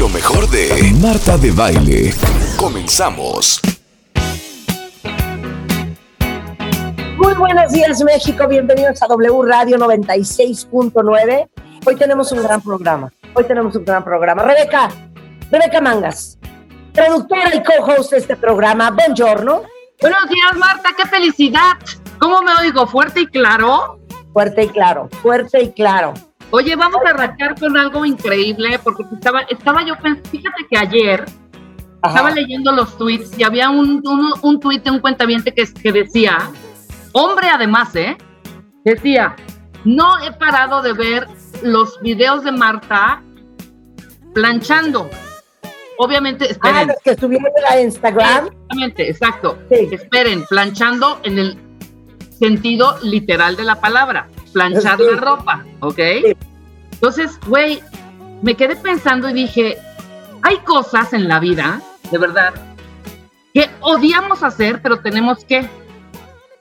Lo mejor de Marta de Baile. Comenzamos. Muy buenos días México, bienvenidos a W Radio 96.9. Hoy tenemos un gran programa. Hoy tenemos un gran programa. Rebeca, Rebeca Mangas, productora y co-host de este programa. Buongiorno. Buenos días Marta, qué felicidad. ¿Cómo me oigo? ¿Fuerte y claro? Fuerte y claro, fuerte y claro. Oye, vamos a arrancar con algo increíble, porque estaba, estaba yo pensando, fíjate que ayer estaba leyendo los tweets y había un, un, un tweet de un cuentaviente que, que decía, hombre además, ¿eh? Decía, no he parado de ver los videos de Marta planchando. Obviamente, Ah, esperen. los que estuvieron en la Instagram. Exactamente, exacto. Sí. Esperen, planchando en el sentido literal de la palabra, planchar Sí. la ropa, ¿ok? Sí. Entonces, güey, me quedé pensando y dije, hay cosas en la vida, de verdad, que odiamos hacer, pero tenemos que.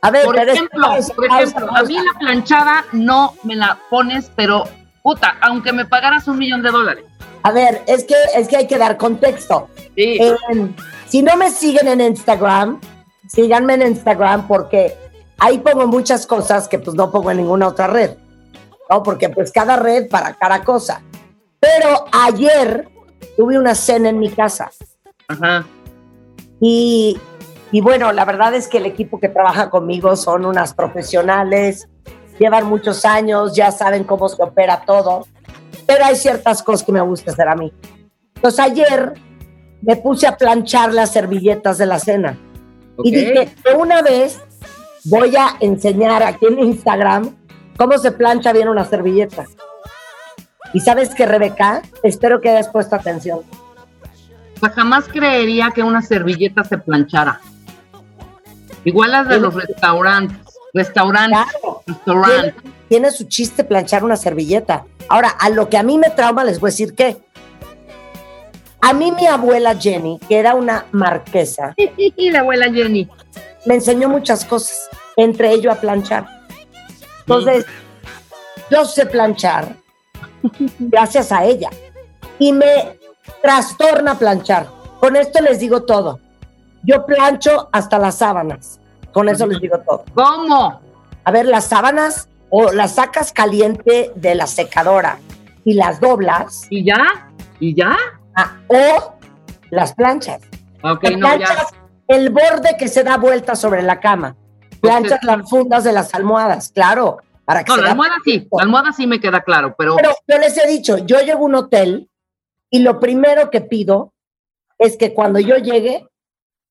A ver, Por ejemplo, pausa, por pausa, ejemplo, a mí la planchada no me la pones, pero puta, aunque me pagaras un millón de dólares. A ver, es que, es que hay que dar contexto. Sí. Eh, si no me siguen en Instagram, síganme en Instagram porque ahí pongo muchas cosas que pues no pongo en ninguna otra red. ¿No? Porque pues cada red para cada cosa. Pero ayer tuve una cena en mi casa Ajá. y, y bueno, la verdad es que el equipo que trabaja conmigo son unas profesionales, llevan muchos años, ya saben cómo se opera todo, pero hay ciertas cosas que me gusta hacer a mí. Entonces ayer me puse a planchar las servilletas de la cena y ok. dije, de una vez voy a enseñar aquí en Instagram cómo se plancha bien una servilleta. Y sabes que Rebeca, espero que hayas puesto atención. Sea, jamás creería que una servilleta se planchara. Igual las de Sí. los restaurantes. Restaurantes. Claro, Restaurantes. tiene, tiene su chiste planchar una servilleta. Ahora, a lo que a mí me trauma, les voy a decir que a mí mi abuela Jenny, que era una marquesa, Y la abuela Jenny. me enseñó muchas cosas, entre ello a planchar. Entonces, yo sé planchar gracias a ella y me trastorna planchar. Con esto les digo todo. Yo plancho hasta las sábanas. Con eso les digo todo. ¿Cómo? A ver, las sábanas o las sacas caliente de la secadora y las doblas ¿Y ya? ¿Y ya? ah, o las planchas. Ok, no, ya. el borde que se da vuelta sobre la cama. Planchas las fundas de las almohadas, claro, para que No, la almohada sí. La almohada sí me queda claro, pero. Pero yo les he dicho, yo llego a un hotel y lo primero que pido es que cuando yo llegue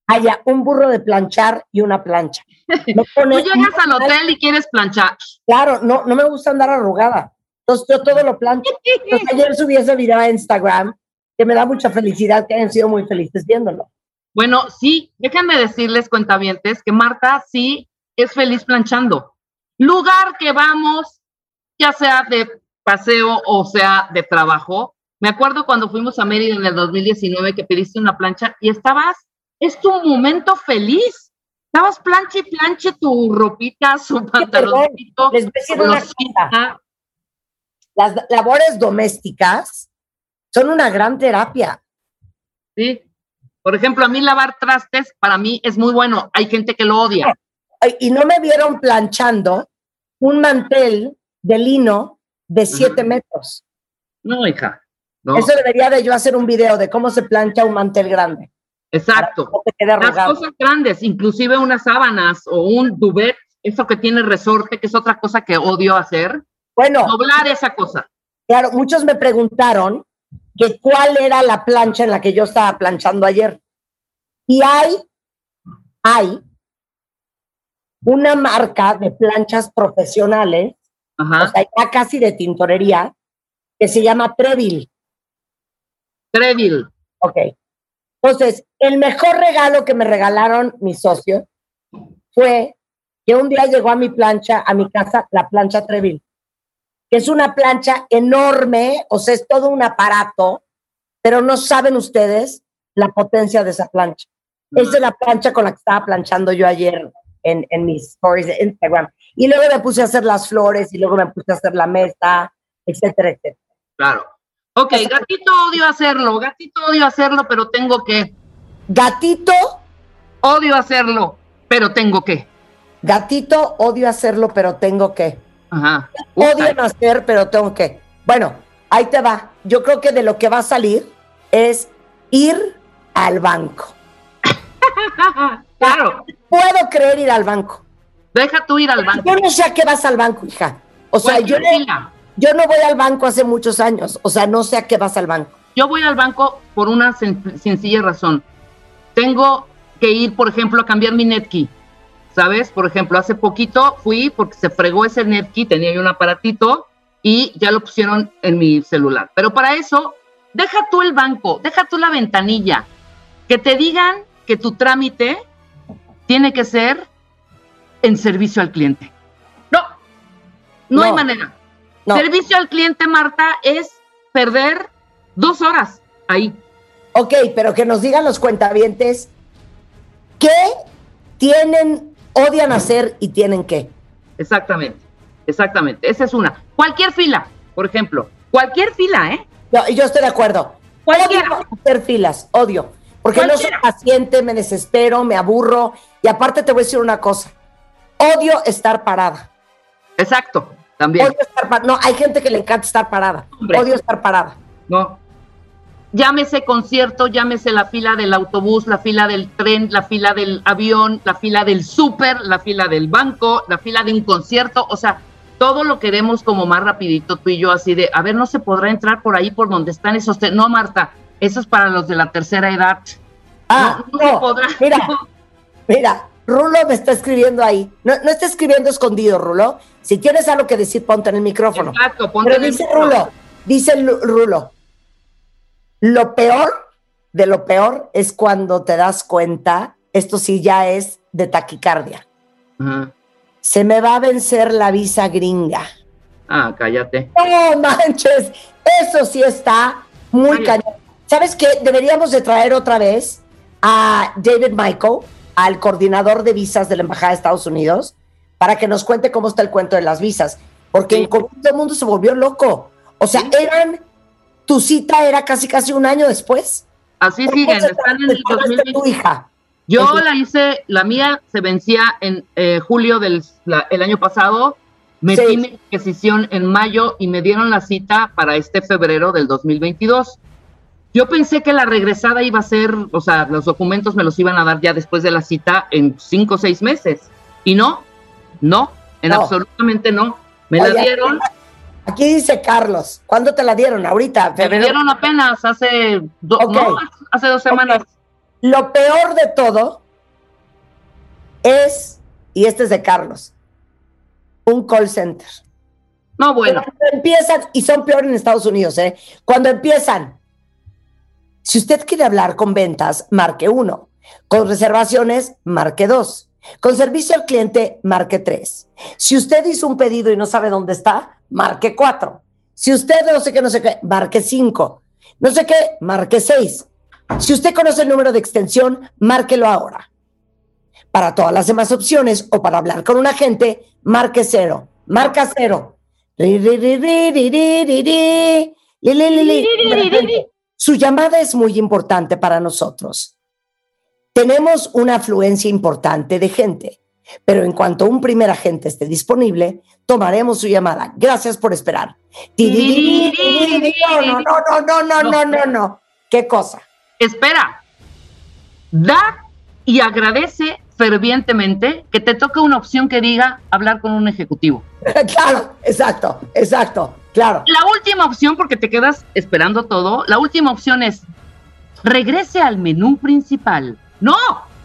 haya un burro de planchar y una plancha. Me Tú llegas al hotel y quieres planchar. Claro, no, no me gusta andar arrugada. Entonces yo todo lo plancho. Entonces, ayer subí ese video a Instagram que me da mucha felicidad que hayan sido muy felices viéndolo. Bueno, sí, déjenme decirles, cuentavientes, que Marta sí es feliz planchando. Lugar que vamos, ya sea de paseo o sea de trabajo. Me acuerdo cuando fuimos a Mérida en el 2019 que pediste una plancha y estabas, es tu momento feliz. Estabas planche y planche tu ropita, su pantaloncito, Les voy a decir su una blusita. cosa. Las labores domésticas son una gran terapia. Sí. Por ejemplo, a mí lavar trastes para mí es muy bueno. Hay gente que lo odia. Y no me vieron planchando un mantel de lino de 7 metros. No, hija. No. Eso debería de yo hacer un video de cómo se plancha un mantel grande. Exacto. Que no Las cosas grandes, inclusive unas sábanas o un duvet, eso que tiene resorte, que es otra cosa que odio hacer, Bueno, doblar esa cosa. claro, muchos me preguntaron que cuál era la plancha en la que yo estaba planchando ayer. Y hay, hay una marca de planchas profesionales, o sea, ya casi de tintorería, que se llama Treville. Treville. Ok. Entonces, el mejor regalo que me regalaron mis socios fue que un día llegó a mi plancha, a mi casa, la plancha Treville, que es una plancha enorme, o sea, es todo un aparato, pero no saben ustedes la potencia de esa plancha. Esa es la plancha con la que estaba planchando yo ayer en, en mis stories de Instagram. Y luego me puse a hacer las flores y luego me puse a hacer la mesa, etcétera, etcétera. Claro. Ok, gatito odio hacerlo, gatito odio hacerlo, pero tengo que. Gatito, Odio hacerlo, pero tengo que. gatito, odio hacerlo, pero tengo que. Ajá. Odio no hacer, pero tengo que. Bueno, ahí te va. Yo creo que de lo que va a salir es ir al banco. claro. Puedo creer ir al banco. Deja tú ir al banco. Yo no sé a qué vas al banco, hija. O sea, yo, fila. yo no voy al banco hace muchos años. O sea, no sé a qué vas al banco. Yo voy al banco por una sen- sencilla razón. Tengo que ir, por ejemplo, a cambiar mi netkey. ¿Sabes? Por ejemplo, hace poquito fui porque se fregó ese netkey, tenía yo un aparatito y ya lo pusieron en mi celular. Pero para eso, deja tú el banco, deja tú la ventanilla. Que te digan que tu trámite tiene que ser en servicio al cliente. No, no, hay No. manera. No. Servicio al cliente, Marta, es perder dos horas ahí. Ok, pero que nos digan los cuentavientes qué tienen, odian hacer y tienen que. Exactamente, exactamente. Esa es una. Cualquier fila, por ejemplo. Cualquier fila, ¿eh? Yo, yo estoy de acuerdo. Cualquiera. Odio hacer filas, odio. Porque no soy paciente, me desespero, me aburro. Y aparte te voy a decir una cosa. Odio estar parada. Exacto, también. Odio estar parada. No, hay gente que le encanta estar parada. Hombre. Odio estar parada. No. Llámese concierto, llámese la fila del autobús, la fila del tren, la fila del avión, la fila del súper, la fila del banco, la fila de un concierto, o sea, todo lo queremos como más rapidito tú y yo, así de, a ver, no se podrá entrar por ahí por donde están esos... No, Marta, eso es para los de la tercera edad. Ah, No, podrá. Mira, mira, Rulo me está escribiendo ahí. No, no está escribiendo escondido, Rulo. Si tienes algo que decir, ponte en el micrófono. Exacto, ponte Pero en el dice micro. Rulo, dice Rulo, lo peor de lo peor es cuando te das cuenta, esto sí ya es de taquicardia. Se me va a vencer la visa gringa. Ah, cállate. No manches, eso sí está muy Ay. cañón. ¿Sabes qué? Deberíamos de traer otra vez a David Michael, al coordinador de visas de la Embajada de Estados Unidos, para que nos cuente cómo está el cuento de las visas. Porque Sí. en todo el mundo se volvió loco. O sea, Sí. eran, tu cita era casi casi un año después. Así ¿Cómo siguen, están en el tardaste 2020. tu hija? Yo Entonces- la hice, la mía se vencía en eh, julio del la- el año pasado, metí Sí. mi decisión en mayo y me dieron la cita para este febrero del 2022. Yo pensé que la regresada iba a ser, o sea, los documentos me los iban a dar ya después de la cita en cinco o seis meses. Y no, no, en No. absolutamente no. Me Oye, la dieron, Aquí dice Carlos, ¿cuándo te la dieron? Ahorita, me febrero. dieron apenas hace, do- Ok. no, hace dos semanas. Lo peor de todo es, y este es de Carlos, un call center. No, bueno, Cuando empiezan, y son peor en Estados Unidos, ¿eh? Cuando empiezan, si usted quiere hablar con ventas, marque 1. Con reservaciones, marque 2. Con servicio al cliente, marque 3. Si usted hizo un pedido y no sabe dónde está, marque 4. Si usted no sé qué, no sé qué, marque 5. No sé qué, marque 6. Si usted conoce el número de extensión, márquelo ahora. Para todas las demás opciones o para hablar con un agente, marque 0. Marca 0. Su llamada es muy importante para nosotros. Tenemos una afluencia importante de gente, pero en cuanto un primer agente esté disponible, tomaremos su llamada. Gracias por esperar. No, no, no, no, no, no, no, no. ¿Qué cosa? espera, da y agradece fervientemente que te toque una opción que diga hablar con un ejecutivo. claro, exacto, exacto, claro. La última opción, porque te quedas esperando todo, la última opción es regrese al menú principal. No,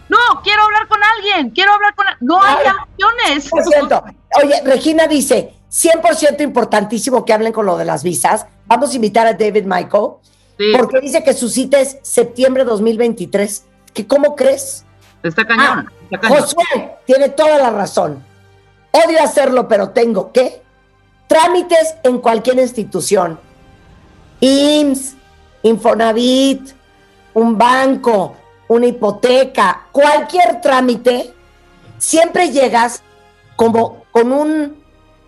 no, quiero hablar con alguien, quiero hablar con... No hay opciones. 100%. Oye, Regina dice, 100% importantísimo que hablen con lo de las visas. Vamos a invitar a David Michael, Sí, porque dice que su cita es septiembre 2023. ¿Que ¿Cómo crees? está cañón, está cañón. Josué tiene toda la razón. Odio hacerlo, pero tengo que. Trámites en cualquier institución. IMSS, Infonavit, un banco, una hipoteca, cualquier trámite, siempre llegas como con un,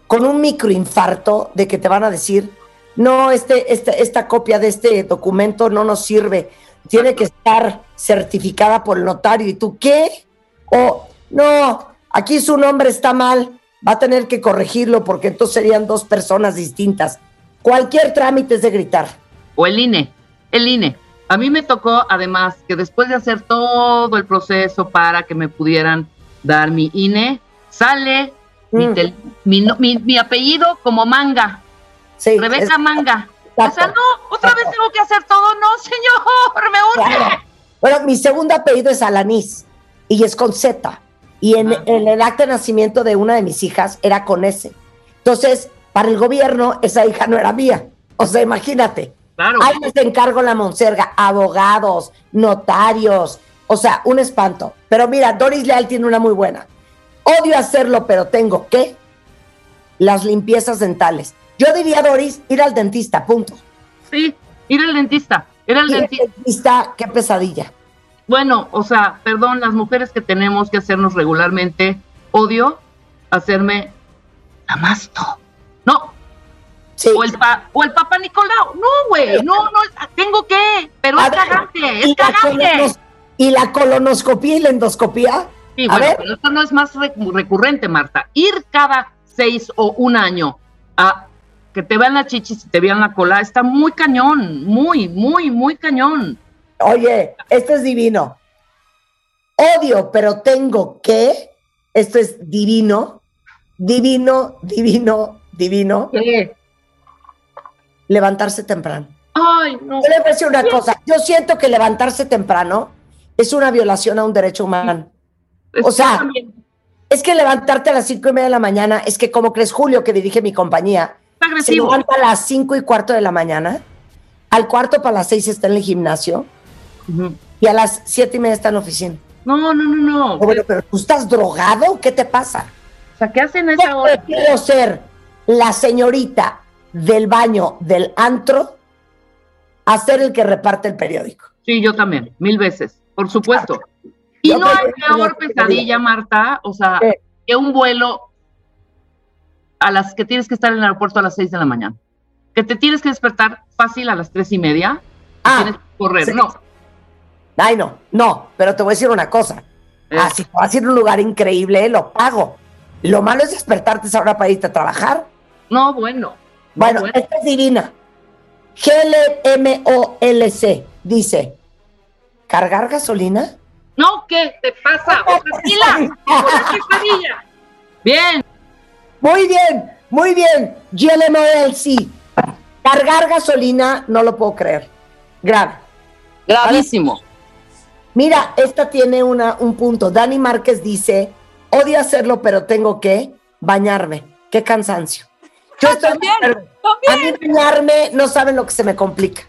con un microinfarto de que te van a decir, no, este, este, esta copia de este documento no nos sirve, tiene que estar certificada por el notario. ¿Y tú qué? O, no, aquí su nombre está mal, va a tener que corregirlo porque entonces serían dos personas distintas. Cualquier trámite es de gritar. O el INE, el INE. A mí me tocó, además, que después de hacer todo el proceso para que me pudieran dar mi INE, sale mi, Mm. tel- mi no- mi- mi apellido como manga, Sí, Rebeca es- Manga. O sea, no, otra vez tengo que hacer todo. No, señor, me urge. Claro. Bueno, mi segundo apellido es Alanís y es con Z. Y en, en el acta de nacimiento de una de mis hijas era con S. Entonces, para el gobierno, esa hija no era mía. O sea, imagínate. Claro. Ahí les encargo la monserga, abogados, notarios, o sea, un espanto. Pero mira, Doris Leal tiene una muy buena. Odio hacerlo, pero tengo que las limpiezas dentales. Yo diría, Doris, ir al dentista, punto. Sí, ir al dentista. Ir al Ir al dentista. dentista, qué pesadilla. Bueno, o sea, perdón, las mujeres que tenemos que hacernos regularmente, odio hacerme amasto. No, Sí. o el, pa, o el Papa Nicolau. No, güey, no, no, tengo que, pero A es ver, cagante, es y cagante. y la colonoscopía y la endoscopía. Sí, a bueno, ver. pero esto no es más re- recurrente, Marta. Ir cada seis o un año a que te vean la chichis y te vean la cola está muy cañón, muy, muy, muy cañón. Oye, esto es divino. Odio, pero tengo que. Esto es divino. Divino, divino, divino. Levantarse temprano. Ay, no. Yo le voy a decir una cosa. Yo siento que levantarse temprano es una violación a un derecho humano. o sea. Es que levantarte a las cinco y media de la mañana, es que como crees Julio, que dirige mi compañía, se levanta a las cinco y cuarto de la mañana, al cuarto para las seis está en el gimnasio Y a las siete y media está en la oficina. No, no, no, no. Bueno, pero tú estás drogado, ¿qué te pasa? O sea, ¿qué hacen a esa Yo hora? prefiero ser la señorita del baño del antro a ser el que reparte el periódico. Sí, yo también, mil veces, por supuesto. Y Yo no hay peor pesadilla, Marta, o sea, que un vuelo a las que tienes que estar en el aeropuerto a las seis de la mañana. Que te tienes que despertar fácil a las tres y media. y Ah, tienes que correr. sí. No. Ay, no, no, pero te voy a decir una cosa. Eh, Ah, si te vas a ir a un lugar increíble, lo pago. Lo malo es despertarte esa hora para irte a trabajar. no, bueno. no, Bueno, bueno. esta es divina. GLMOLC dice, ¿cargar gasolina? No, ¿qué te pasa? Tranquila. Bien. Muy bien, muy bien. GLMOLC. Cargar gasolina, no lo puedo creer. Grave. Gravísimo. Mira, esta tiene una, un punto. Dani Márquez dice, odio hacerlo, pero tengo que bañarme. Qué cansancio. Yo estoy también, A mí bañarme, no saben lo que se me complica.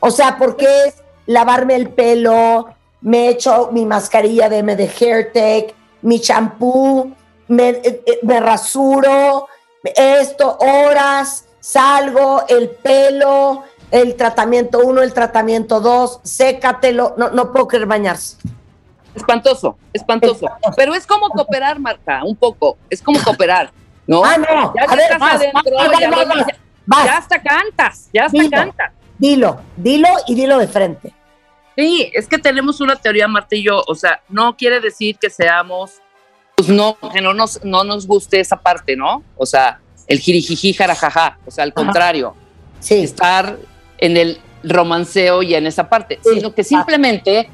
O sea, porque es lavarme el pelo, me echo mi mascarilla de de Hairtech, mi champú, me, eh, eh, me rasuro, esto, horas, salgo, el pelo, el tratamiento 1, el tratamiento 2, sécatelo, no, no puedo querer bañarse. Espantoso, espantoso. Pero es como cooperar, Marta, un poco. Es como cooperar, ¿no? Ah, no, Ya a ver, estás vas, adentro, vas, ya, vas, ya hasta cantas, ya hasta Dilo. cantas. Dilo, dilo y dilo de frente. Sí, es que tenemos una teoría, Marta y yo, o sea, no quiere decir que seamos, pues no, que no nos, no nos guste esa parte, ¿no? O sea, el jirijiji, jarajaja, o sea, al Ajá. contrario, Sí, estar en el romanceo y en esa parte, Sí. sino que simplemente,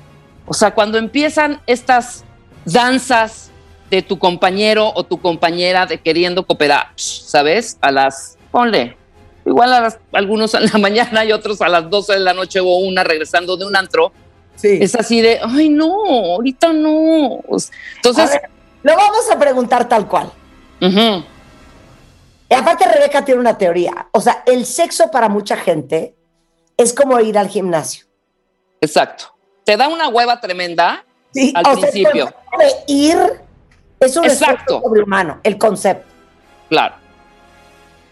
o sea, cuando empiezan estas danzas de tu compañero o tu compañera de queriendo cooperar, ¿sabes? A las, ponle, igual a las, algunos a la mañana y otros a las 12 de la noche o una regresando de un antro, sí. es así de, ay, no, ahorita no. Entonces, ver, lo vamos a preguntar tal cual. ujú, Y aparte Rebeca tiene una teoría. O sea, el sexo para mucha gente es como ir al gimnasio. exacto. Te da una hueva tremenda Sí, Al o sea, el principio. concepto de ir es un Exacto. sobrehumano, el concepto. Claro.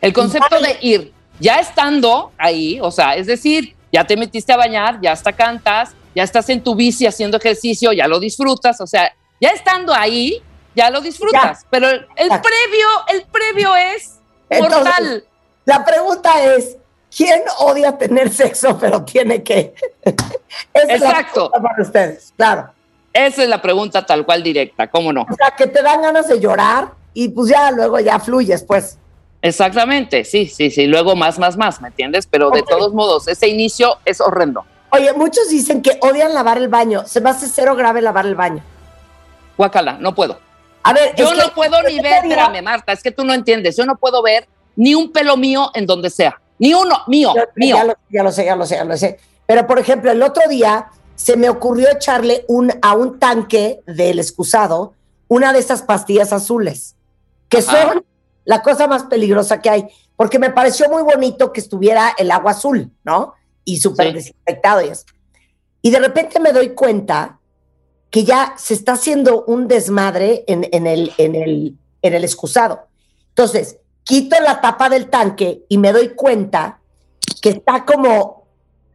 El concepto de ir, ya estando ahí, o sea, es decir, ya te metiste a bañar, ya hasta cantas, ya estás en tu bici haciendo ejercicio, ya lo disfrutas, o sea, ya estando ahí, ya lo disfrutas. Pero el, previo, el previo es Entonces, mortal. La pregunta es, ¿quién odia tener sexo pero tiene que? Esa es la Exacto. pregunta para ustedes, claro. Esa es la pregunta tal cual directa, ¿cómo no? O sea, que te dan ganas de llorar y pues ya luego ya fluyes, pues. Exactamente, sí, sí, sí. Luego más, más, más, ¿me entiendes? Pero de todos modos, ese inicio es horrendo. Oye, muchos dicen que odian lavar el baño. Se me hace cero grave lavar el baño. Guacala, no puedo. A ver, Yo es que no puedo ni ver, espérame, Marta, es que tú no entiendes. Yo no puedo ver ni un pelo mío en donde sea. Ni uno, mío, Yo- mío. Ya lo, ya lo sé, ya lo sé, ya lo sé. Pero, por ejemplo, el otro día se me ocurrió echarle un, a un tanque del excusado una de esas pastillas azules, que Ajá. son la cosa más peligrosa que hay, porque me pareció muy bonito que estuviera el agua azul, ¿no? Y súper Sí. desinfectado y eso. Y de repente me doy cuenta que ya se está haciendo un desmadre en, en el, en, el, en el excusado. Entonces, quito la tapa del tanque y me doy cuenta que está como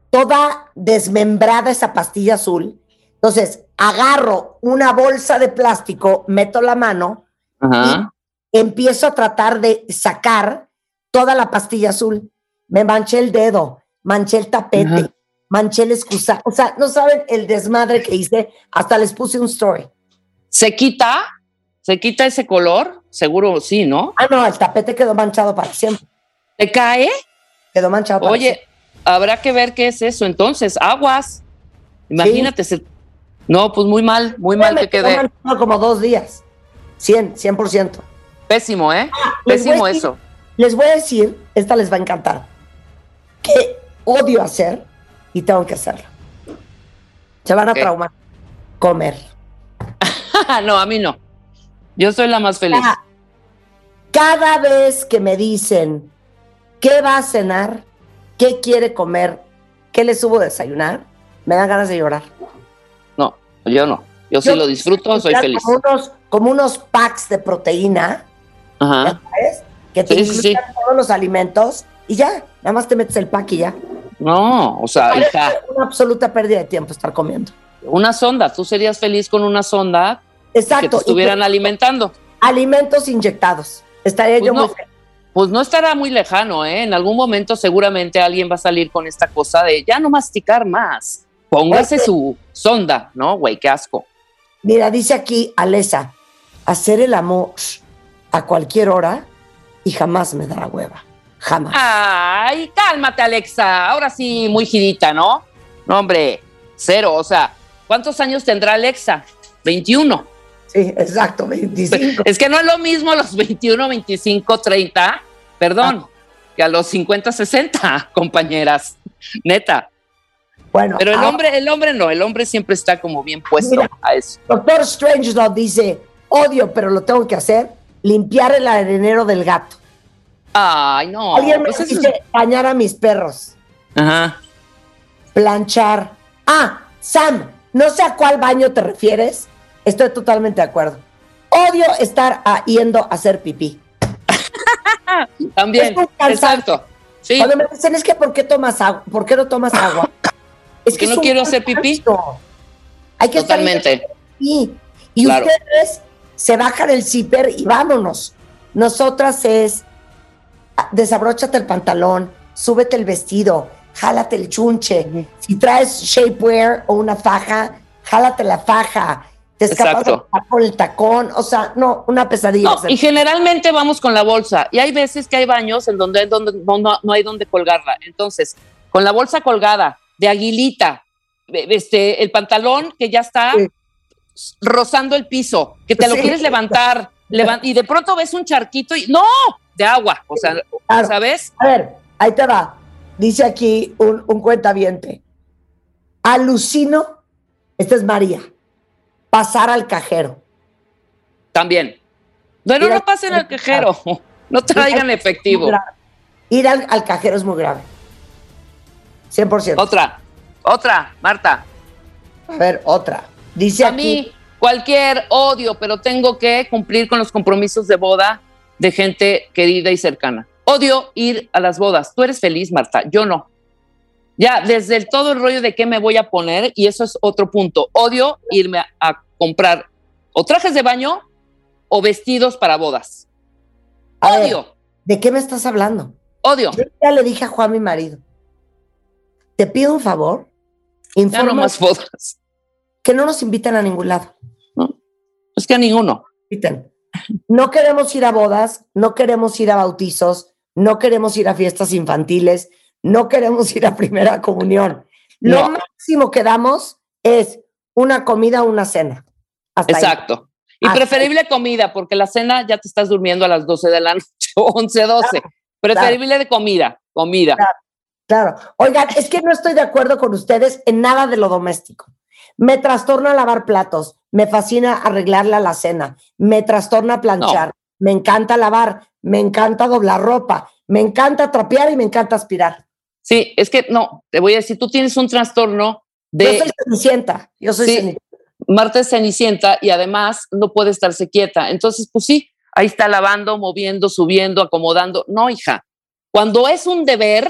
toda desmembrada esa pastilla azul. Entonces, agarro una bolsa de plástico, meto la mano, Ajá. empiezo a tratar de sacar toda la pastilla azul. Me manché el dedo, manché el tapete, Ajá. manché el excusa. O sea, no saben el desmadre que hice. Hasta les puse un story. ¿Se quita? ¿Se quita ese color? Seguro sí, ¿no? Ah, no, el tapete quedó manchado para siempre. ¿Te cae? Quedó manchado para Oye, habrá que ver qué es eso. Entonces, aguas. Imagínate. se- No, pues muy mal, muy mal Me que quedó quede. manchado como dos días. 100, 100%. Pésimo, ¿eh? voy Pésimo decir- eso. Les voy a decir, esta les va a encantar, que odio hacer y tengo que hacerlo. Se van a traumar. Comer. no, a mí no. Yo soy la más feliz. Cada vez que me dicen qué va a cenar, qué quiere comer, qué le subo a desayunar, me dan ganas de llorar. No, yo no. Yo sí lo disfruto, soy feliz. Como unos, como unos packs de proteína, Ajá. Que te Sí, todos los alimentos y ya, nada más te metes el pack y ya. No, o sea, hija, una absoluta pérdida de tiempo estar comiendo. una sonda. Tú serías feliz con una sonda que Exacto. te y estuvieran alimentando. alimentos inyectados. Estaría Pues yo no. muy. Pues no estará muy lejano, ¿eh? En algún momento seguramente alguien va a salir con esta cosa de ya no masticar más. Póngase su sonda, ¿no? Güey, qué asco. Mira, dice aquí Alesa, hacer el amor a cualquier hora y jamás me da hueva. Jamás. Ay, cálmate, Alexa. Ahora sí, muy girita, ¿no? No, hombre, cero. O sea, ¿cuántos años tendrá Alexa? 21. Sí, exacto, 25. Es que no es lo mismo a los 21, 25, 30, perdón, que a los 50, 60, compañeras. Neta. Bueno, Pero el hombre, el hombre no, el hombre siempre está como bien puesto Mira. a eso. Doctor Strangelove dice, odio, pero lo tengo que hacer, limpiar el arenero del gato. Ay, no. Alguien me pues es- dice, bañar a mis perros, Ajá. planchar. Ah, Sam, no sé a cuál baño te refieres. Estoy totalmente de acuerdo. Odio estar yendo a hacer pipí. También, exacto. Sí, Cuando me dicen, es que ¿por qué tomas agua? ¿Por qué no tomas agua? Es Porque no es quiero hacer pipí. Hay que estar totalmente. en pipí. Y Claro. ustedes se bajan el zipper y vámonos. Nosotras es desabróchate el pantalón, súbete el vestido, jálate el chunche. Si traes shapewear o una faja, jálate la faja. Te escapas tacón, el tacón. O sea, no, una pesadilla. No, y generalmente vamos con la bolsa. Y hay veces que hay baños en donde, donde no, no- no hay donde colgarla. Entonces, con la bolsa colgada, de aguilita, de- este, el pantalón que ya está Sí. rozando el piso, que te lo quieres levantar, levan- y de pronto ves un charquito y ¡no! De agua. O sea, Claro. ¿sabes? A ver, ahí te va. Dice aquí un, un cuentaviente. Alucino, esta es María, pasar al cajero. También. Mira, no pasen al cajero. No traigan efectivo. Ir al, al cajero es muy grave. 100%. Otra, otra, Marta. A ver, otra. Dice A aquí, mí, cualquier odio, pero tengo que cumplir con los compromisos de boda de gente querida y cercana. Odio ir a las bodas. Tú eres feliz, Marta, yo no. Ya, desde el todo el rollo de qué me voy a poner, y eso es otro punto. Odio irme a, a comprar o trajes de baño o vestidos para bodas. A ver. Odio, ¿de qué me estás hablando? odio. Yo ya le dije a Juan, mi marido, te pido un favor, no informa más bodas. que no nos inviten a ningún lado. Es que a ninguno. No queremos ir a bodas, no queremos ir a bautizos, no queremos ir a fiestas infantiles, no queremos ir a primera comunión. Lo No. máximo que damos es una comida o una cena. Hasta ahí. Exacto. Y Hasta preferible comida, porque la cena ya te estás durmiendo a las 12 de la noche, 11, 12. Preferible de comida, comida. Claro. Oigan, es que no estoy de acuerdo con ustedes en nada de lo doméstico. Me trastorna lavar platos, me fascina arreglarle a la cena, me trastorna planchar, me encanta lavar, me encanta doblar ropa, me encanta trapear y me encanta aspirar. Sí, es que no, te voy a decir, tú tienes un trastorno Yo de soy cenicienta, yo soy Sí. Marta es cenicienta y además no puede estarse quieta. Entonces, pues sí, ahí está lavando, moviendo, subiendo, acomodando. No, hija, cuando es un deber,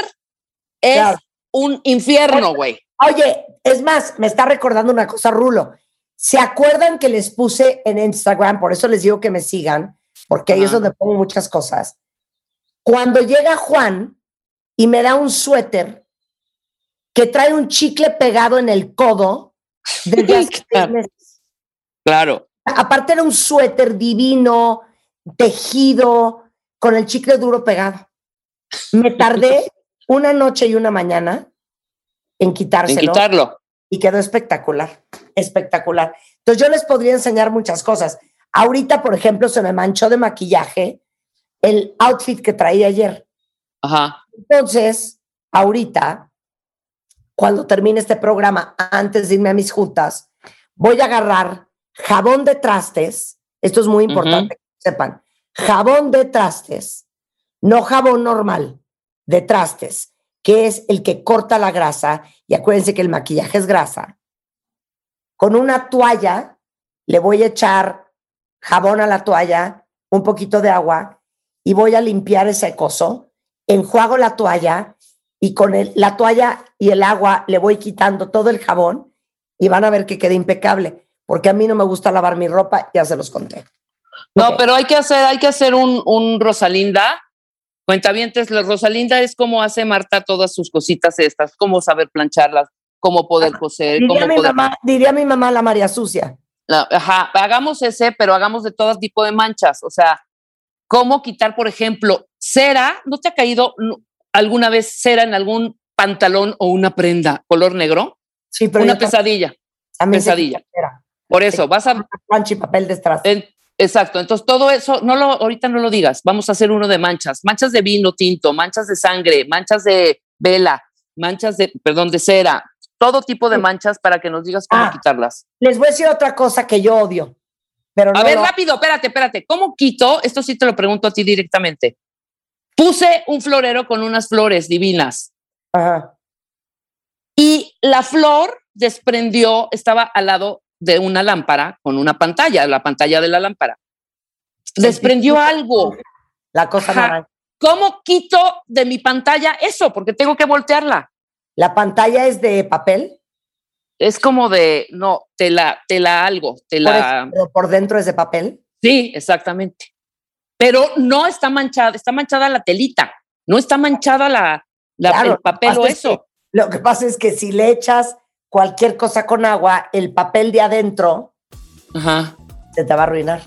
es Claro. un infierno, güey. Oye, es más, me está recordando una cosa, Rulo. ¿Se acuerdan que les puse en Instagram? Por eso les digo que me sigan, porque ahí es donde pongo muchas cosas. Cuando llega Juan y me da un suéter que trae un chicle pegado en el codo desde hace seis Claro. meses. Claro. Aparte era un suéter divino, tejido, con el chicle duro pegado. Me tardé una noche y una mañana en En quitárselo quitarlo. y quedó espectacular, espectacular. Entonces yo les podría enseñar muchas cosas. Ahorita, por ejemplo, se me manchó de maquillaje el outfit que traía ayer. Ajá. Entonces, ahorita, cuando termine este programa, antes de irme a mis juntas, voy a agarrar jabón de trastes. Esto es muy importante que sepan. Jabón de trastes, no jabón normal, de trastes, que es el que corta la grasa. Y acuérdense que el maquillaje es grasa. Con una toalla, le voy a echar jabón a la toalla, un poquito de agua, y voy a limpiar ese coso enjuago la toalla y con el- la toalla y el agua le voy quitando todo el jabón y van a ver que queda impecable, porque a mí no me gusta lavar mi ropa, ya se los conté. No, pero hay que hacer, hay que hacer un, un Rosalinda. Cuentavientes, la Rosalinda es como hace Marta todas sus cositas estas, cómo saber plancharlas, cómo poder coser, Diría cómo mi, poder. mamá, diría mi mamá la María Sucia. La- ajá, hagamos ese, pero hagamos de todo tipo de manchas. O sea, cómo quitar, por ejemplo, cera. ¿No te ha caído no, alguna vez cera en algún pantalón o una prenda color negro? Sí, pero una pesadilla. sé pesadilla. Por eso, vas a. plancha y papel de en- exacto. Entonces, todo eso, no lo, ahorita no lo digas. Vamos a hacer uno de manchas. Manchas de vino tinto, manchas de sangre, manchas de vela, manchas de, perdón, de cera. Todo tipo de manchas para que nos digas cómo Ah. quitarlas. Les voy a decir otra cosa que yo odio, pero no A ver, lo- rápido, espérate, espérate. ¿Cómo quito? Esto sí te lo pregunto a ti directamente. Puse un florero con unas flores divinas Ajá. y la flor desprendió, estaba al lado de una lámpara con una pantalla, la pantalla de la lámpara. Desprendió algo. La cosa naranja. ¿Cómo quito de mi pantalla eso? Porque tengo que voltearla. La pantalla es de papel, Es como de, no, te la, te la algo, te por, la... eso, pero por dentro es de papel. Sí, exactamente. Pero no está manchada, está manchada la telita, no está manchada la, la- Claro, el lo que papel o pasa es eso. que- Lo que pasa es que si le echas cualquier cosa con agua, el papel de adentro Ajá. se te va a arruinar.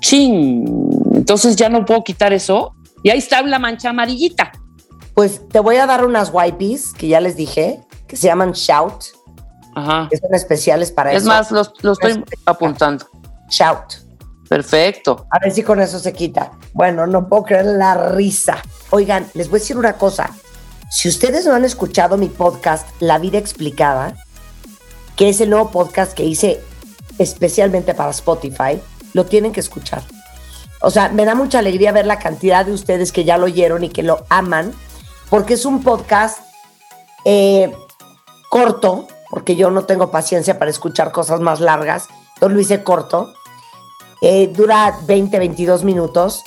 Chin. Entonces ya no puedo quitar eso. Y ahí está la mancha amarillita. Pues te voy a dar unas wipes que ya les dije, que se llaman Shout, Ajá. que son especiales para Es eso. más, los, los estoy Es- apuntando. Shout. Perfecto. A ver si con eso se quita. Bueno, no puedo creer la risa. Oigan, les voy a decir una cosa. Si ustedes no han escuchado mi podcast La Vida Explicada, que es el nuevo podcast que hice especialmente para Spotify, lo tienen que escuchar. O sea, me da mucha alegría ver la cantidad de ustedes que ya lo oyeron y que lo aman, porque es un podcast eh, corto, porque yo no tengo paciencia para escuchar cosas más largas, entonces lo hice corto. Eh, dura 20, 22 minutos.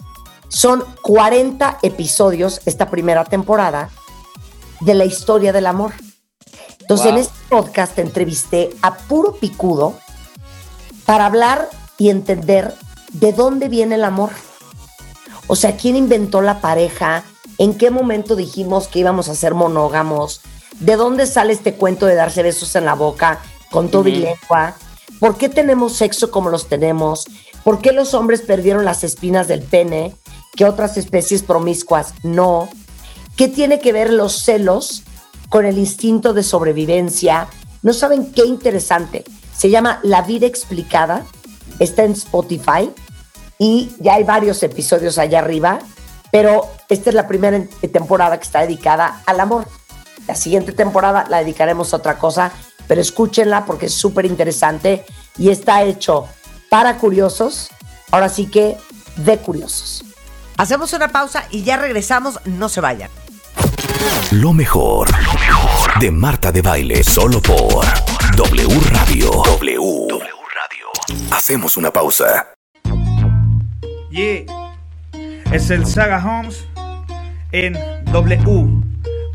Son 40 episodios esta primera temporada de la historia del amor. Entonces, Wow. en este podcast entrevisté a puro picudo para hablar y entender de dónde viene el amor. O sea, quién inventó la pareja, ¿En qué momento dijimos que íbamos a ser monógamos? ¿De dónde sale este cuento de darse besos en la boca con todo y lengua? ¿Por qué tenemos sexo como los tenemos? ¿Por qué los hombres perdieron las espinas del pene que otras especies promiscuas no? ¿Qué tiene que ver los celos con el instinto de sobrevivencia? No saben qué interesante. Se llama La vida explicada. Está en Spotify y ya hay varios episodios allá arriba, pero esta es la primera temporada que está dedicada al amor. La siguiente temporada la dedicaremos a otra cosa, pero escúchenla porque es súper interesante y está hecho para curiosos, ahora sí que de curiosos. Hacemos una pausa y ya regresamos, no se vayan. Lo mejor, lo mejor de Marta de Baile, solo por W Radio. W. W Radio. Hacemos una pausa. Yeah. Es el Saga Homes en W.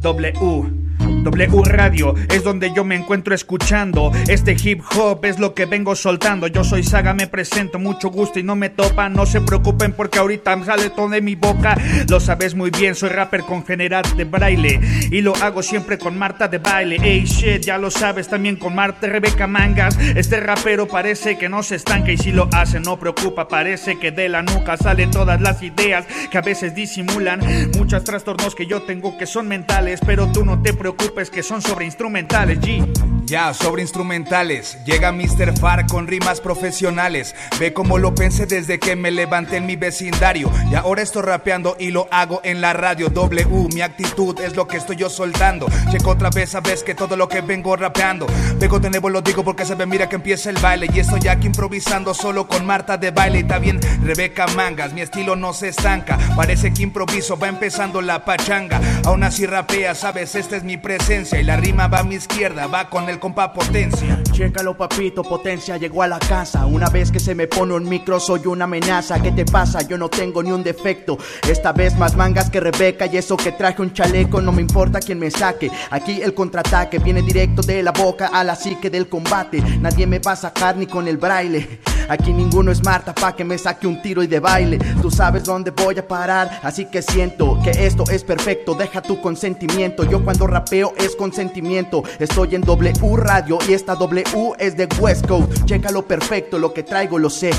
W. W Radio es donde yo me encuentro escuchando. Este hip hop es lo que vengo soltando. Yo soy Saga, me presento, mucho gusto y no me topan. No se preocupen porque ahorita sale todo de mi boca. Lo sabes muy bien, soy rapper con general de braille. Y lo hago siempre con Marta de baile. Ey shit, ya lo sabes también con Marta Rebeca Mangas. Este rapero parece que no se estanca y si lo hace no preocupa. Parece que de la nuca salen todas las ideas que a veces disimulan. Muchos trastornos que yo tengo que son mentales, pero tú no te preocupes que son sobre instrumentales, G. Ya, sobre instrumentales. Llega Mr. Far con rimas profesionales. Ve cómo lo pensé desde que me levanté en mi vecindario. Y ahora estoy rapeando y lo hago en la radio. W, mi actitud es lo que estoy yo soltando. Checo otra vez, sabes que todo lo que vengo rapeando. Vengo de nuevo, lo digo porque se ve, mira que empieza el baile. Y estoy aquí improvisando solo con Marta de baile. Y bien, Rebeca Mangas. Mi estilo no se estanca. Parece que improviso, va empezando la pachanga. Aún así rapea, sabes, esta es mi presencia. Y la rima va a mi izquierda, va con el compa potencia. Chécalo papito, potencia llegó a la casa. Una vez que se me pone un micro soy una amenaza. ¿Qué te pasa? Yo no tengo ni un defecto. Esta vez más mangas que Rebeca y eso que traje un chaleco. No me importa quién me saque. Aquí el contraataque viene directo de la boca a la psique del combate. Nadie me va a sacar ni con el braille. Aquí ninguno es Marta pa' que me saque un tiro y de baile. Tú sabes dónde voy a parar, así que siento que esto es perfecto. Deja tu consentimiento. Yo cuando rapeo es consentimiento. Estoy en W Radio y esta W es de West Coast. Chécalo perfecto, lo que traigo lo sé.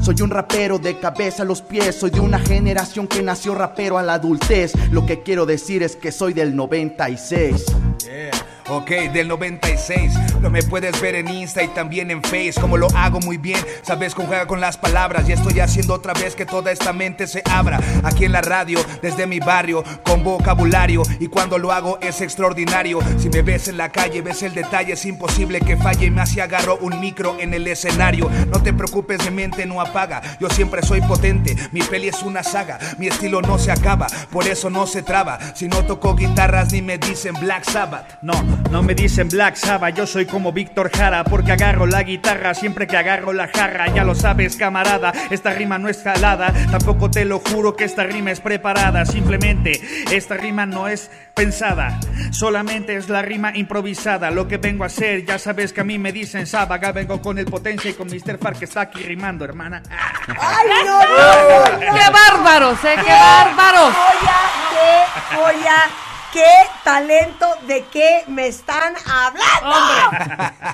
Soy un rapero de cabeza a los pies, soy de una generación que nació rapero a la adultez. Lo que quiero decir es que soy del 96. Yeah. Ok, del 96. Lo me puedes ver en Insta y también en Face. Como lo hago muy bien, sabes conjugar con las palabras. Y estoy haciendo otra vez que toda esta mente se abra. Aquí en la radio, desde mi barrio, con vocabulario. Y cuando lo hago es extraordinario. Si me ves en la calle, ves el detalle, es imposible que falle. Me así agarro un micro en el escenario. No te preocupes, mi mente no apaga. Yo siempre soy potente, mi peli es una saga. Mi estilo no se acaba, por eso no se traba. Si no toco guitarras ni me dicen Black Sabbath. No, no me dicen Black Sabbath, yo soy como Víctor Jara porque agarro la guitarra siempre que agarro la jarra. Ya lo sabes, camarada, esta rima no es jalada. Tampoco te lo juro que esta rima es preparada. Simplemente, esta rima no es pensada. Solamente es la rima improvisada. Lo que vengo a hacer, ya sabes que a mí me dicen Sabaga. Vengo con el potencia y con Mr. Far que está aquí rimando, hermana. ¡Ay, no, no, no, no! ¡Qué bárbaros, eh! ¡Qué bárbaros! Joya, qué joya, qué talento, de qué me están hablando.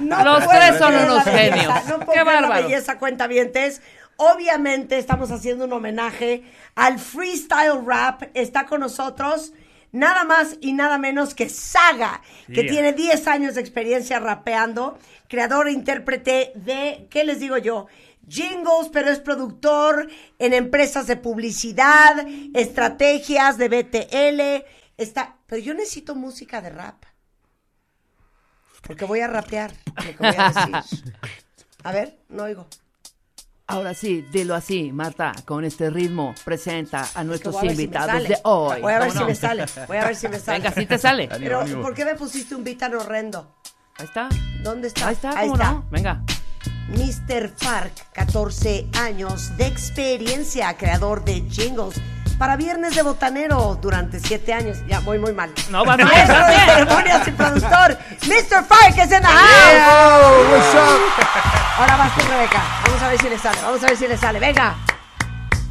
Hombre, los tres son unos genios. No Qué la bárbaro. belleza, cuentavientes. Obviamente estamos haciendo un homenaje al freestyle rap. Está con nosotros nada más y nada menos que Saga, que Yeah. tiene 10 años de experiencia rapeando, creador e intérprete de, ¿qué les digo yo? Jingles, pero es productor en empresas de publicidad, estrategias de BTL. Está, pero yo necesito música de rap. Porque voy a rapear lo que voy a decir. A ver, no oigo. Ahora sí, dilo así, Marta, con este ritmo, presenta a nuestros a si invitados de hoy. Voy a ver ¿Cómo si me sale. Voy a ver si me sale. Venga, sí te sale. Pero, ¿por qué me pusiste un beat tan horrendo? Ahí está. ¿Dónde está? Ahí está, Ahí ¿cómo está. no? Venga. Mr. Fark, 14 años de experiencia, creador de jingles para Viernes de Botanero durante 7 años. Ya, voy muy mal. No, va bien, Maestro de ceremonias y productor, Mr. Fark es en the house. Ahora vas tú, Rebeca. Vamos a ver si le sale, vamos a ver si le sale. Venga.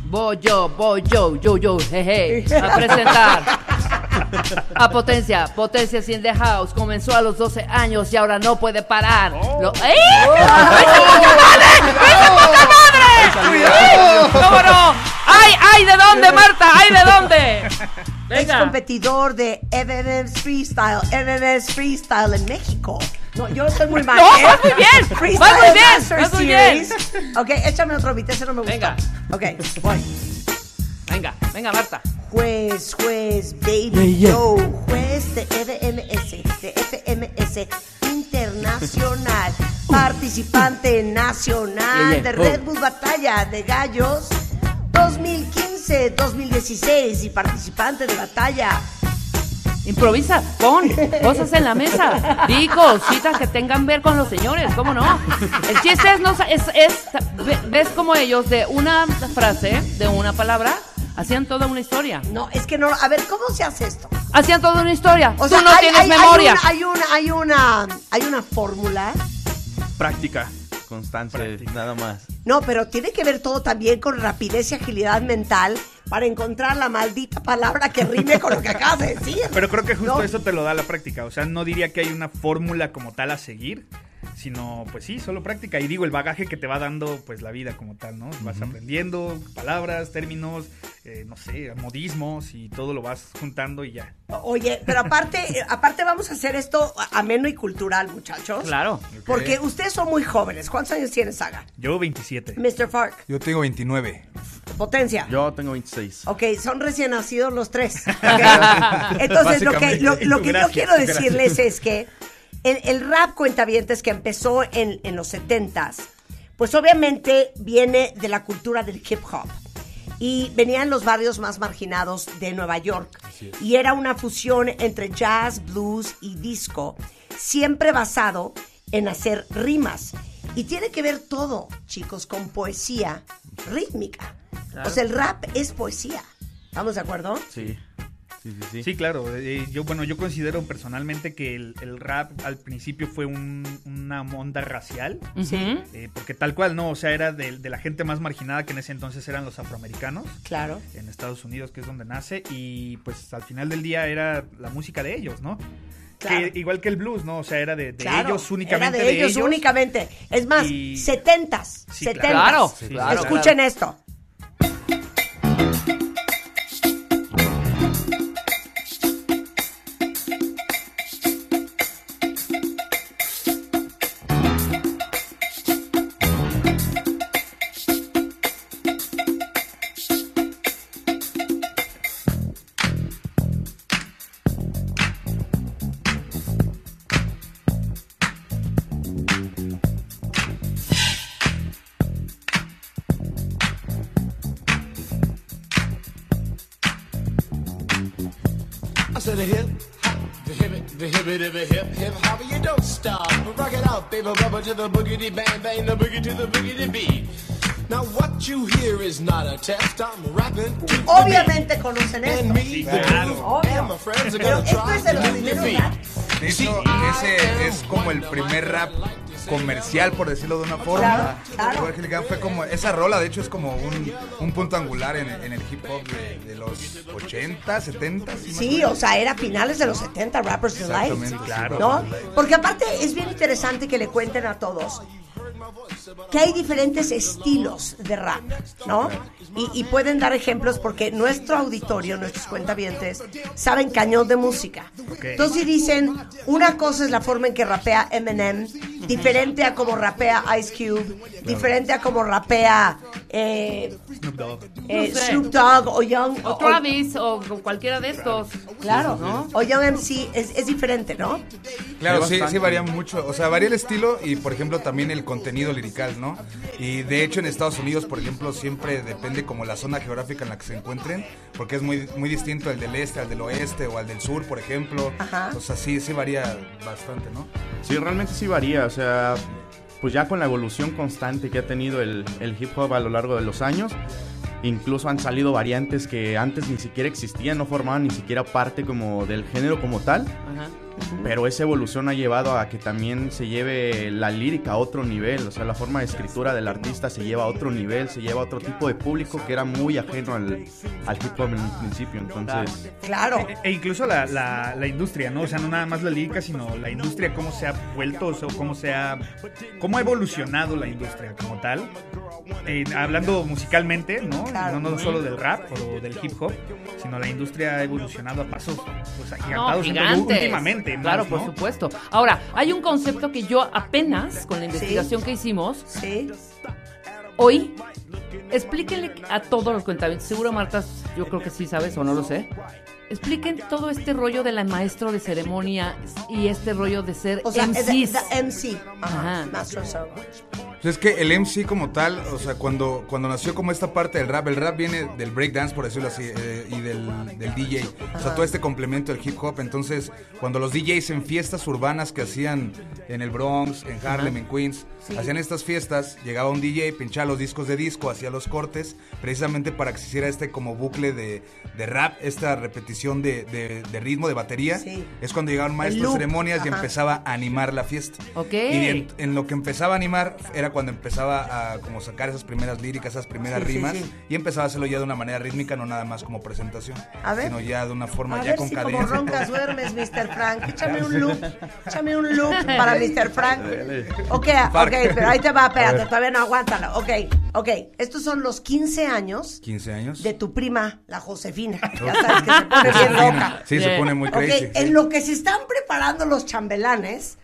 Voy yo, voy yo, yo, yo, jeje, a presentar. A Potencia, Potencia in the house. Comenzó a los 12 años y ahora no puede parar. Lo- ¡Ey! ¡Ay, poca madre! ¡Ay, poca madre! ¿Cómo no? ¡Ay, ay, de dónde, Marta! ¡Ay, de dónde! Venga. competidor de MMS Freestyle, MMS Freestyle en México. No, yo estoy muy mal. No, ¿eh? vas muy bien, Freestyle vas muy bien, Master vas muy bien. Series. Ok, échame otro beat, ese no me gusta. Venga. Ok, voy. Venga, venga, Marta. Juez, juez, baby, yo, juez de FMS, de FMS Internacional, participante nacional Yeah, yeah. de Red Bull Batalla de Gallos 2015-2016 y participante de batalla. Improvisa, pon cosas en la mesa, di cositas que tengan ver con los señores, ¿cómo no? El chiste es, no, sa- es, es- ve- ves como ellos de una frase, de una palabra, hacían toda una historia. No, es que no, a ver, ¿cómo se hace esto? Hacían toda una historia. O Tú sea, no hay- tienes hay- hay memoria. una- Hay una, hay una, hay una fórmula. Práctica, constancia, nada más. No, pero tiene que ver todo también con rapidez y agilidad mental para encontrar la maldita palabra que rime con lo que acabas de decir. Pero creo que justo No. eso te lo da la práctica. O sea, no diría que hay una fórmula como tal a seguir, sino pues sí, solo práctica. Y digo, el bagaje que te va dando pues la vida como tal, ¿no? Vas aprendiendo palabras, términos, eh, no sé, modismos y todo lo vas juntando y ya. Oye, pero aparte, eh, aparte vamos a hacer esto ameno y cultural, muchachos. Claro. Porque ustedes son muy jóvenes. ¿Cuántos años tienes, Saga? Yo 27. Mr. Fark, Yo tengo 29. potencia. Yo tengo 26. Ok, son recién nacidos los tres. Entonces, lo que, lo, lo que yo Gracias, quiero gracias. decirles es que el, el rap cuentavientes que empezó en, en los 70s, pues obviamente viene de la cultura del hip hop. Y venía en los barrios más marginados de Nueva York. Y era una fusión entre jazz, blues y disco, siempre basado en hacer rimas. Y tiene que ver todo, chicos, con poesía rítmica. O sea, el rap es poesía. ¿Estamos de acuerdo? Sí. Sí, sí, sí. Sí, claro. eh, yo, bueno, yo considero personalmente que el, el rap al principio fue un- una onda racial. Ujú. eh, porque tal cual, ¿no? O sea, era de, de la gente más marginada que en ese entonces eran los afroamericanos. Claro. En Estados Unidos, que es donde nace. Y pues al final del día era la música de ellos, ¿no? Claro. Que, igual que el blues, ¿no? O sea, era de, de Claro, ellos únicamente. Era de, ellos, únicamente. Es más, Y- setentas. Sí, setentas. Claro, Sí, claro. Escuchen esto. To the boogity bang bang, the boogie to the boogity beat. Now what you hear is not a test. I'm rapping to the beat. Obviamente conocen And esto. me, the groove, and my friends are gonna try es de to los De hecho, ese es como el primer rap comercial, por decirlo de una forma. Claro, claro. Fue como, esa rola, de hecho, es como un, un punto angular en, en el hip hop de, de los 80, 70. si más Sí, o sea, era finales de los 70, Rappers Delight. Exactamente, claro. ¿No? Porque aparte es bien interesante que le cuenten a todos que hay diferentes estilos de rap, ¿no? Y, y pueden dar ejemplos porque nuestro auditorio, nuestros cuentavientes, saben cañón de música. Entonces dicen, una cosa es la forma en que rapea Eminem, diferente a como rapea Ice Cube, diferente a como rapea eh, Snoop Dogg. eh, No sé. Snoop Dogg o Young... O Travis, o cualquiera de estos. Claro, o Young MC es, es diferente, ¿no? Claro, Sí, sí, varía mucho. O sea, varía el estilo y, por ejemplo, también el contenido ¿no? Y de hecho, en Estados Unidos, por ejemplo, siempre depende como la zona geográfica en la que se encuentren, porque es muy, muy distinto el del este al del oeste o al del sur, por ejemplo. Ajá. O sea, sí, sí varía bastante, ¿no? Sí, realmente sí varía, o sea, pues ya con la evolución constante que ha tenido el, el hip hop a lo largo de los años, incluso han salido variantes que antes ni siquiera existían, no formaban ni siquiera parte como del género como tal, Ajá. Pero esa evolución ha llevado a que también se lleve la lírica a otro nivel, o sea, la forma de escritura del artista se lleva a otro nivel, se lleva a otro tipo de público que era muy ajeno al, al hip hop en un principio, entonces... Claro. E, e incluso la, la- la industria, ¿no? O sea, no nada más la lírica, sino la industria, cómo se ha vuelto, o sea, cómo se ha. cómo ha evolucionado la industria como tal. Eh, hablando musicalmente, ¿no? Claro. No, no solo del rap o del hip hop, sino la industria ha evolucionado a pasos pues, No, agigantados gigantes. últimamente. Claro, por supuesto. Ahora, hay un concepto que yo apenas, con la investigación que hicimos, Sí. hoy, explíquenle a todos los cuentavientes, seguro Marta, yo creo que sí sabes o no lo sé, expliquen todo este rollo de la maestro de ceremonia y este rollo de ser O sea, MCs. MC. Ajá. Ajá. Master of Ceremony. Pues es que el MC como tal, o sea, cuando, cuando nació como esta parte del rap, el rap viene del breakdance, por decirlo así, eh, y del, del DJ. O sea, todo este complemento del hip hop. Entonces, cuando los DJs en fiestas urbanas que hacían en el Bronx, en Harlem, en Queens, hacían estas fiestas, llegaba un DJ, pinchaba los discos de disco, hacía los cortes, precisamente para que se hiciera este como bucle de, de rap, esta repetición de, de- de ritmo, de batería. Sí. Es cuando llegaban maestros ceremonias y empezaba a animar la fiesta. Ok. Y en, en lo que empezaba a animar era cuando empezaba a como sacar esas primeras líricas, esas primeras Sí, sí, rimas sí. y empezaba a hacerlo ya de una manera rítmica, no nada más como presentación, A ver. sino ya de una forma A ya ver con si como cadencia. roncas duermes, Mr. Frank. Échame un loop. Échame un loop para Mr. Frank. Ok, ok, pero ahí te va, espérate, todavía no aguántalo. Ok, ok. Estos son los 15 años 15 años. de tu prima, la Josefina. Ya sabes que se pone bien loca. Sí, se pone muy crazy. sí. en lo que se están preparando los chambelanes,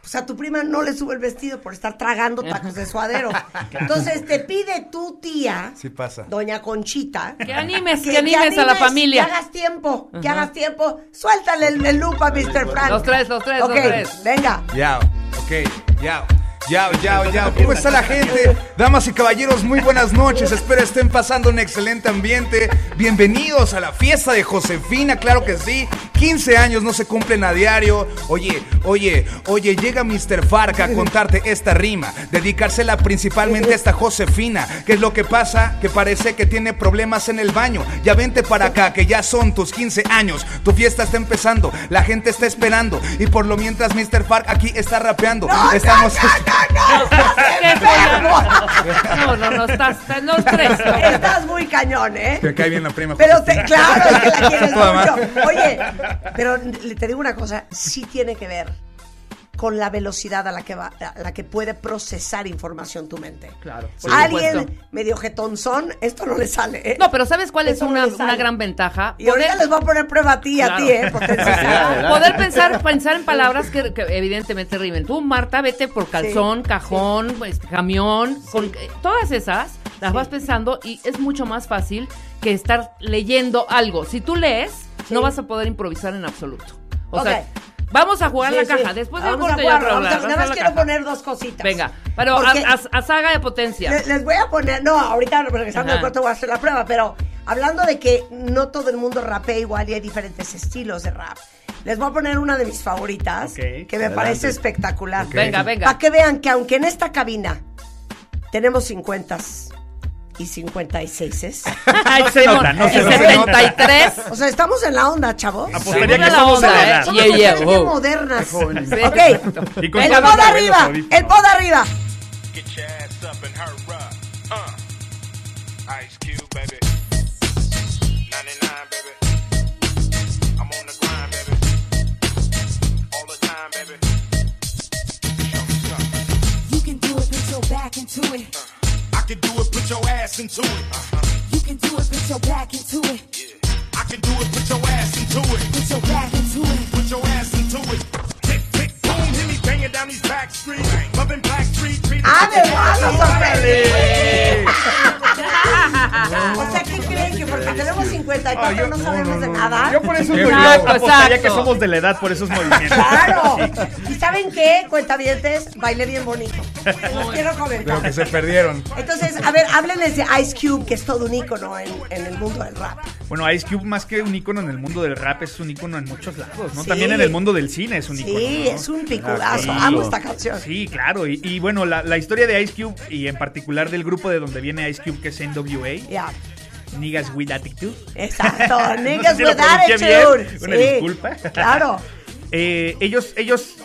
pues a tu prima no le sube el vestido por estar tragando tacos de suadero. Entonces te pide tu tía, Sí pasa. doña Conchita, Que animes, que animes a la familia. Que hagas tiempo, que hagas tiempo. Suéltale el, el loop a Mr. Frank. Los tres, los tres, los tres. venga. Yao, ok, yao. Yao, yao, yao. ¿Cómo está la gente? Damas y caballeros, muy buenas noches. Espero estén pasando un excelente ambiente. Bienvenidos a la fiesta de Josefina, claro que sí. 15 años no se cumplen a diario. Oye, oye, oye, llega Mr. Farca a contarte esta rima. Dedicársela principalmente a esta Josefina. ¿Qué es lo que pasa? Que parece que tiene problemas en el baño. Ya vente para acá, que ya son tus 15 años. Tu fiesta está empezando, la gente está esperando. Y por lo mientras Mr. Farc aquí está rapeando. Estamos. ¿Qué fue? No, no, no, estás, estás- los tres. no. Estás muy cañón, ¿eh? Me cae bien la prima. Pero te, claro, es que la quieres mucho. Oye, pero te digo una cosa, sí tiene que ver con la velocidad a la que va, a la que puede procesar información tu mente. Claro. Alguien supuesto. medio jetonzón, esto no le sale, ¿eh? No, pero ¿sabes cuál es no una, una gran ventaja? Y ahorita les voy a poner prueba a ti y a Claro. ti, ¿eh? Poder pensar, pensar en palabras que, que evidentemente rimen. Tú, Marta, vete por calzón, cajón, pues, camión, con, eh, todas esas las vas pensando y es mucho más fácil que estar leyendo algo. Si tú lees, no vas a poder improvisar en absoluto. O sea, vamos a jugar Sí, la sí. caja. Después del Vamos a corte jugar, ya vamos a- hablar. Nada más quiero poner dos cositas. Venga, pero a, Porque- a- a saga de potencia. Le- Les voy a poner, no, ahorita regresando Ajá. al corte voy a hacer la prueba, pero hablando de que no todo el mundo rapea igual y hay diferentes estilos de rap. Les voy a poner una de mis favoritas que me parece espectacular. Venga, venga. Para que vean que aunque en esta cabina tenemos 50 y 56 Ay, se nota, no y se nota. 73. O sea, estamos en la onda, chavos. Apostaría que la onda, ¿eh? Somos Yeah, yeah, mujeres oh. modernas. Ok. El pod arriba, el pod arriba. Get your ass up and hurry up. Uh. Ice Cube, baby. 99, baby. I'm on the grind, baby. All the time, baby. Show me something. You can do it, put your back into it. I can do it, put your ass into it. You can do it, put your back into it. I can do it, put your ass into it. Put your back into it. Put your ass into it. Tick, tick, boom, hit me banging down these back streets. Loving black street, treating ¡Además, O sea, ¿qué creen? Que porque tenemos 54 Ah, yo- no sabemos de nada. Yo por eso Exacto, yo apostaría exacto. que somos de la edad por esos movimientos. ¡Claro! ¿Y saben qué? Cuentavientes, bailé bien bonito. Los quiero Pero comentar. que se perdieron. Entonces, a ver, háblenles de Ice Cube, que es todo un ícono en, en el mundo del rap. Bueno, Ice Cube más que un ícono en el mundo del rap es un ícono en muchos lados, ¿no? Sí. También en el mundo del cine es un ícono. Sí, ¿no? es un piculazo. Sí. Amo esta canción. Sí, claro. Y, y bueno, la, la historia de Ice Cube y en particular del grupo de donde viene Ice Cube, que es NWA, Ya, Niggas with Attitude. exacto. Niggas si with attitude. bien. Una Sí, disculpa. Claro. eh, ellos, ellos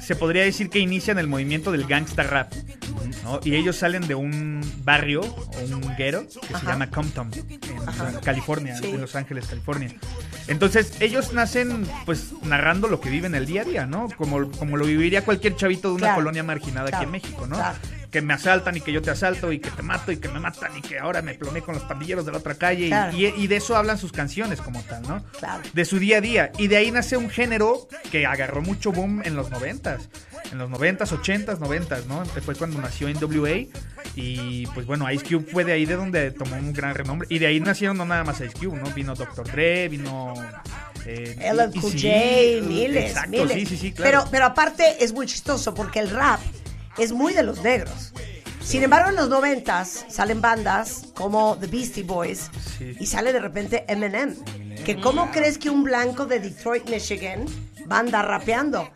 se podría decir que inician el movimiento del gangsta rap. ¿no? Y ellos salen de un barrio o un guero que se llama Compton, en Ajá. California, Sí. en Los Ángeles, California. Entonces, ellos nacen pues narrando lo que viven el día a día, ¿no? Como, como lo viviría cualquier chavito de una Claro. colonia marginada Claro. aquí en México, ¿no? Claro. Que me asaltan y que yo te asalto y que te mato y que me matan y que ahora me ploné con los pandilleros de la otra calle. y-. Y, y de eso hablan sus canciones como tal, ¿no? Claro. de su día a día. Y de ahí nace un género que agarró mucho boom en los noventas. En los noventas, ochentas, noventas, ¿no? Fue cuando nació NWA. Y pues bueno, Ice Cube fue de ahí de donde tomó un gran renombre. Y de ahí nacieron no nada más Ice Cube, ¿no? Vino Dr. Dre, vino... Eh, LL Cool Eazy-E, J, miles, Exacto, miles. sí, sí, sí, claro. Pero, pero aparte es muy chistoso porque el rap es muy de los negros. Sin embargo, en los noventas salen bandas como The Beastie Boys Sí. y sale de repente Eminem. Que cómo crees que un blanco de Detroit, Michigan, va a andar rapeando.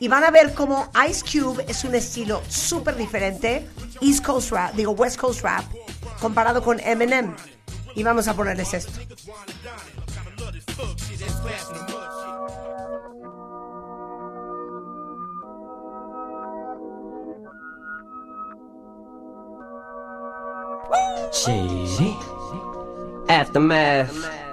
Y van a ver cómo Ice Cube es un estilo súper diferente, East Coast rap, digo West Coast rap, comparado con Eminem. Y vamos a ponerles esto. Shit. Aftermath.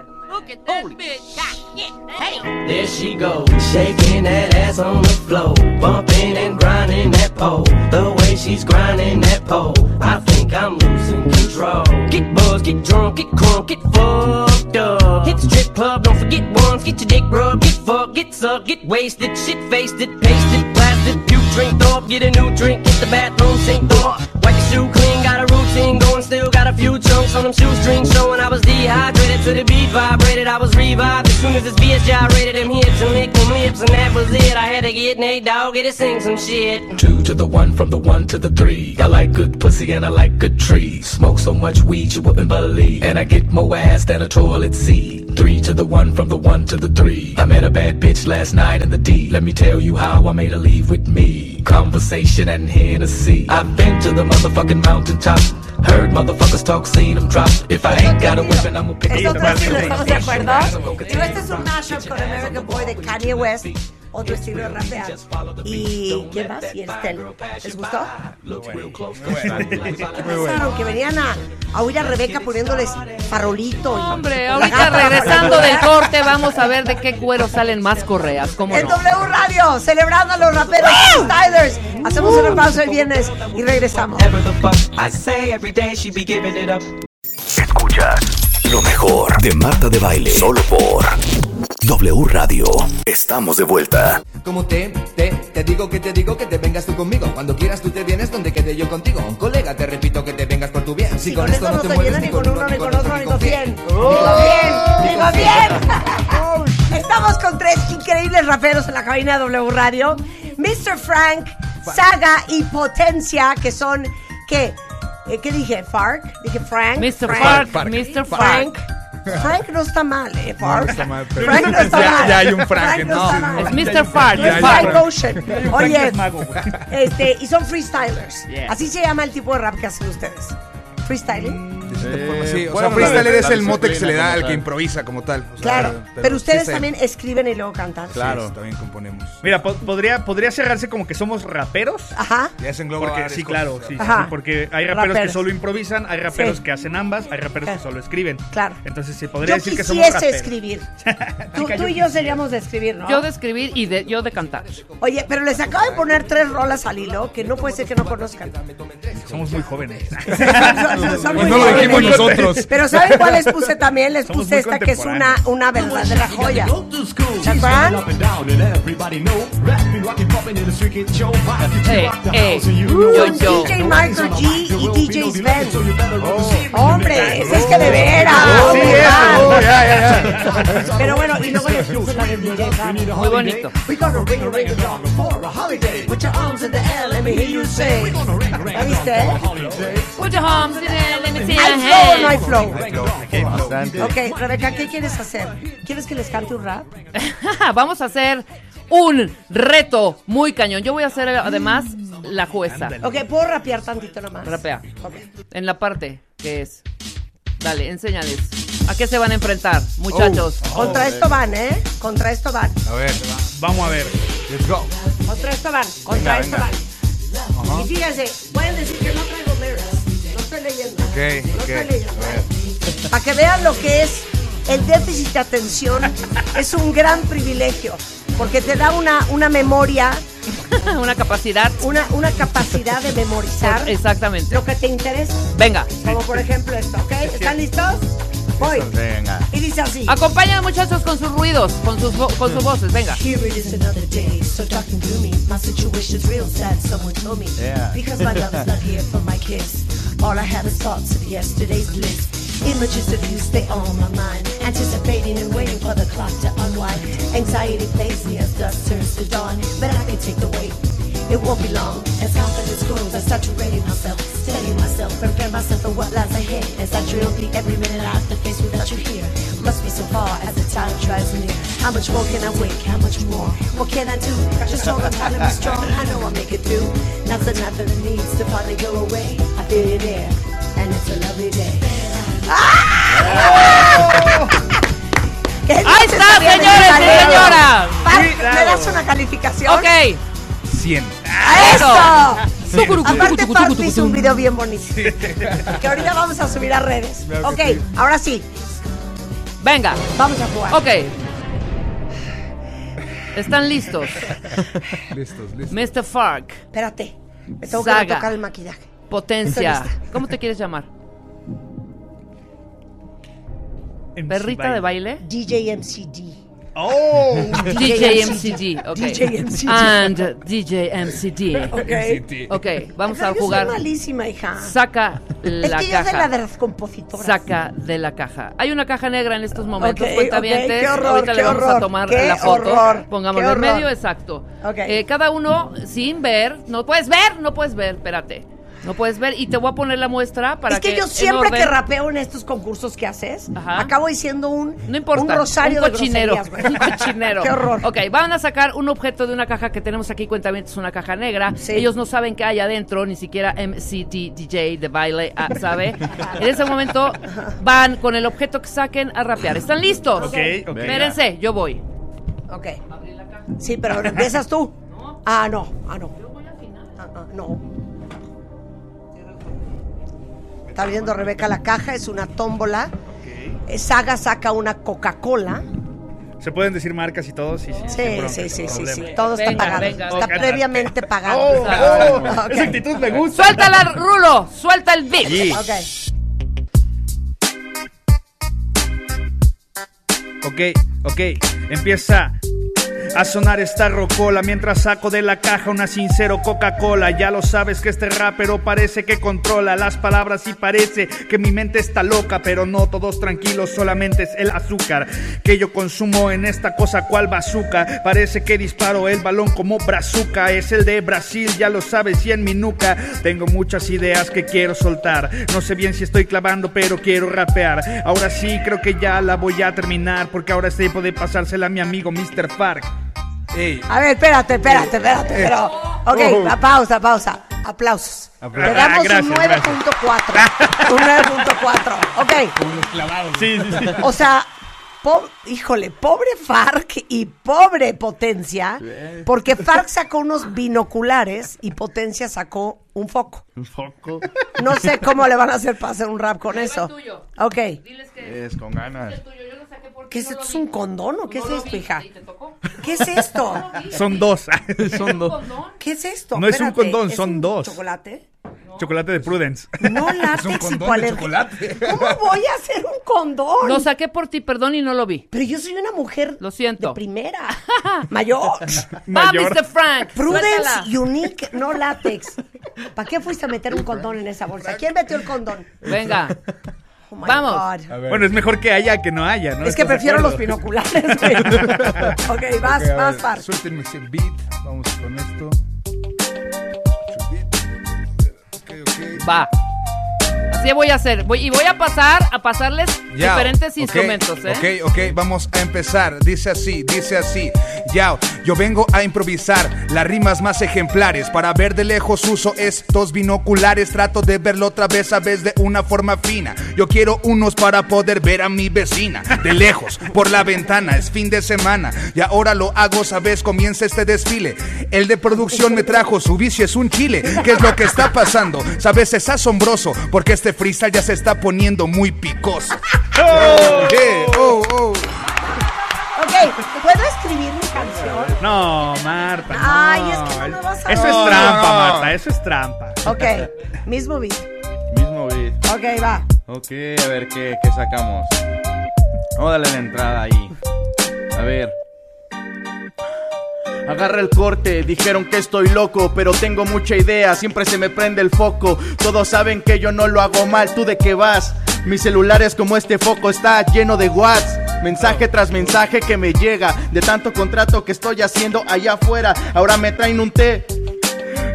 There she goes, shaking that ass on the floor, bumping and grinding that pole. The way she's grinding that pole, I think I'm losing control. Get buzzed, get drunk, get crunk, get fucked up. Hit the strip club, don't forget once, get your dick rubbed, get fucked, get sucked, get wasted, shit faced it, pasted, blasted, puke, drink, up, get a new drink, hit the bathroom, sink, up. Wipe your shoe clean, got a routine going, still got a few chunks on them shoestrings showing I was dehydrated to the beat vibrated, I was revived as soon as this bitch gyrated them hips and licked them lips and that was it. I had to get Nate Dogg, get to sing some shit. Two to the one, from the one to the three. I like good pussy and I like good trees. Smoke so much weed you wouldn't believe. And I get more ass than a toilet seat. Three to the one, from the one to the three. I met a bad bitch last night in the D. Let me tell you how I made her leave with me. Conversation and Hennessy. I've been to the motherfucking mountaintop. Heard motherfuckers talk, seen them drop. If I ain't got a weapon, I'ma pick Esto up otro estilo, ¿estamos de acuerdo? Digo, este es un mashup con American Boy de Kanye West, otro estilo de rapear. ¿Y quién más? Y Estel. ¿Les gustó? ¿Qué pensaron? Que venían a, a oír a Rebeca poniéndoles farolito. y- Hombre, ahorita regresando del corte vamos a ver de qué cuero salen más correas, ¿cómo En no? W Radio, celebrando a los raperos freestylers. Hacemos una pausa el viernes y regresamos. Ever the fuck I say every day she be giving it up. Escuchas lo mejor de Marta de Baile. Solo por W Radio. Estamos de vuelta. Como te, te, te digo que te digo que te vengas tú conmigo. Cuando quieras tú te vienes donde quede yo contigo. Un colega, te repito que te vengas por tu bien. Si con esto no te se mueves ni con uno, ni con otro, ni con cien. Digo bien, digo bien. Estamos con tres increíbles raperos en la cabina de W Radio. Mr. Frank, Saga y Potencia, que son, ¿qué? Eh, ¿Qué dije? ¿Fark? Dije Frank. Mr. Fark, Mr. Frank. Frank no está mal, ¿eh? Fark. No está mal, pero- Frank no está Ya- mal. ya hay un Frank, no ¿no? está mal. Es Mr. No es Frank Frank. Ocean. Frank Oye, es mago, este, y son freestylers. Yeah. Así se llama el tipo de rap que hacen ustedes. Freestyling. Sí, o bueno, sea, freestyle la- es el mote que se le da al que improvisa como tal. O sea, Claro, pero ustedes también escriben y luego cantan. Claro. Sí, también componemos. Mira, po- podría, podría cerrarse como que somos raperos. Ajá. Ya se engloba Porque sí, cosas. claro, sí, sí, Ajá. porque hay raperos, Raperos. que solo improvisan, hay raperos Sí. que hacen ambas, hay raperos que solo escriben. Claro. Entonces se podría Yo decir que somos quisiese raperos. escribir. Tú, tú y yo seríamos de escribir, ¿no? Yo de escribir y de, yo de cantar. Oye, pero les acabo de poner tres rolas al hilo que no puede ser que no conozcan. Somos muy jóvenes. Son- son Y muy no lo nosotros. Pero ¿saben cuál les puse también? Les Somos puse esta que es una, una verdadera joya. ¿Se acuerdan? Eh, eh, yo, Con yo. DJ Michael G y DJ Sven. Hombre, ese es que de veras. Sí, eso, oh, ya, ya, ya. Pero bueno, y luego les puse la de DJ Sven. Muy bonito. Holiday. Put your arms in the air, let me hear you say. ¿Ya viste? Put your arms in there, let me see your ¿Hay flow o no hay flow? Bastante. Ok, Rebeca, ¿qué quieres hacer? ¿Quieres que les cante un rap? Vamos a hacer un reto muy cañón. Yo voy a ser además la jueza. Ok, ¿puedo rapear tantito nomás? Rapea. Ok. En la parte que es. Dale, enséñales. ¿A qué se van a enfrentar, muchachos? Contra esto van, ¿eh? Contra esto van. A ver, vamos a ver. Let's go. Contra esto van. Contra Venga, esto venga. van. Ajá. Y fíjense, pueden decir que no traigo lyrics. No estoy leyendo. Ok, No estoy leyendo. Para que vean lo que es el déficit de atención, es un gran privilegio. Porque te da una, una memoria. una capacidad. Una, una capacidad de memorizar. Exactamente. Lo que te interesa. Venga. Como por ejemplo esto, ¿ok? ¿Están listos? Voy. Venga. Y dice así. Acompañan muchachos con sus ruidos, con sus, vo- con sus voces, venga. Here it is another day, so dark and gloomy. My situation's real sad, someone told me. Yeah. Because my love is not here for my kiss. All I have is thoughts of yesterday's bliss. Images of you stay on my mind, anticipating and waiting for the clock to unwind. Anxiety plays me as dusk turns to dawn, but I can take the weight. It won't be long. As confidence grows, I start to ready myself, steady myself, prepare myself for what lies ahead. As I drill through every minute I have to face without you here. Must be so far as the time drives near. How much more can I wait? How much more? What can I do? Just hold on tight and be strong. I know I'll make it through. Nothing, nothing needs to finally go away. I feel you there, and it's a lovely day. ¿Qué Ahí está, señores y señoras. ¿Me das una calificación? Ok. 100. ¡Eso! Cien. Aparte, Park hizo un video bien bonito. Que ahorita vamos a subir a redes. Claro Ok, que sí. ahora sí. Venga. Vamos a jugar. Ok. ¿Están listos? Listos, listos. Mr. Fark. Espérate. Me tengo que Saga. retocar el maquillaje. Potencia. ¿Cómo te quieres llamar? ¿Perrita de baile? DJ MCD. Oh. DJ MCD, ok. DJ MCD. And DJ MCD. Ok. Ok, vamos a yo soy jugar. malísima, hija. Saca Es la que yo soy la caja. de las compositoras. Saca de la caja. Hay una caja negra en estos momentos, Ok, cuentavientes. qué horror, Ahorita qué le vamos a horror, tomar qué la foto. horror, qué en medio, exacto. Eh, cada uno sin ver. No puedes ver, no puedes ver, espérate. No puedes ver y te voy a poner la muestra para es que, que yo siempre que rapeo en estos concursos que haces, Ajá. acabo diciendo un, No importa. un rosario un de cochinero. groserías, güey. Un cochinero. Qué horror. Ok, van a sacar un objeto de una caja que tenemos aquí, cuentamientos, una caja negra. Ellos no saben qué hay adentro, ni siquiera MCT DJ de baile ah, sabe. en ese momento van con el objeto que saquen a rapear. ¿Están listos? Ok, ok. Espérense, yo voy. Ok. Sí, pero ahora empiezas tú. Ah, no. Ah, no. Ah, ah, no. Está viendo Rebeca la caja, es una tómbola. Eh, Saga saca una Coca-Cola. ¿Se pueden decir marcas y todo? Sí, sí. Sí, sí, sí, sí, sí. Todo está pagado. venga, está venga. previamente pagado. Oh, oh, Ok. Esa actitud me gusta. Suéltala, Rulo. Suelta el beat. Sí. Ok. Ok, ok, empieza a sonar esta rocola mientras saco de la caja una sincero Coca-Cola. Ya lo sabes que este rapero parece que controla las palabras y parece que mi mente está loca, pero no todos tranquilos, solamente es el azúcar que yo consumo en esta cosa cual bazooka. Parece que disparo el balón como brazuca, es el de Brasil, ya lo sabes, y en mi nuca tengo muchas ideas que quiero soltar. No sé bien si estoy clavando, pero quiero rapear. Ahora sí, creo que ya la voy a terminar, porque ahora es tiempo de pasársela a mi amigo Mr. Fark. Ey. A ver, espérate, espérate, espérate. Pero, ok, Oh. pa- pausa, pausa. Aplausos. Le damos Ah, gracias, un 9.4. un 9.4. Ok. Sí, sí, sí. O sea, po- híjole, pobre Farc y pobre Potencia, porque Farc sacó unos binoculares y Potencia sacó un foco. Un foco. No sé cómo le van a hacer para hacer un rap con eso. Ok. Es con ganas. ¿Qué es esto? ¿Es un condón o qué es esto, hija? ¿Qué es esto? Son dos. Son dos. ¿Qué es esto? No es un condón, ¿es son dos. ¿Chocolate? Chocolate de Prudence. No látex hipoalergénico. ¿Cómo voy a hacer un condón? Lo saqué por ti, perdón, y no lo vi. Pero yo soy una mujer Lo siento. de primera. Mayor. Va, Mayor. Mr. Frank. Prudence suéltala. Unique, no látex. ¿Para qué fuiste a meter un condón en esa bolsa? ¿Quién metió el condón? Venga. Oh my Vamos. God. Bueno, es mejor que haya que no haya, ¿no? Es que ¿Estás de prefiero los binoculares, güey. ok, vas, Ok, a vas, Far. Suéltenme ese beat. Vamos con esto. Ok, ok. Va. Así voy a hacer. Voy, y voy a pasar a pasarles Diferentes ok, instrumentos, ¿eh? Ok, ok, vamos a empezar. Dice así, dice así. Ya, yo vengo a improvisar las rimas más ejemplares. Para ver de lejos uso estos binoculares. Trato de verlo otra vez a vez de una forma fina. Yo quiero unos para poder ver a mi vecina. De lejos, por la ventana, es fin de semana. Y ahora lo hago, sabes, comienza este desfile. El de producción me trajo, su vicio es un chile. ¿Qué es lo que está pasando? Sabes, es asombroso. Porque este freestyle ya se está poniendo muy picoso. Oh. Yeah, oh, oh. Ok, ¿puedo escribir mi canción? No, Marta. Ay, es que no vas a Eso es trampa, Marta. Eso es trampa. Ok, mismo beat. Mismo beat. Ok, va. Ok, a ver qué, qué sacamos. Vamos a darle la entrada ahí. A ver. Agarra el corte, dijeron que estoy loco, pero tengo mucha idea, siempre se me prende el foco. Todos saben que yo no lo hago mal, ¿tú de qué vas? Mi celular es como este foco, está lleno de watts. Mensaje tras mensaje que me llega de tanto contrato que estoy haciendo allá afuera. Ahora me traen un té.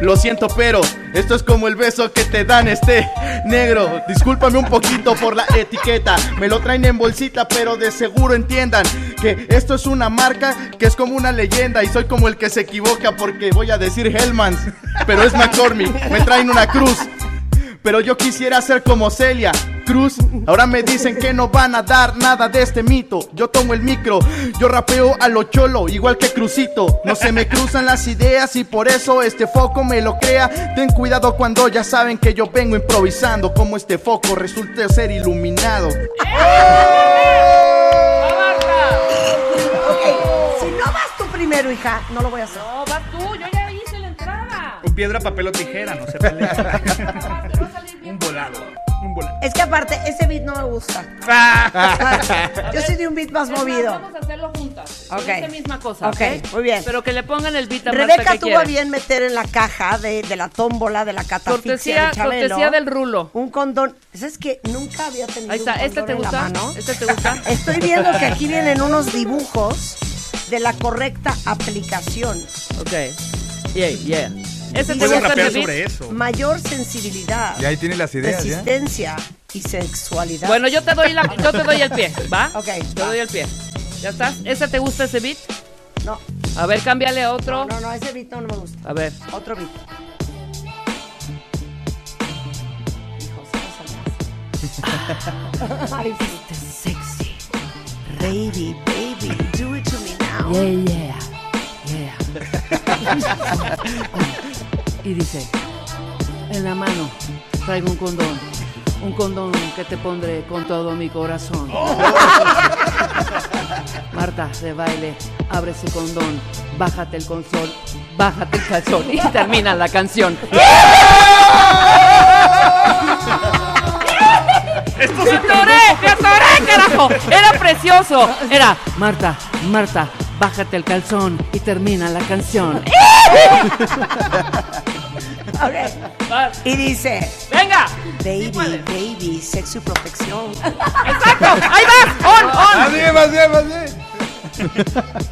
Lo siento, pero esto es como el beso que te dan este negro. Discúlpame un poquito por la etiqueta. Me lo traen en bolsita, pero de seguro entiendan que esto es una marca que es como una leyenda. Y soy como el que se equivoca porque voy a decir Hellmans, pero es McCormick. Me traen una cruz. Pero yo quisiera ser como Celia Cruz. Ahora me dicen que no van a dar nada de este mito. Yo tomo el micro, yo rapeo a lo cholo, igual que Crucito. No se me cruzan las ideas y por eso este foco me lo crea. Ten cuidado cuando ya saben que yo vengo improvisando. Como este foco resulte ser iluminado. Ok, si no vas tú primero, hija, no lo voy a hacer. No, vas tú, yo ya hice la entrada. Un piedra, papel o tijera, no se peleen. volado. Un volado. Es que aparte, ese beat no me gusta. Yo soy de un beat más Es más, movido. Vamos a hacerlo juntas. Ok. Ok. Esta misma cosa. Ok, muy bien. Pero que le pongan el beat a Marta Rebeca que tuvo a bien meter en la caja de, de la tómbola de la catafixia Cortesía, de Chabelo, cortesía del rulo. Un condón. ¿Sabes que nunca había tenido Ahí está, un ¿este te en la gusta? mano? ¿Este te gusta? Estoy viendo que aquí vienen unos dibujos de la correcta aplicación. Ok. Yeah, yeah. ¿Ese te gusta sobre eso. Mayor sensibilidad. Y ahí tiene las ideas, ¿ya? Resistencia y sexualidad. Bueno, yo te doy la, yo te doy el pie, ¿va? Ok, Te doy el pie. ¿Ya estás? ¿Ese te gusta ese beat? No. A ver, cámbiale a otro. No, no, ese beat no me gusta. A ver. Otro beat. Ay, sí. sexy. Baby, baby, do it to me now. Yeah, yeah, yeah. y dice, en la mano traigo un condón, un condón que te pondré con todo mi corazón. Marta de baile, abre ese condón, bájate el consol, bájate el calzón y termina la canción. ¡Me atoré! ¡Me atoré, carajo! Era precioso. Era, Marta, Marta, bájate el calzón y termina la canción. Ok. Y dice: ¡Venga! Baby, baby, sexo y protección. ¡Exacto! ¡Ahí vas! ¡On, on! Bien, más bien.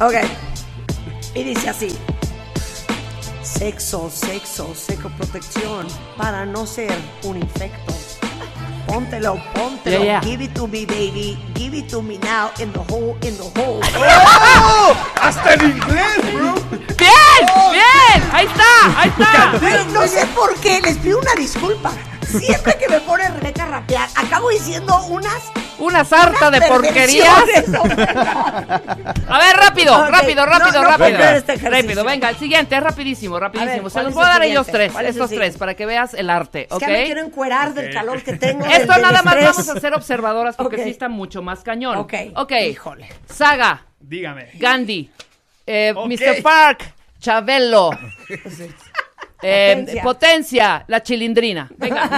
Ok. Y dice así: Sexo, sexo, seco protección para no ser un infecto. Póntelo, póntelo. Yeah, yeah. Give it to me, baby. Give it to me now in the hole, in the hole. ¡Oh! ¡Hasta en inglés, bro! ¡Bien! ¡Bien! ¡Ahí está! ¡Ahí está! No sé por qué, les pido una disculpa. Siempre que me pone Rebeca a rapear, acabo diciendo unas. Una sarta de porquerías. A ver, rápido, rápido, rápido, no, no rápido. este rápido, venga, el siguiente, rapidísimo, rapidísimo. Ver, Se ¿cuál los es voy a dar a ellos tres, ¿Cuál es el estos tres, para que veas el arte, Es ¿ok? que me quiero encuerar del calor que tengo. Esto del nada más estrés. vamos a ser observadoras porque Ok. sí está mucho más cañón. Ok. Ok. Híjole. Saga, Dígame. Gandhi, eh. Mr. Park, Chabelo. eh, Potencia. potencia. la chilindrina. Venga.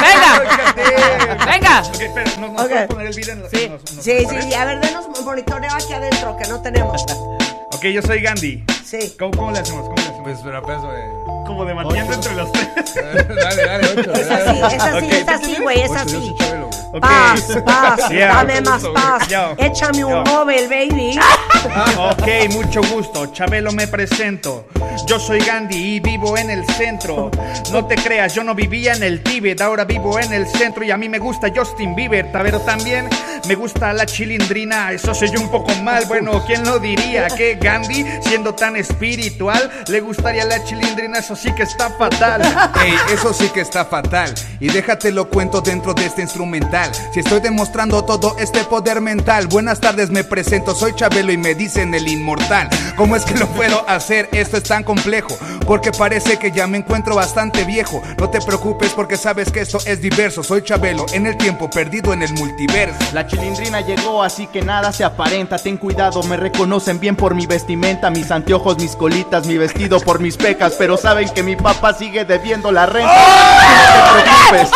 Venga. Venga. Ok, espera, ¿nos, nos Ok. puedes poner el video en la Sí. nos- nos- Sí, sí, a ver, denos un monitoreo aquí adentro que no tenemos. Ok, yo soy Gandhi. Sí. ¿Cómo, cómo le hacemos? ¿Cómo le hacemos? Pues rapeazo de. Como debatiendo Ocho. entre los tres. dale, dale, ocho. Es así, es así, es así, güey, es Ocho, así. Yo. Paz, paz, Yeah. dame más paz. Yo. Échame un Yo. Nobel, baby. Ok, mucho gusto. Chabelo me presento. Yo soy Gandhi y vivo en el centro. No te creas, yo no vivía en el Tíbet, ahora vivo en el centro y a mí me gusta Justin Bieber, pero también me gusta la chilindrina. Eso soy un poco mal, bueno, ¿quién lo diría? Que Gandhi, siendo tan espiritual, le gustaría la chilindrina, eso sí que está fatal. Ey, eso sí que está fatal. Y déjate lo cuento dentro de este instrumental. Si estoy demostrando todo este poder mental. Buenas tardes, me presento, soy Chabelo y me dicen el inmortal. ¿Cómo es que lo puedo hacer? Esto es tan complejo. Porque parece que ya me encuentro bastante viejo. No te preocupes porque sabes que esto es diverso. Soy Chabelo en el tiempo perdido en el multiverso. La chilindrina llegó, así que nada se aparenta. Ten cuidado, me reconocen bien por mi vestimenta, mis anteojos, mis colitas, mi vestido por mis pecas. Pero saben que mi papá sigue debiendo la renta. No te preocupes,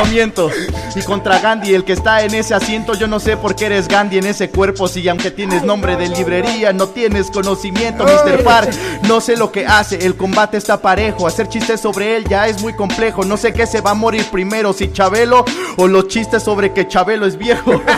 no miento. Y contra Gandhi, el que está en ese asiento, yo no sé por qué eres Gandhi en ese cuerpo. Si aunque tienes nombre de librería, no tienes conocimiento, Mr. Park. No sé lo que hace, el combate está parejo. Hacer chistes sobre él ya es muy complejo. No sé qué se va a morir primero, si Chabelo o los chistes sobre que Chabelo es viejo.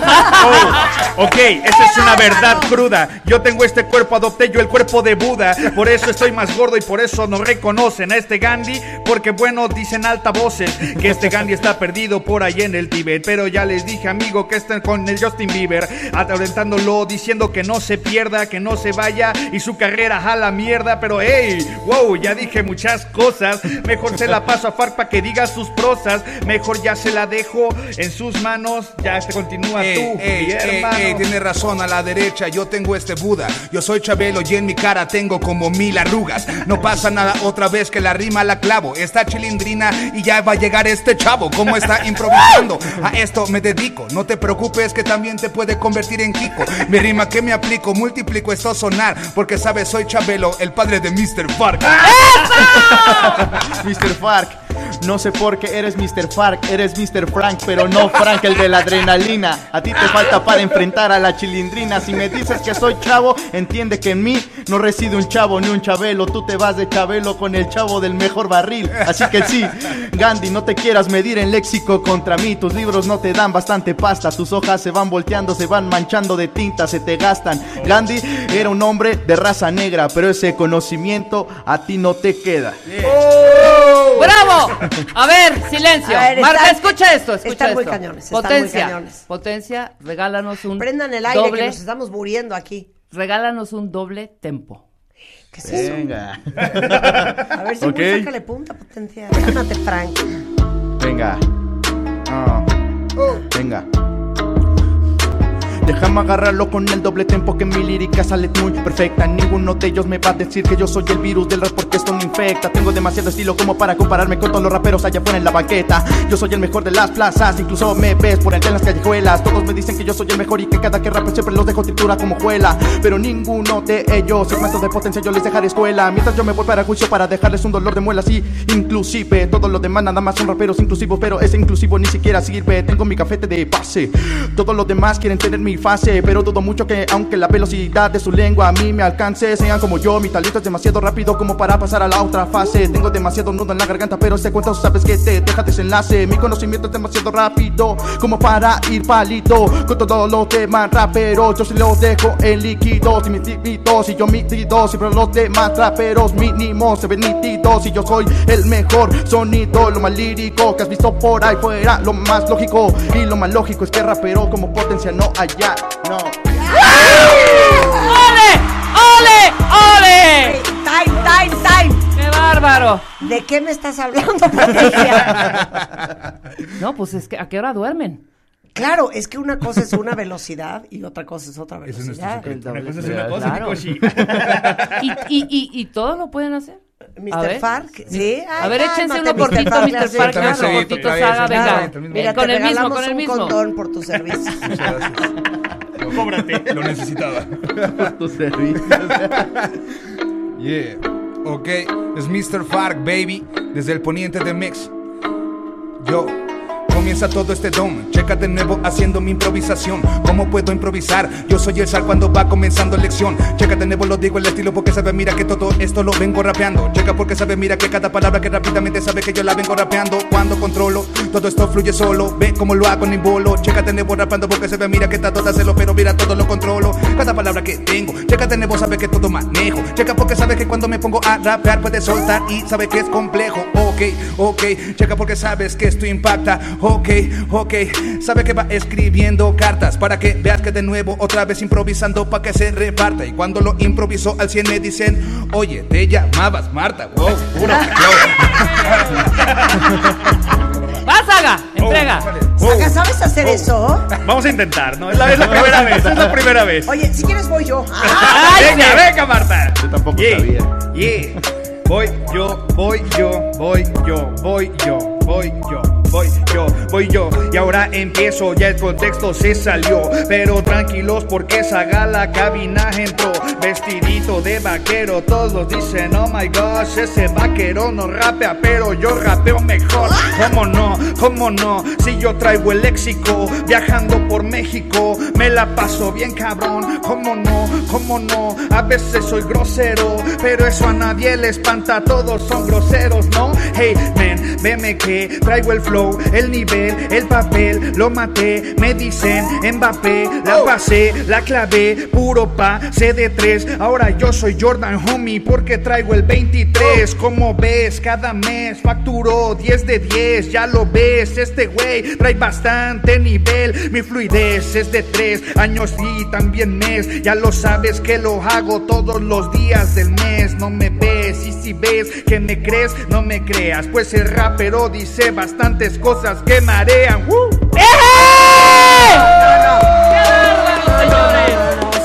Oh, ok, esa es una verdad cruda. Yo tengo este cuerpo, adopté yo el cuerpo de Buda. Por eso estoy más gordo y por eso no reconocen a este Gandhi. Porque bueno, dicen altavoces que este Gandhi está perdido por ahí en el Tíbet. Pero ya les dije, amigo, que están con el Justin Bieber, atalentándolo, diciendo que no se pierda, que no se vaya y su carrera a la mierda. Pero hey, wow, ya dije muchas cosas. Mejor se la paso a Farc para que diga sus prosas. Mejor ya se la dejo en sus manos. Ya te continúa Ey, tú, ey, mi ey, hermano. ey, tiene razón, a la derecha yo tengo este Buda. Yo soy Chabelo y en mi cara tengo como mil arrugas. No pasa nada otra vez que la rima la clavo. Está chilindrina y ya va a llegar este chavo. ¿Cómo está improvisando? A esto me dedico. No te preocupes que también te puede convertir en Kiko. Mi rima que me aplico, multiplico esto sonar. Porque sabes, soy Chabelo, el padre de Mr. Fark. Mr. Fark. No sé por qué eres Mr. Fark, eres Mr. Frank, pero no Frank el de la adrenalina. A ti te falta para enfrentar a la chilindrina. Si me dices que soy chavo, entiende que en mí no reside un chavo ni un chabelo. Tú te vas de chabelo con el chavo del mejor barril. Así que sí, Gandhi, no te quieras medir en léxico contra mí. Tus libros no te dan bastante pasta. Tus hojas se van volteando, se van manchando de tinta, se te gastan. Gandhi era un hombre de raza negra, pero ese conocimiento a ti no te queda. ¡Bravo! A ver, silencio. A ver, Marta, están- escucha esto, escucha están muy esto. cañones, están muy Potencia, cañones. potencia, regálanos un Prendan el aire doble, que nos estamos muriendo aquí. regálanos un doble tempo. ¿Qué es eso? Venga. A ver si Ok. sácale punta potencia. Cálmate, Frank. Venga. Ah. Venga. Déjame agarrarlo con el doble tempo que mi lírica sale muy perfecta. Ninguno de ellos me va a decir que yo soy el virus del rap porque esto me infecta. Tengo demasiado estilo como para compararme con todos los raperos allá afuera en la banqueta. Yo soy el mejor de las plazas, incluso me ves por entre las callejuelas. Todos me dicen que yo soy el mejor y que cada que rape siempre los dejo tritura como juela. Pero ninguno de ellos, segmentos de potencia, yo les dejaré escuela. Mientras yo me voy para juicio para dejarles un dolor de muelas y inclusive todos los demás nada más son raperos inclusivos, pero ese inclusivo ni siquiera sirve. Tengo mi cafete de base. Todos los demás quieren tener mi fase, pero dudo mucho que aunque la velocidad de su lengua a mí me alcance, sean como yo. Mi talento es demasiado rápido como para pasar a la otra fase. Tengo demasiado nudo en la garganta, pero este cuento sabes que te deja desenlace. Mi conocimiento es demasiado rápido como para ir palito con todos los demás raperos. Yo se los dejo en líquidos y mis líquidos y yo mitido. Siempre los demás raperos mínimos se ven nítidos y yo soy el mejor sonido, lo más lírico que has visto por ahí fuera, lo más lógico y lo más lógico es que rapero como potencia no no. ¡Ole! ¡Ole! ¡Ole! Time, time, time. ¡Qué bárbaro! ¿De qué me estás hablando, potencia? No, pues es que ¿a qué hora duermen? Claro, es que una cosa es una velocidad y otra cosa es otra velocidad. Una cosa es una cosa, Claro. Mikoshi. ¿Y, y, y, y todo lo pueden hacer? Mr. A ver. Fark, sí. A ver, Ay, échense uno cortito, Mr. sí, Fark, claro. cortito, saga, venga. Mira, con te el mismo, regalamos con el un mismo. condón por tu servicio. Muchas gracias. Cóbrate. Lo necesitaba. Tu servicio. Yeah. Ok, es Mr. Fark, baby, desde el poniente de Mix. Yo, comienza todo este don. Checa de nuevo haciendo mi improvisación. ¿Cómo puedo improvisar? Yo soy el sal cuando va comenzando lección. Checa de nuevo, lo digo el estilo porque sabe, mira que todo esto lo vengo rapeando. Checa porque sabe, mira que cada palabra que rápidamente sabe que yo la vengo rapeando. Cuando controlo, todo esto fluye solo. Ve cómo lo hago en bolo. Checa de nuevo rapeando porque se ve, mira que está todo hacerlo, pero mira todo lo controlo. Cada palabra que tengo, checa de nuevo, sabe que todo manejo. Checa porque sabe que cuando me pongo a rapear puede soltar y sabe que es complejo. Ok, ok, checa porque sabes que esto impacta. Ok, ok, sabe que va escribiendo cartas para que veas que de nuevo otra vez improvisando para que se reparta. Y cuando lo improviso al 100 me dicen, oye, te llamabas Marta. Wow, puro ¡Vas, Saga! ¡Entrega! Saga, ¿sabes hacer eso? Vamos a intentar, ¿no? Es la, es la primera vez, es la primera vez. Oye, si quieres voy yo. venga, venga, Marta. Yo tampoco Yeah, sabía. yeah. Voy yo, voy yo, voy yo, voy yo, voy yo, voy yo, voy yo. Y ahora empiezo, ya el contexto se salió. Pero tranquilos porque esa gala cabina entró. Vestidito de vaquero, todos dicen, oh my gosh, ese vaquero no rapea, pero yo rapeo mejor. ¿Cómo no? ¿Cómo no? Si yo traigo el léxico, viajando por México, me la paso bien cabrón. ¿Cómo no? ¿Cómo no? A veces soy grosero, pero eso a nadie le espanta, todos son groseros, ¿no? Hey, man, veme que traigo el flow, el nivel, el papel, lo maté, me dicen Mbappé, la pasé, la clavé, puro de tres. Ahora yo soy Jordan Homie porque traigo el 23. Como ves, cada mes facturó 10 de 10. Ya lo ves, este güey trae bastante nivel. Mi fluidez es de 3 años y también mes. Ya lo sabes que lo hago todos los días del mes. No me ves y si ves que me crees, no me creas. Pues el rapero dice bastantes cosas que marean.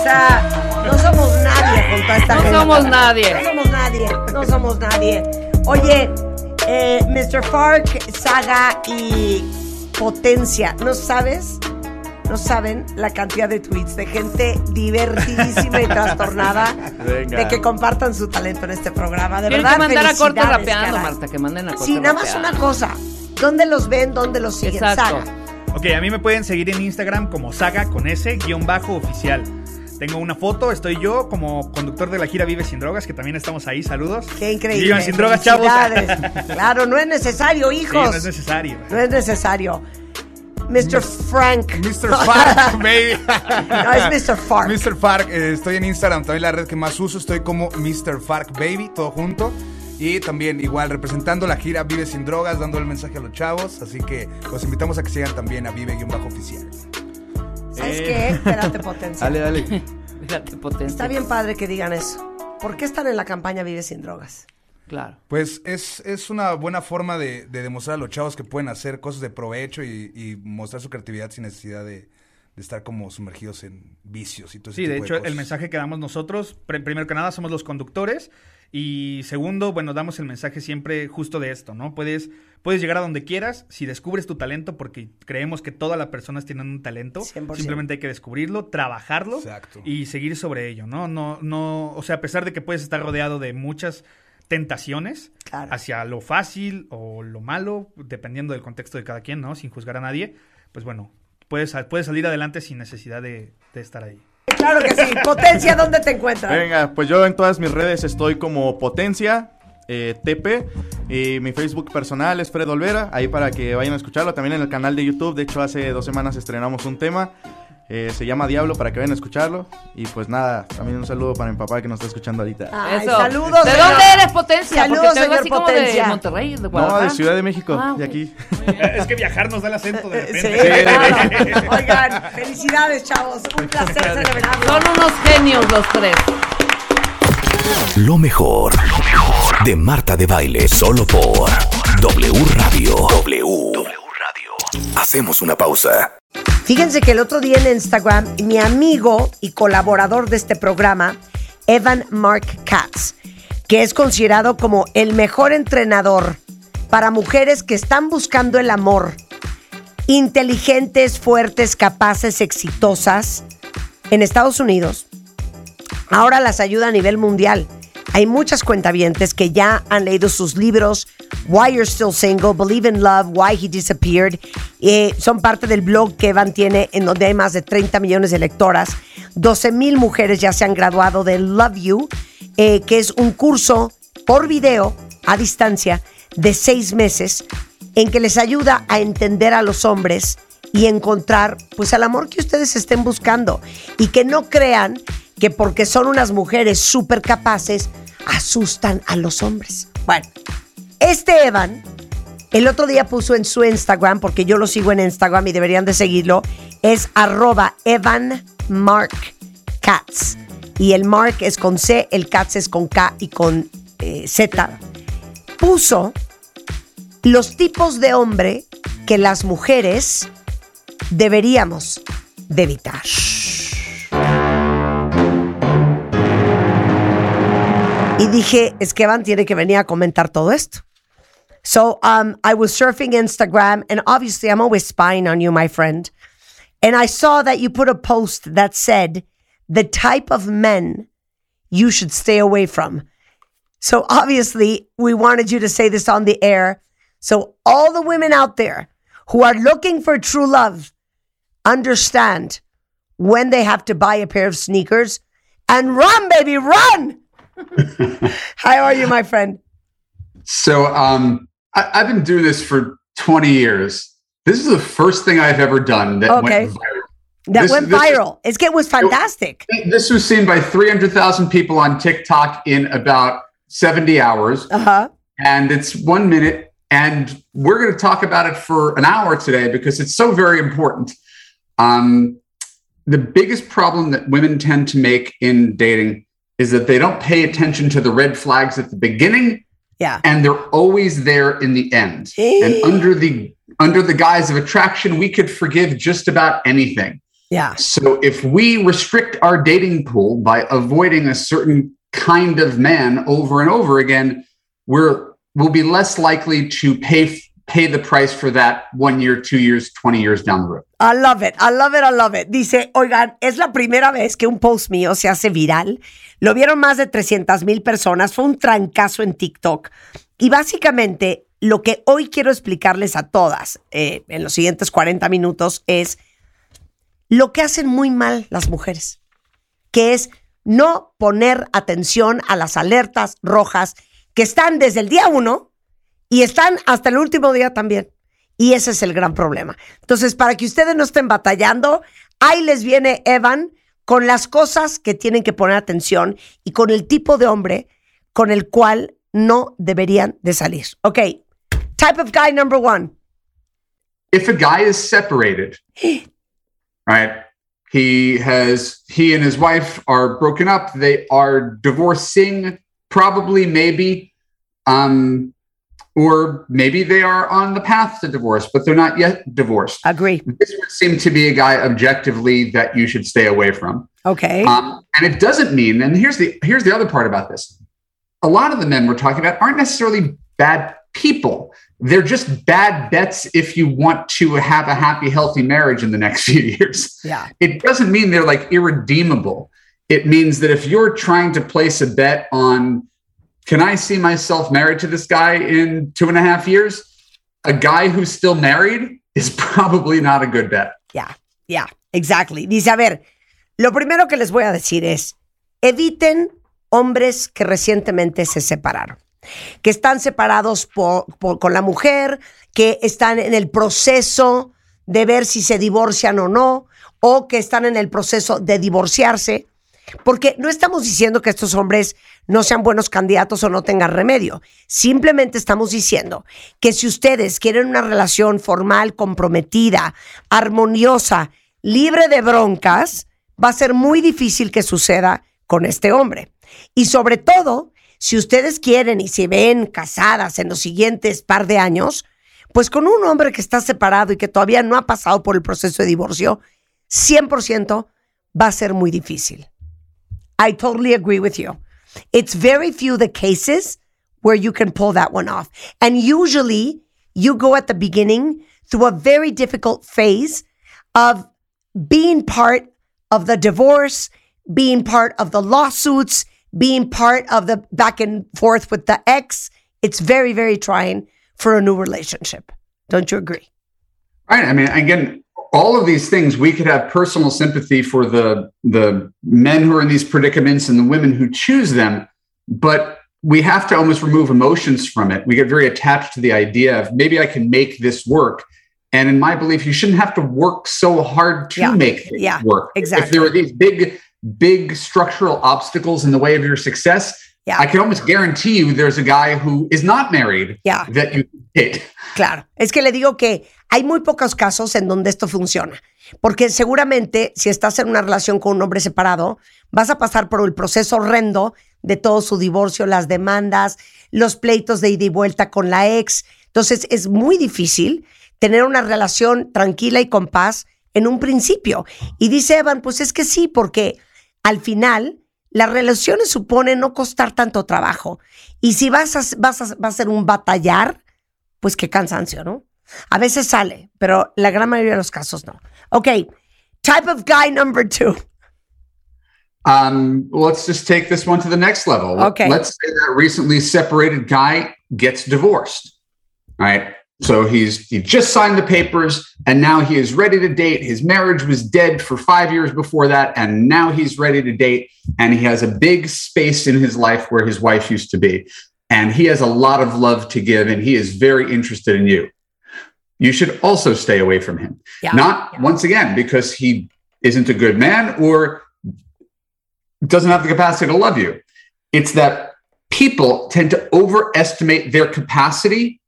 Sea, no somos nadie con toda esta No gente. somos nadie. No somos nadie. No somos nadie. Oye, eh, Mr. Fark, Saga y Potencia, ¿no sabes? No saben la cantidad de tweets de gente divertidísima y trastornada Venga. de que compartan su talento en este programa. De Tienen verdad, que mandar a corte rapeando, caray. Marta, que manden a corte Sí, nada más rapeando. una cosa. ¿Dónde los ven? ¿Dónde los siguen? Exacto. Saga. Ok, a mí me pueden seguir en Instagram como saga con S guion bajo oficial. Tengo una foto, estoy yo como conductor de la gira Vive Sin Drogas, que también estamos ahí, saludos. Qué increíble. Vivan sin drogas, chavos. Claro, no es necesario, Sí, hijos. no es necesario. No es necesario. Mr. Frank. Mr. Fark, baby. No, es Mr. Fark. Mr. Fark, eh, estoy en Instagram, también la red que más uso, estoy como Mr. Fark Baby, todo junto. Y también igual representando la gira Vive Sin Drogas, dando el mensaje a los chavos. Así que los invitamos a que sigan también a Vive-Oficial. ¿Sabes qué? Espérate, potencia. Dale, dale. Fíjate, potencia. Está bien padre que digan eso. ¿Por qué están en la campaña Vive Sin Drogas? Claro. Pues es, es una buena forma de, de demostrar a los chavos que pueden hacer cosas de provecho y, y mostrar su creatividad sin necesidad de, de estar como sumergidos en vicios y todo ese Sí, de hecho, el cosas. mensaje que damos nosotros, pr- primero que nada, somos los conductores. Y segundo, bueno, damos el mensaje siempre justo de esto, ¿no? Puedes, puedes llegar a donde quieras si descubres tu talento, porque creemos que todas las personas tienen un talento. 100%. Simplemente hay que descubrirlo, trabajarlo Exacto. y seguir sobre ello, ¿no? No, no, o sea, a pesar de que puedes estar rodeado de muchas tentaciones Claro. hacia lo fácil o lo malo, dependiendo del contexto de cada quien, ¿no? Sin juzgar a nadie, pues bueno, puedes, puedes salir adelante sin necesidad de, de estar ahí. Claro que sí. Potencia, ¿dónde te encuentras? Venga, pues yo en todas mis redes estoy como Potencia eh, TP y mi Facebook personal es Fred Olvera, ahí para que vayan a escucharlo. También en el canal de YouTube, de hecho hace dos semanas estrenamos un tema, eh, se llama Diablo para que vayan a escucharlo. Y pues nada, también un saludo para mi papá que nos está escuchando ahorita. Ay, Eso. saludos. ¿De señor. dónde eres, Potencia? Saludos, Porque señor así como de Monterrey, de No, Guadalajara. de Ciudad de México, Ah, de aquí. Es que viajar nos da el acento de Sí, repente. claro. Oigan, felicidades, chavos. Un placer celebrarlo. Son unos genios los tres. Lo mejor, lo mejor de Marta de Baile, solo por W Radio. W. Radio. Hacemos una pausa. Fíjense que el otro día en Instagram, mi amigo y colaborador de este programa, Evan Mark Katz, que es considerado como el mejor entrenador para mujeres que están buscando el amor, inteligentes, fuertes, capaces, exitosas, en Estados Unidos, ahora las ayuda a nivel mundial. Hay muchas cuentavientes que ya han leído sus libros Why You're Still Single, Believe in Love, Why He Disappeared. Eh, son parte del blog que Evan tiene en donde hay más de 30 millones de lectoras. 12 mil mujeres ya se han graduado de Love You, eh, que es un curso por video a distancia de seis meses en que les ayuda a entender a los hombres y encontrar pues el amor que ustedes estén buscando y que no crean que porque son unas mujeres súper capaces asustan a los hombres. Bueno, este Evan el otro día puso en su Instagram, porque yo lo sigo en Instagram y deberían de seguirlo, es arroba Evan Mark Katz. Y el Mark es con C, el Katz es con K y con eh, Z. Puso los tipos de hombre que las mujeres deberíamos de evitar. Y dije, es que Evan tiene que venir a comentar todo esto. So um, I was surfing Instagram, and obviously I'm always spying on you, my friend. And I saw that you put a post that said the type of men you should stay away from. So obviously, we wanted you to say this on the air. So all the women out there who are looking for true love understand when they have to buy a pair of sneakers and run, baby, run. How are you, my friend? So um, I, I've been doing this for 20 years. This is the first thing I've ever done that Okay. went viral. That This- went this viral. it's it was fantastic. This was seen by 300,000 people on TikTok in about 70 hours. Uh huh. And it's one minute. And we're going to talk about it for an hour today because it's so very important. Um, the biggest problem that women tend to make in dating is that they don't pay attention to the red flags at the beginning Yeah. and they're always there in the end. and under the under the guise of attraction, we could forgive just about anything. Yeah. So if we restrict our dating pool by avoiding a certain kind of man over and over again, we're we'll be less likely to pay pay the price for that one year, two years, 20 years down the road. I love it, I love it, I love it. Dice, oigan, es la primera vez que un post mío se hace viral. Lo vieron más de 300 mil personas. Fue un trancazo en TikTok. Y básicamente lo que hoy quiero explicarles a todas eh, en los siguientes 40 minutos es lo que hacen muy mal las mujeres, que es no poner atención a las alertas rojas que están desde el día uno y están hasta el último día también. Y ese es el gran problema. Entonces, para que ustedes no estén batallando, ahí les viene Evan con las cosas que tienen que poner atención y con el tipo de hombre con el cual no deberían de salir. Ok, type of guy number one. if a guy is separated, right? He has he and his wife are broken up. They are divorcing, probably, maybe, um, or maybe they are on the path to divorce, but they're not yet divorced. Agree. This would seem to be a guy objectively that you should stay away from. Okay. Um, and it doesn't mean, and here's the here's the other part about this. A lot of the men we're talking about aren't necessarily bad people. They're just bad bets if you want to have a happy, healthy marriage in the next few years. Yeah. It doesn't mean they're like irredeemable. It means that if you're trying to place a bet on, can I see myself married to this guy in two and a half years? A guy who's still married is probably not a good bet. Ya, ya, exactly. Dice, a ver, lo primero que les voy a decir es, eviten hombres que recientemente se separaron, que están separados por- con la mujer, que están en el proceso de ver si se divorcian o no, o que están en el proceso de divorciarse. Porque no estamos diciendo que estos hombres no sean buenos candidatos o no tengan remedio. Simplemente estamos diciendo que si ustedes quieren una relación formal, comprometida, armoniosa, libre de broncas, va a ser muy difícil que suceda con este hombre. Y sobre todo, si ustedes quieren y se ven casadas en los siguientes par de años, pues con un hombre que está separado y que todavía no ha pasado por el proceso de divorcio, 100% va a ser muy difícil. I totally agree with you. It's very few the cases where you can pull that one off. And usually you go at the beginning through a very difficult phase of being part of the divorce, being part of the lawsuits, being part of the back and forth with the ex. It's very, very trying for a new relationship. Don't you agree? Right. I mean, again, all of these things we could have personal sympathy for the the men who are in these predicaments and the women who choose them, but we have to almost remove emotions from it. We get very attached to the idea of maybe I can make this work. And in my belief, you shouldn't have to work so hard to Yeah. make things Yeah, work. exactly If there are these big, big structural obstacles in the way of your success, Yeah. I can almost guarantee you there's a guy who is not married Yeah. that you date. Claro, es que le digo que hay muy pocos casos en donde esto funciona, porque seguramente si estás en una relación con un hombre separado, vas a pasar por el proceso horrendo de todo su divorcio, las demandas, los pleitos de ida y vuelta con la ex. Entonces es muy difícil tener una relación tranquila y con paz en un principio. Y dice Evan, pues es que sí, porque al final las relaciones suponen no costar tanto trabajo. Y si vas a, vas a, va a ser un batallar, pues qué cansancio, ¿no? A veces sale, pero la gran mayoría de los casos no. Ok, type of guy number two. Um, let's just take this one to the next level. Okay. Let's say that recently separated guy gets divorced. All right. So he's he just signed the papers and now he is ready to date. His marriage was dead for five years before that, and now he's ready to date. And he has a big space in his life where his wife used to be. And he has a lot of love to give, and he is very interested in you. You should also stay away from him. Yeah. Not once again because he isn't a good man or doesn't have the capacity to love you. It's that people tend to overestimate their capacity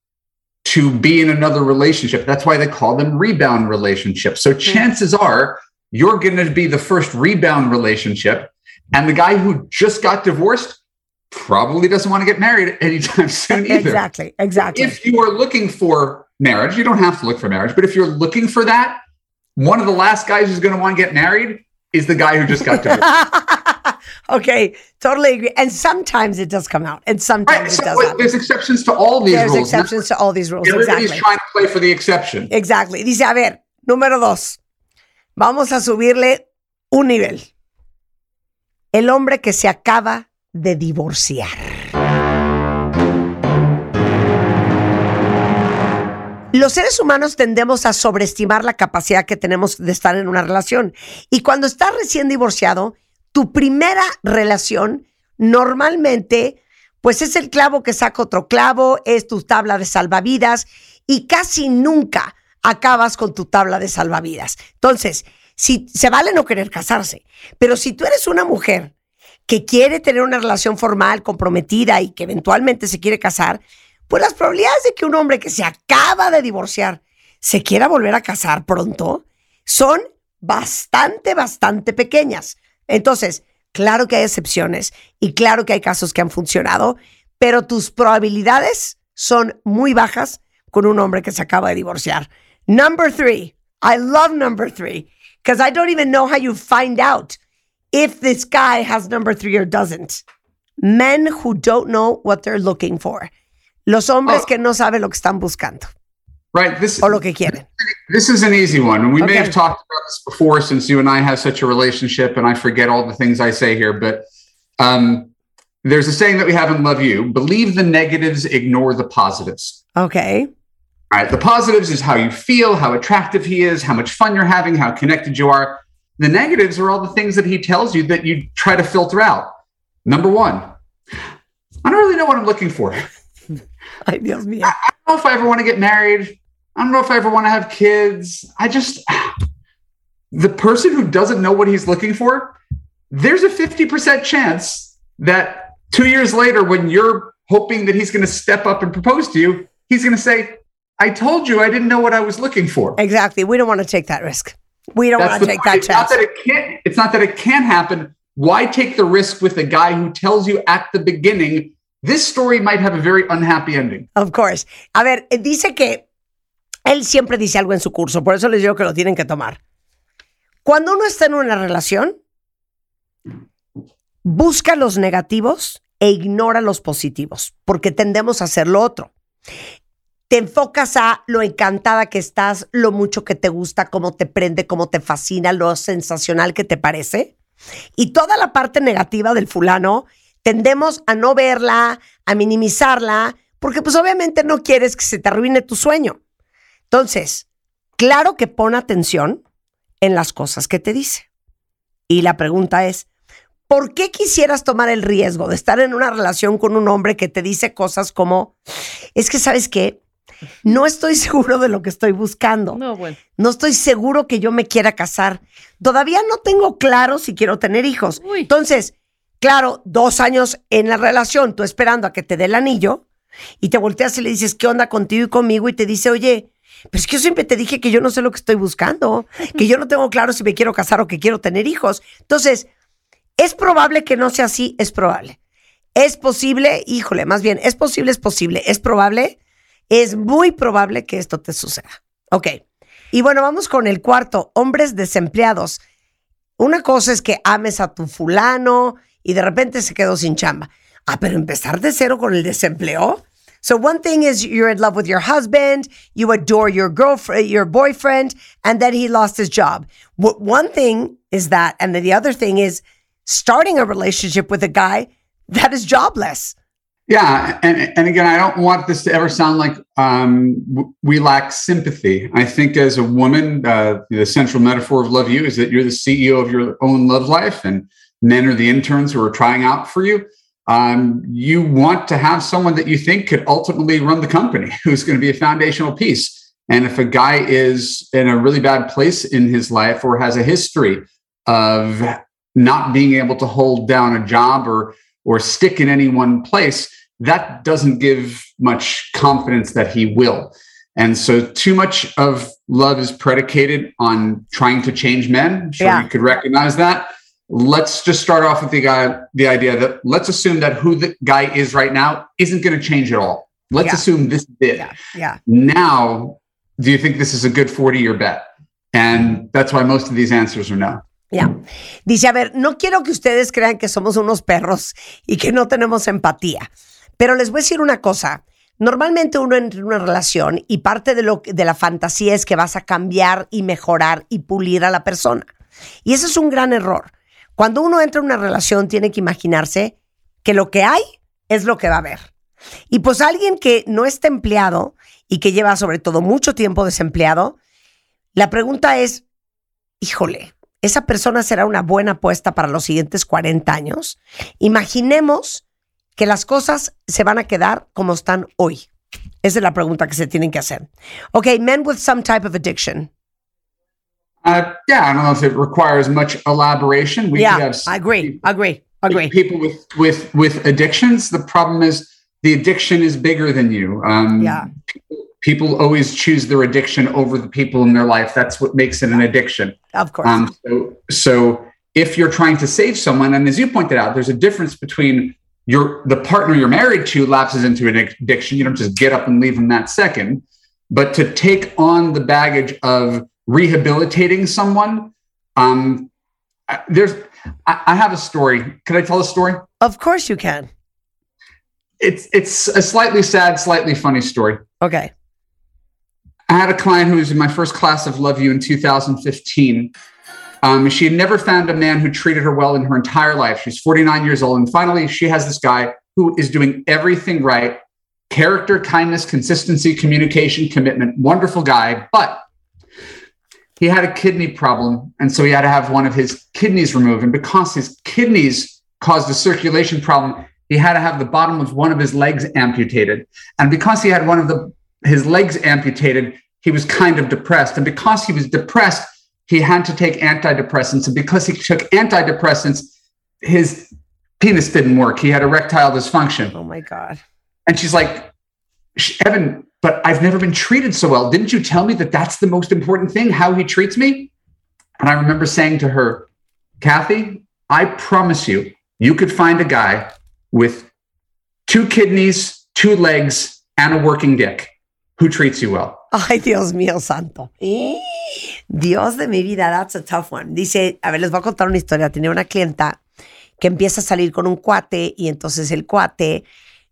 to be in another relationship. That's why they call them rebound relationships. So hmm. chances are you're going to be the first rebound relationship. And the guy who just got divorced probably doesn't want to get married anytime soon either. Exactly, exactly. If you are looking for marriage, you don't have to look for marriage, but if you're looking for that, one of the last guys who's going to want to get married is the guy who just got divorced. okay, totally agree. And sometimes it does come out, and sometimes So it does happen. there's exceptions to all these There's rules. exceptions to all these rules. Everybody's Exactly. trying to play for the exception. Exactly. Dice, a ver, número dos. Vamos a subirle un nivel. El hombre que se acaba de divorciar. Los seres humanos tendemos a sobreestimar la capacidad que tenemos de estar en una relación. Y cuando estás recién divorciado, tu primera relación normalmente, pues es el clavo que saca otro clavo, es tu tabla de salvavidas y casi nunca acabas con tu tabla de salvavidas. Entonces, si se vale no querer casarse, pero si tú eres una mujer que quiere tener una relación formal, comprometida y que eventualmente se quiere casar, pues las probabilidades de que un hombre que se acaba de divorciar se quiera volver a casar pronto son bastante, bastante pequeñas. Entonces, claro que hay excepciones y claro que hay casos que han funcionado, pero tus probabilidades son muy bajas con un hombre que se acaba de divorciar. Number three, I love number three because I don't even know how you find out if this guy has number three or doesn't. Men who don't know what they're looking for. Los hombres que no saben lo que están buscando Right. This o lo que quieren. this is an easy one. And we may have talked about this before since you and I have such a relationship and I forget all the things I say here, but um, there's a saying that we have in Love You believe the negatives, ignore the positives. Okay. All right. The positives is how you feel, how attractive he is, how much fun you're having, how connected you are. The negatives are all the things that he tells you that you try to filter out. Number one, I don't really know what I'm looking for. Mío. I don't know if I ever want to get married. I don't know if I ever want to have kids. I just, the person who doesn't know what he's looking for, there's a 50% chance that two years later, when you're hoping that he's going to step up and propose to you, he's going to say, I told you I didn't know what I was looking for. Exactly. We don't want to take that risk. We don't want to take point. that it's not that it can't. It's not that it can happen. Why take the risk with a guy who tells you at the beginning this story might have a very unhappy ending? Of course. A ver, dice que él siempre dice algo en su curso, por eso les digo que lo tienen que tomar. Cuando uno está en una relación, busca los negativos e ignora los positivos, porque tendemos a hacer lo otro. Te enfocas a lo encantada que estás, lo mucho que te gusta, cómo te prende, cómo te fascina, lo sensacional que te parece. Y toda la parte negativa del fulano tendemos a no verla, a minimizarla, porque pues obviamente no quieres que se te arruine tu sueño. Entonces, claro que pon atención en las cosas que te dice. Y la pregunta es, ¿por qué quisieras tomar el riesgo de estar en una relación con un hombre que te dice cosas como, es que sabes qué, no estoy seguro de lo que estoy buscando. No, bueno. No estoy seguro que yo me quiera casar. Todavía no tengo claro si quiero tener hijos. Entonces, claro, dos años en la relación, tú esperando a que te dé el anillo y te volteas y le dices, ¿qué onda contigo y conmigo? Y te dice, oye, pero es que yo siempre te dije que yo no sé lo que estoy buscando, que yo no tengo claro si me quiero casar o que quiero tener hijos. Entonces, ¿es probable que no sea así? Es probable. ¿Es posible? Híjole, más bien, ¿es posible? Es posible. ¿Es probable? Es muy probable que esto te suceda. Ok. Y bueno, vamos con el cuarto, hombres desempleados. Una cosa es que ames a tu fulano y de repente se quedó sin chamba. Ah, pero empezar de cero con el desempleo. So one thing is you're in love with your husband, you adore your girlfriend, your boyfriend, and then he lost his job. Wh- One thing is that, and then the other thing is starting a relationship with a guy that is jobless. Yeah, and and again, I don't want this to ever sound like um, we lack sympathy. I think as a woman, uh, the central metaphor of love you is that you're the CEO of your own love life, and men are the interns who are trying out for you. Um, you want to have someone that you think could ultimately run the company, who's going to be a foundational piece. And if a guy is in a really bad place in his life or has a history of not being able to hold down a job or or stick in any one place, that doesn't give much confidence that he will. And so too much of love is predicated on trying to change men. I'm sure Yeah. you could recognize that. Let's just start off with the guy, the idea that let's assume that who the guy is right now isn't going to change at all. Let's Yeah. assume this did. Yeah. Now, do you think this is a good 40 year bet? And that's why most of these answers are no. Ya. Dice, a ver, no quiero que ustedes crean que somos unos perros y que no tenemos empatía, pero les voy a decir una cosa. Normalmente uno entra en una relación y parte de, lo, de la fantasía es que vas a cambiar y mejorar y pulir a la persona. Y ese es un gran error. Cuando uno entra en una relación tiene que imaginarse que lo que hay es lo que va a haber. Y pues alguien que no está empleado y que lleva sobre todo mucho tiempo desempleado, la pregunta es, híjole, ¿esa persona será una buena apuesta para los siguientes 40 años? Imaginemos que las cosas se van a quedar como están hoy. Esa es la pregunta que se tienen que hacer. Ok, men with some type of addiction. Uh, yeah, I don't know if it requires much elaboration. We yeah, have I agree, agree, agree. people with with with addictions. The problem is the addiction is bigger than you. Um, Yeah. People always choose their addiction over the people in their life. That's what makes it an addiction. Of course. Um, so, so if you're trying to save someone, and as you pointed out, there's a difference between your the partner you're married to lapses into an addiction. You don't just get up and leave them that second. But to take on the baggage of rehabilitating someone, um, there's I, I have a story. Can I tell a story? Of course you can. It's it's a slightly sad, slightly funny story. Okay. I had a client who was in my first class of Love You in 2015. Um, she had never found a man who treated her well in her entire life. She's 49 years old. And finally, she has this guy who is doing everything right character, kindness, consistency, communication, commitment. Wonderful guy. But he had a kidney problem. And so he had to have one of his kidneys removed. And because his kidneys caused a circulation problem, he had to have the bottom of one of his legs amputated. And because he had one of the his legs amputated, he was kind of depressed. And because he was depressed, he had to take antidepressants. And because he took antidepressants, his penis didn't work. He had erectile dysfunction. Oh my God. And she's like, "Sh- Evan, but I've never been treated so well. Didn't you tell me that that's the most important thing, how he treats me? And I remember saying to her, Kathy, I promise you, you could find a guy with two kidneys, two legs, and a working dick who treats you well. Ay, Dios mío santo. Dios de mi vida, that's a tough one. Dice, a ver, les voy a contar una historia. Tenía una clienta que empieza a salir con un cuate y entonces el cuate,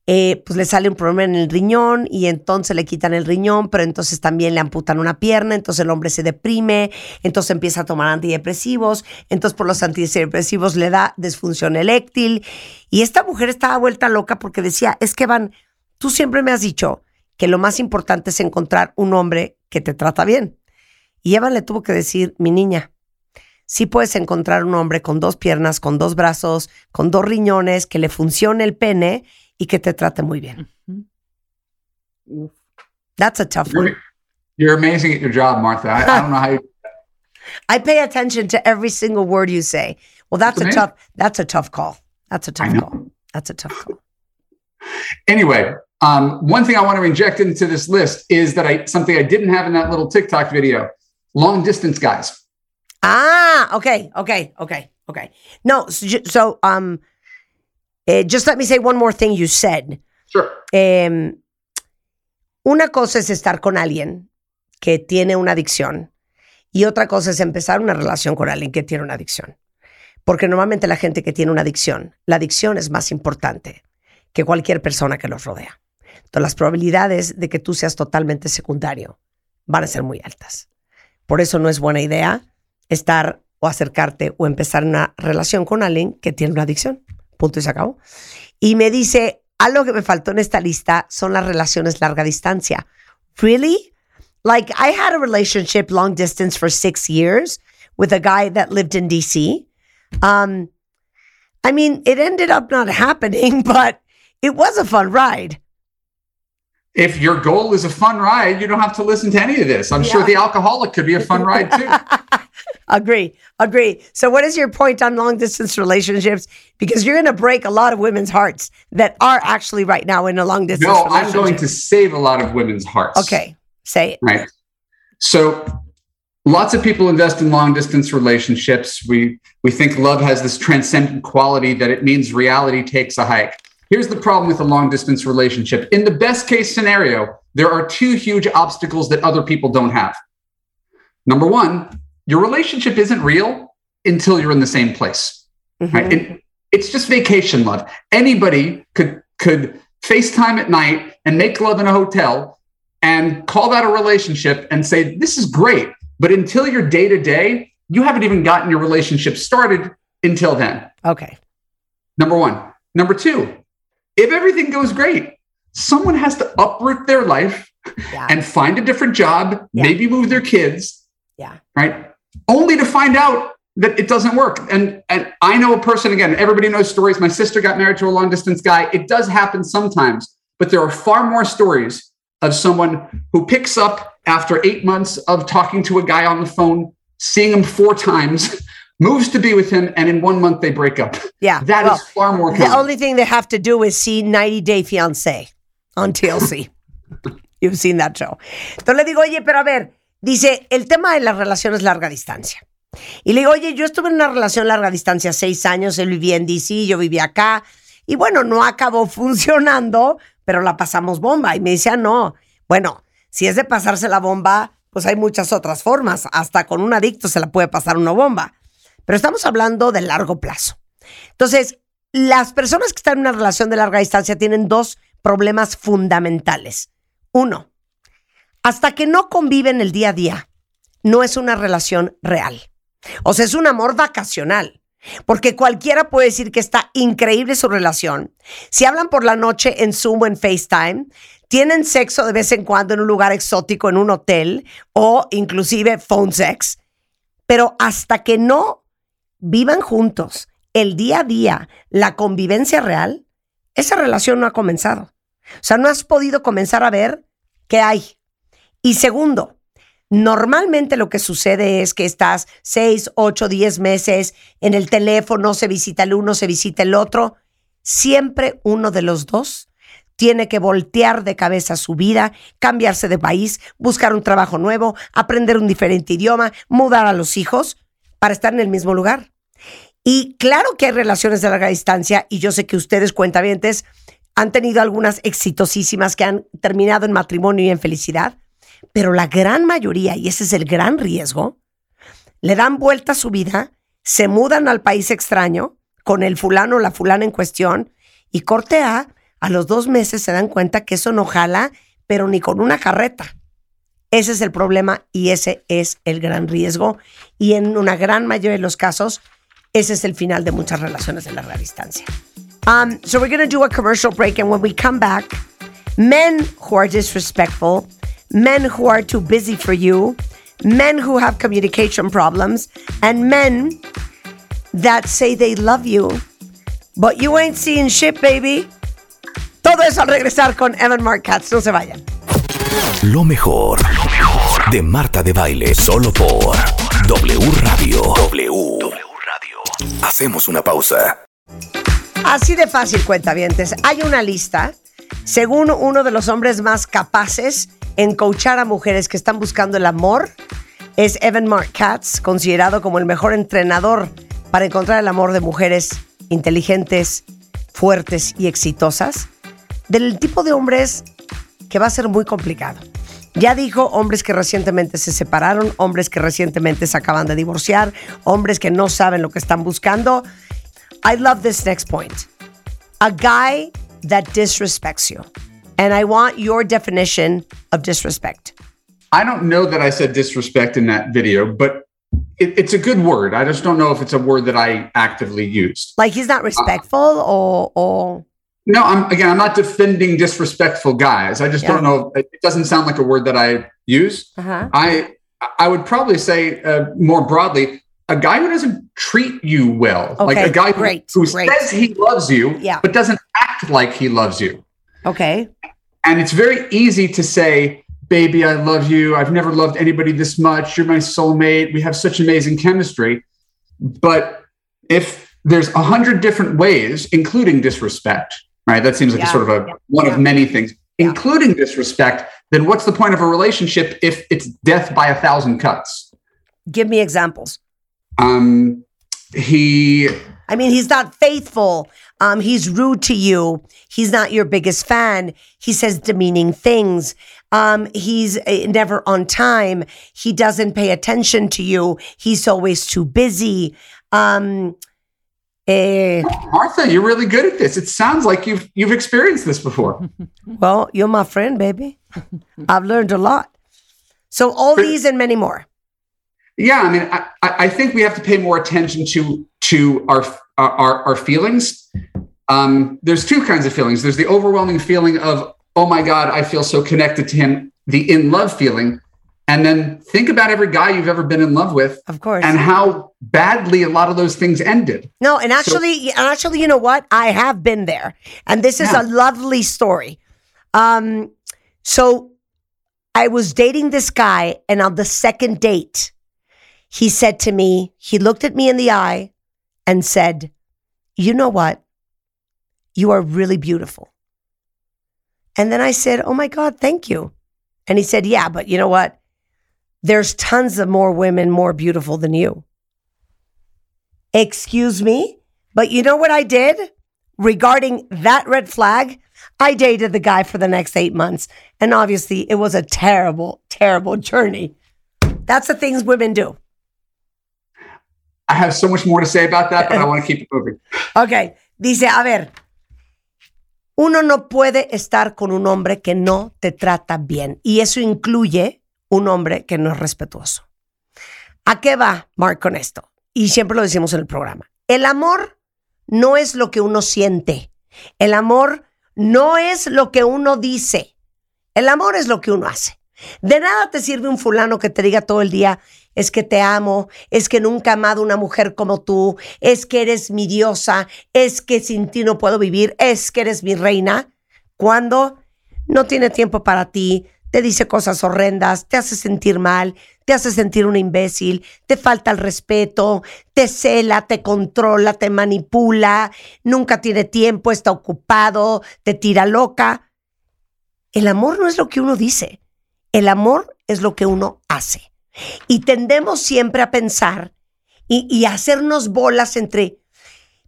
eh, pues le sale un problema en el riñón y entonces le quitan el riñón, pero entonces también le amputan una pierna, entonces el hombre se deprime, entonces empieza a tomar antidepresivos, entonces por los antidepresivos le da disfunción eréctil y esta mujer estaba vuelta loca porque decía, es que van, tú siempre me has dicho que lo más importante es encontrar un hombre que te trata bien. Y Eva le tuvo que decir, mi niña, sí puedes encontrar un hombre con dos piernas, con dos brazos, con dos riñones, que le funcione el pene y que te trate muy bien. That's a tough one. You're, you're amazing at your job, Martha. I, I don't know how you. I pay attention to every single word you say. Well, that's a tough. That's a tough call. That's a tough call. That's a tough call. Anyway, um, one thing I want to inject into this list is that I something I didn't have in that little TikTok video: long distance guys. Ah, okay, okay, okay, okay. No, so, so um, eh, just let me say one more thing you said. Sure. Em, una cosa es estar con alguien que tiene una adicción y otra cosa es empezar una relación con alguien que tiene una adicción. Porque normalmente la gente que tiene una adicción, la adicción es más importante que cualquier persona que los rodea. Entonces las probabilidades de que tú seas totalmente secundario van a ser muy altas. Por eso no es buena idea estar o acercarte o empezar una relación con alguien que tiene una adicción. Punto y se acabó. Y me dice, algo que me faltó en esta lista son las relaciones larga distancia. Really? Like I had a relationship long distance for six years with a guy that lived in DC. Um, I mean, it ended up not happening, but it was a fun ride. If your goal is a fun ride, you don't have to listen to any of this. I'm sure the alcoholic could be a fun ride too. Agree, agree. So, what is your point on long distance relationships? Because you're going to break a lot of women's hearts that are actually right now in a long distance no, I'm going to save a lot of women's hearts. Okay, say it. Right. So lots of people invest in long distance relationships. We we think love has this transcendent quality that it means reality takes a hike. Here's the problem with a long distance relationship. In the best case scenario, there are two huge obstacles that other people don't have. Number one, your relationship isn't real until you're in the same place. Mm-hmm. Right? It- it's just vacation love. Anybody could could FaceTime at night and make love in a hotel and call that a relationship and say, This is great. But until you're day to day, you haven't even gotten your relationship started until then. Okay. Number one. Number two, if everything goes great, someone has to uproot their life and find a different job, maybe move their kids. Yeah. Right. Only to find out that it doesn't work. And and I know a person again, everybody knows stories. My sister got married to a long distance guy. It does happen sometimes, but there are far more stories of someone who picks up after eight months of talking to a guy on the phone, seeing him four times, moves to be with him, and in one month they break up. Yeah. That is well, far more The common. only thing they have to do is see 90 Day Fiancé on TLC. You've seen that show. Entonces le digo, oye, pero a ver, dice, el tema de las relaciones larga distancia. Y le digo, oye, yo estuve en una relación larga distancia seis años, él vivía en DC, yo vivía acá. Y bueno, no acabó funcionando, pero la pasamos bomba. Y me decía, no, bueno, si es de pasarse la bomba, pues hay muchas otras formas. Hasta con un adicto se la puede pasar una bomba. Pero estamos hablando de largo plazo. Entonces, las personas que están en una relación de larga distancia tienen dos problemas fundamentales. Uno, hasta que no conviven el día a día, no es una relación real. O sea, es un amor vacacional. Porque cualquiera puede decir que está increíble su relación. Si hablan por la noche en Zoom o en FaceTime, tienen sexo de vez en cuando en un lugar exótico, en un hotel o inclusive phone sex. Pero hasta que no vivan juntos el día a día, la convivencia real, esa relación no ha comenzado. O sea, no has podido comenzar a ver qué hay. Y segundo, normalmente lo que sucede es que estás seis, ocho, diez meses en el teléfono, se visita el uno, se visita el otro. Siempre uno de los dos tiene que voltear de cabeza su vida, cambiarse de país, buscar un trabajo nuevo, aprender un diferente idioma, mudar a los hijos para estar en el mismo lugar. Y claro que hay relaciones de larga distancia y yo sé que ustedes cuentavientes han tenido algunas exitosísimas que han terminado en matrimonio y en felicidad, pero la gran mayoría, y ese es el gran riesgo, le dan vuelta a su vida, se mudan al país extraño con el fulano o la fulana en cuestión y corte A, a los dos meses se dan cuenta que eso no jala, pero ni con una carreta. Ese es el problema y ese es el gran riesgo. Y en una gran mayoría de los casos, ese es el final de muchas relaciones de larga distancia. Um, so we're going to do a commercial break, and when we come back, men who are disrespectful, men who are too busy for you, men who have communication problems, and men that say they love you, but you ain't seeing shit, baby. Todo eso al regresar con Evan Mark Katz. No se vayan. Lo mejor, lo mejor de Marta de Baile, solo por W Radio. W. Radio. Hacemos una pausa. Así de fácil, cuentavientes. Hay una lista, según uno de los hombres más capaces en coachar a mujeres que están buscando el amor, es Evan Mark Katz, considerado como el mejor entrenador para encontrar el amor de mujeres inteligentes, fuertes y exitosas, del tipo de hombres que va a ser muy complicado. Ya dijo hombres que recientemente se separaron, hombres que recientemente se acaban de divorciar, hombres que no saben lo que están buscando. I love this next point. A guy that disrespects you. And I want your definition of disrespect. I don't know that I said disrespect in that video, but it, it's a good word. I just don't know if it's a word that I actively used. Like he's not respectful or or No, I'm again. I'm not defending disrespectful guys. I just Yeah. don't know. It doesn't sound like a word that I use. uh-huh. I I would probably say uh, more broadly, a guy who doesn't treat you well, like a guy who, great, who great. says he loves you, Yeah. but doesn't act like he loves you. Okay. And it's very easy to say, "Baby, I love you. I've never loved anybody this much. You're my soulmate. We have such amazing chemistry." But if there's a hundred different ways, including disrespect, right? That seems like Yeah. a sort of a one of many things, including disrespect. Then what's the point of a relationship if it's death by a thousand cuts? Give me examples. Um, he I mean, he's not faithful. Um, he's rude to you. He's not your biggest fan. He says demeaning things. Um, he's uh, never on time. He doesn't pay attention to you. He's always too busy. Um, eh, Martha, you're really good at this. It sounds like you've you've experienced this before. well, you're my friend, baby. I've learned a lot. So all these and many more. Yeah, I mean, I, I I think we have to pay more attention to to our our, our feelings. Um, there's two kinds of feelings. There's the overwhelming feeling of, oh my God, I feel so connected to him, the in love feeling. And then think about every guy you've ever been in love with. Of course. And how badly a lot of those things ended. No, and actually, and actually, you know what? I have been there, and this is Yeah. a lovely story. Um, so I was dating this guy, and on the second date, he said to me, he looked at me in the eye, and said, "You know what? You are really beautiful." And then I said, "Oh my God, thank you." And he said, "Yeah, but you know what? There's tons of more women more beautiful than you." Excuse me? But you know what I did regarding that red flag? I dated the guy for the next eight months. And obviously, it was a terrible, terrible journey. That's the things women do. I have so much more to say about that, but I want to keep it moving. Ok, dice, a ver, uno no puede estar con un hombre que no te trata bien. Y eso incluye un hombre que no es respetuoso. ¿A qué va, Mark, con esto? Y siempre lo decimos en el programa. El amor no es lo que uno siente. El amor no es lo que uno dice. El amor es lo que uno hace. De nada te sirve un fulano que te diga todo el día, es que te amo, es que nunca he amado una mujer como tú, es que eres mi diosa, es que sin ti no puedo vivir, es que eres mi reina, cuando no tiene tiempo para ti, te dice cosas horrendas, te hace sentir mal, te hace sentir una imbécil, te falta el respeto, te cela, te controla, te manipula, nunca tiene tiempo, está ocupado, te tira loca. El amor no es lo que uno dice, el amor es lo que uno hace. Y tendemos siempre a pensar y, hacernos bolas entre,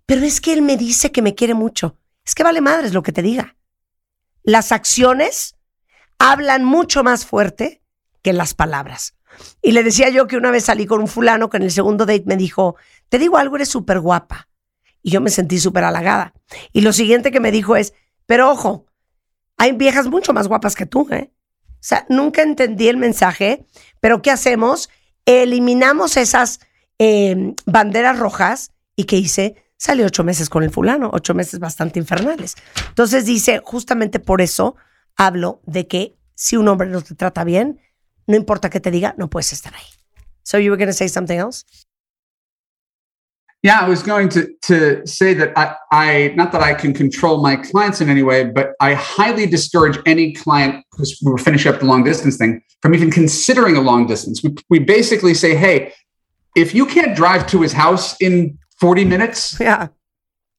pero es que él me dice que me quiere mucho. Es que vale madres lo que te diga. Las acciones hablan mucho más fuerte que las palabras. Y le decía yo que una vez salí con un fulano que en el segundo date me dijo, te digo algo, eres súper guapa. Y yo me sentí súper halagada. Y lo siguiente que me dijo es, pero ojo, hay viejas mucho más guapas que tú, ¿eh? O sea, nunca entendí el mensaje, pero ¿qué hacemos? Eliminamos esas eh, banderas rojas y ¿qué hice? Salí ocho meses con el fulano, ocho meses bastante infernales. Entonces dice, justamente por eso hablo de que si un hombre no te trata bien, no importa qué te diga, no puedes estar ahí. So you were going to say something else? Yeah, I was going to to say that I, I not that I can control my clients in any way, but I highly discourage any client because we were finishing up the long distance thing from even considering a long distance. We, we basically say, hey, if you can't drive to his house in 40 minutes, yeah,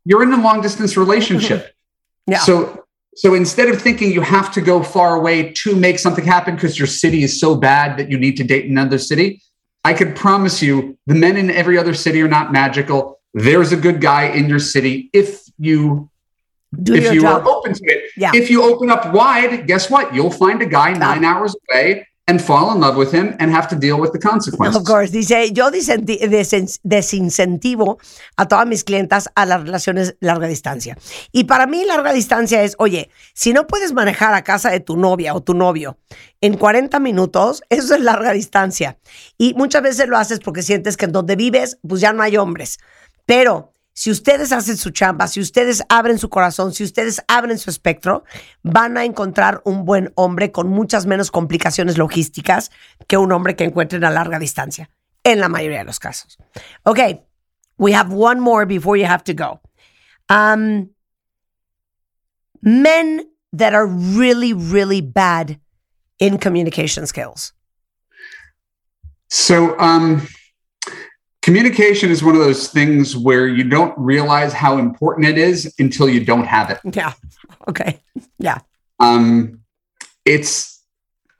you're in a long distance relationship. Yeah. So so instead of thinking you have to go far away to make something happen because your city is so bad that you need to date another city, I could promise you the men in every other city are not magical. There's a good guy in your city if you Do if you job. are open to it. Yeah. If you open up wide, guess what? You'll find a guy nine hours away and fall in love with him and have to deal with the consequences. Of course, dice, yo desincentivo a todas mis clientas a las relaciones larga distancia. Y para mí larga distancia es, oye, si no puedes manejar a casa de tu novia o tu novio en 40 minutos, eso es larga distancia. Y muchas veces lo haces porque sientes que en donde vives, pues ya no hay hombres. Pero si ustedes hacen su chamba, si ustedes abren su corazón, si ustedes abren su espectro, van a encontrar un buen hombre con muchas menos complicaciones logísticas que un hombre que encuentren a larga distancia, en la mayoría de los casos. Okay, we have one more before you have to go. Um, men that are really, really bad in communication skills. So, um, communication is one of those things where you don't realize how important it is until you don't have it. Yeah. Okay. Yeah. Um, it's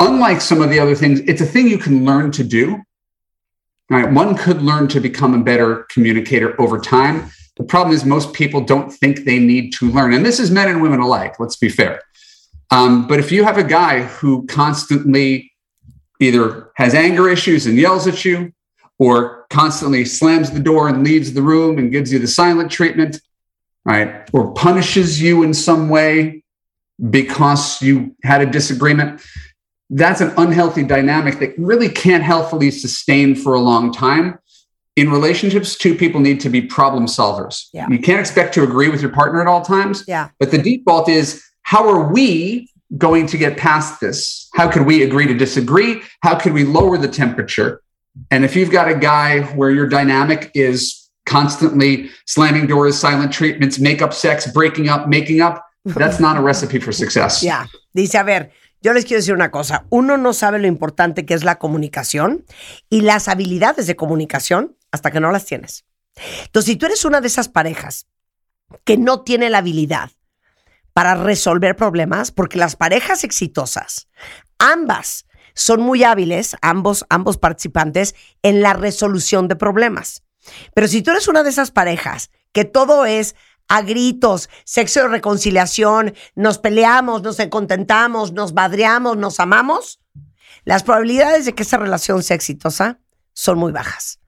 unlike some of the other things, it's a thing you can learn to do. Right. One could learn to become a better communicator over time. The problem is, most people don't think they need to learn. And this is men and women alike, let's be fair. Um, but if you have a guy who constantly either has anger issues and yells at you, or constantly slams the door and leaves the room and gives you the silent treatment, right? Or punishes you in some way because you had a disagreement. That's an unhealthy dynamic that really can't healthfully sustain for a long time. In relationships, two people need to be problem solvers. Yeah. You can't expect to agree with your partner at all times. Yeah. But the default is how are we going to get past this? How could we agree to disagree? How could we lower the temperature? And if you've got a guy where your dynamic is constantly slamming doors, silent treatments, make up sex, breaking up, making up, that's not a recipe for success. Ya, dice, a ver, yo les quiero decir una cosa, uno no sabe lo importante que es la comunicación y las habilidades de comunicación hasta que no las tienes. Entonces, si tú eres una de esas parejas que no tiene la habilidad para resolver problemas, porque las parejas exitosas, ambas son muy hábiles, ambos, ambos participantes, en la resolución de problemas. Pero si tú eres una de esas parejas que todo es a gritos, sexo de reconciliación, nos peleamos, nos contentamos, nos badreamos, nos amamos, las probabilidades de que esa relación sea exitosa son muy bajas.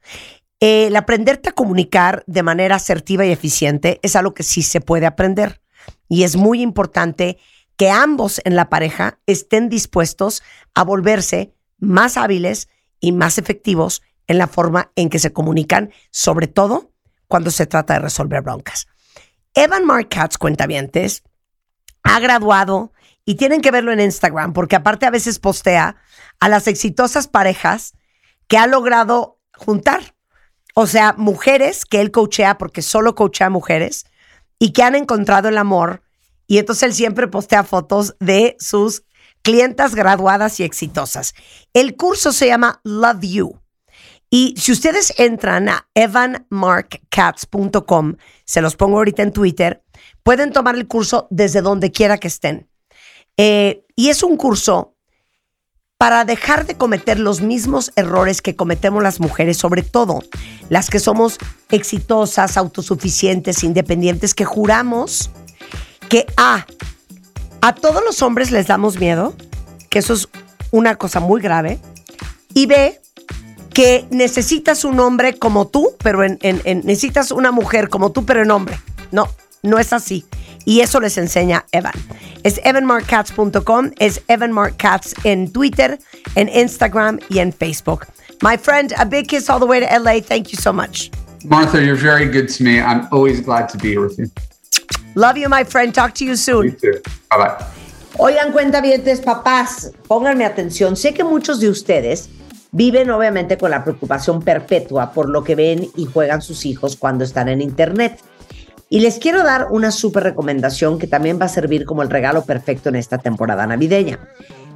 El aprenderte a comunicar de manera asertiva y eficiente es algo que sí se puede aprender. Y es muy importante que ambos en la pareja estén dispuestos a volverse más hábiles y más efectivos en la forma en que se comunican, sobre todo cuando se trata de resolver broncas. Evan Mark Katz, cuentavientes, ha graduado y tienen que verlo en Instagram porque aparte a veces postea a las exitosas parejas que ha logrado juntar. O sea, mujeres que él coachea porque solo coachea mujeres y que han encontrado el amor y entonces él siempre postea fotos de sus clientas graduadas y exitosas. El curso se llama Love You. Y si ustedes entran a evanmarkcats.com, se los pongo ahorita en Twitter, pueden tomar el curso desde donde quiera que estén. Eh, y es un curso para dejar de cometer los mismos errores que cometemos las mujeres, sobre todo las que somos exitosas, autosuficientes, independientes, que juramos que A, a todos los hombres les damos miedo, que eso es una cosa muy grave, y B, que necesitas un hombre como tú, pero en, necesitas una mujer como tú, pero en hombre. No, no es así. Y eso les enseña Evan. Es evanmarkcats.com, es evanmarkcats en Twitter, en Instagram y en Facebook. My friend, a big kiss all the way to LA. Thank you so much. Martha, you're very good to me. I'm always glad to be here with you. Love you, my friend. Talk to you soon. You too. Bye bye. Oigan, cuentavientes, papás, pónganme atención. Sé que muchos de ustedes viven obviamente con la preocupación perpetua por lo que ven y juegan sus hijos cuando están en Internet. Y les quiero dar una súper recomendación que también va a servir como el regalo perfecto en esta temporada navideña.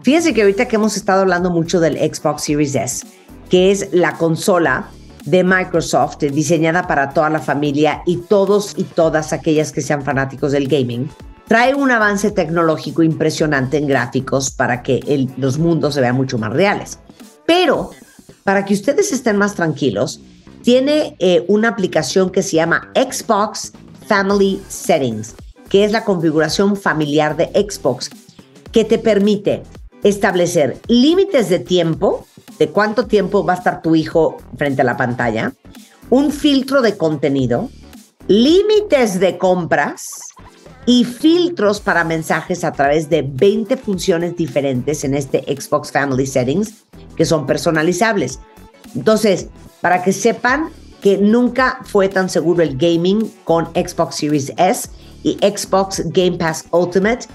Fíjense que ahorita que hemos estado hablando mucho del Xbox Series S, que es la consola de Microsoft diseñada para toda la familia y todos y todas aquellas que sean fanáticos del gaming, trae un avance tecnológico impresionante en gráficos para que los mundos se vean mucho más reales. Pero para que ustedes estén más tranquilos, tiene eh, una aplicación que se llama Xbox Family Settings, que es la configuración familiar de Xbox, que te permite establecer límites de tiempo, de cuánto tiempo va a estar tu hijo frente a la pantalla, un filtro de contenido, límites de compras y filtros para mensajes a través de 20 funciones diferentes en este Xbox Family Settings que son personalizables. Entonces, para que sepan que nunca fue tan seguro el gaming con Xbox Series S y Xbox Game Pass Ultimate,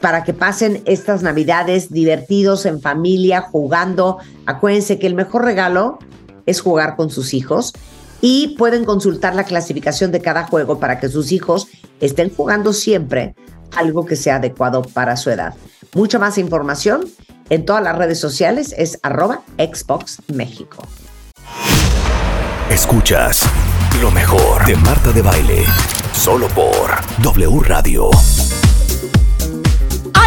para que pasen estas navidades divertidos en familia, jugando. Acuérdense que el mejor regalo es jugar con sus hijos y pueden consultar la clasificación de cada juego para que sus hijos estén jugando siempre algo que sea adecuado para su edad. Mucha más información en todas las redes sociales es arroba Xbox México. Escuchas lo mejor de Marta de Baile. Solo por W Radio.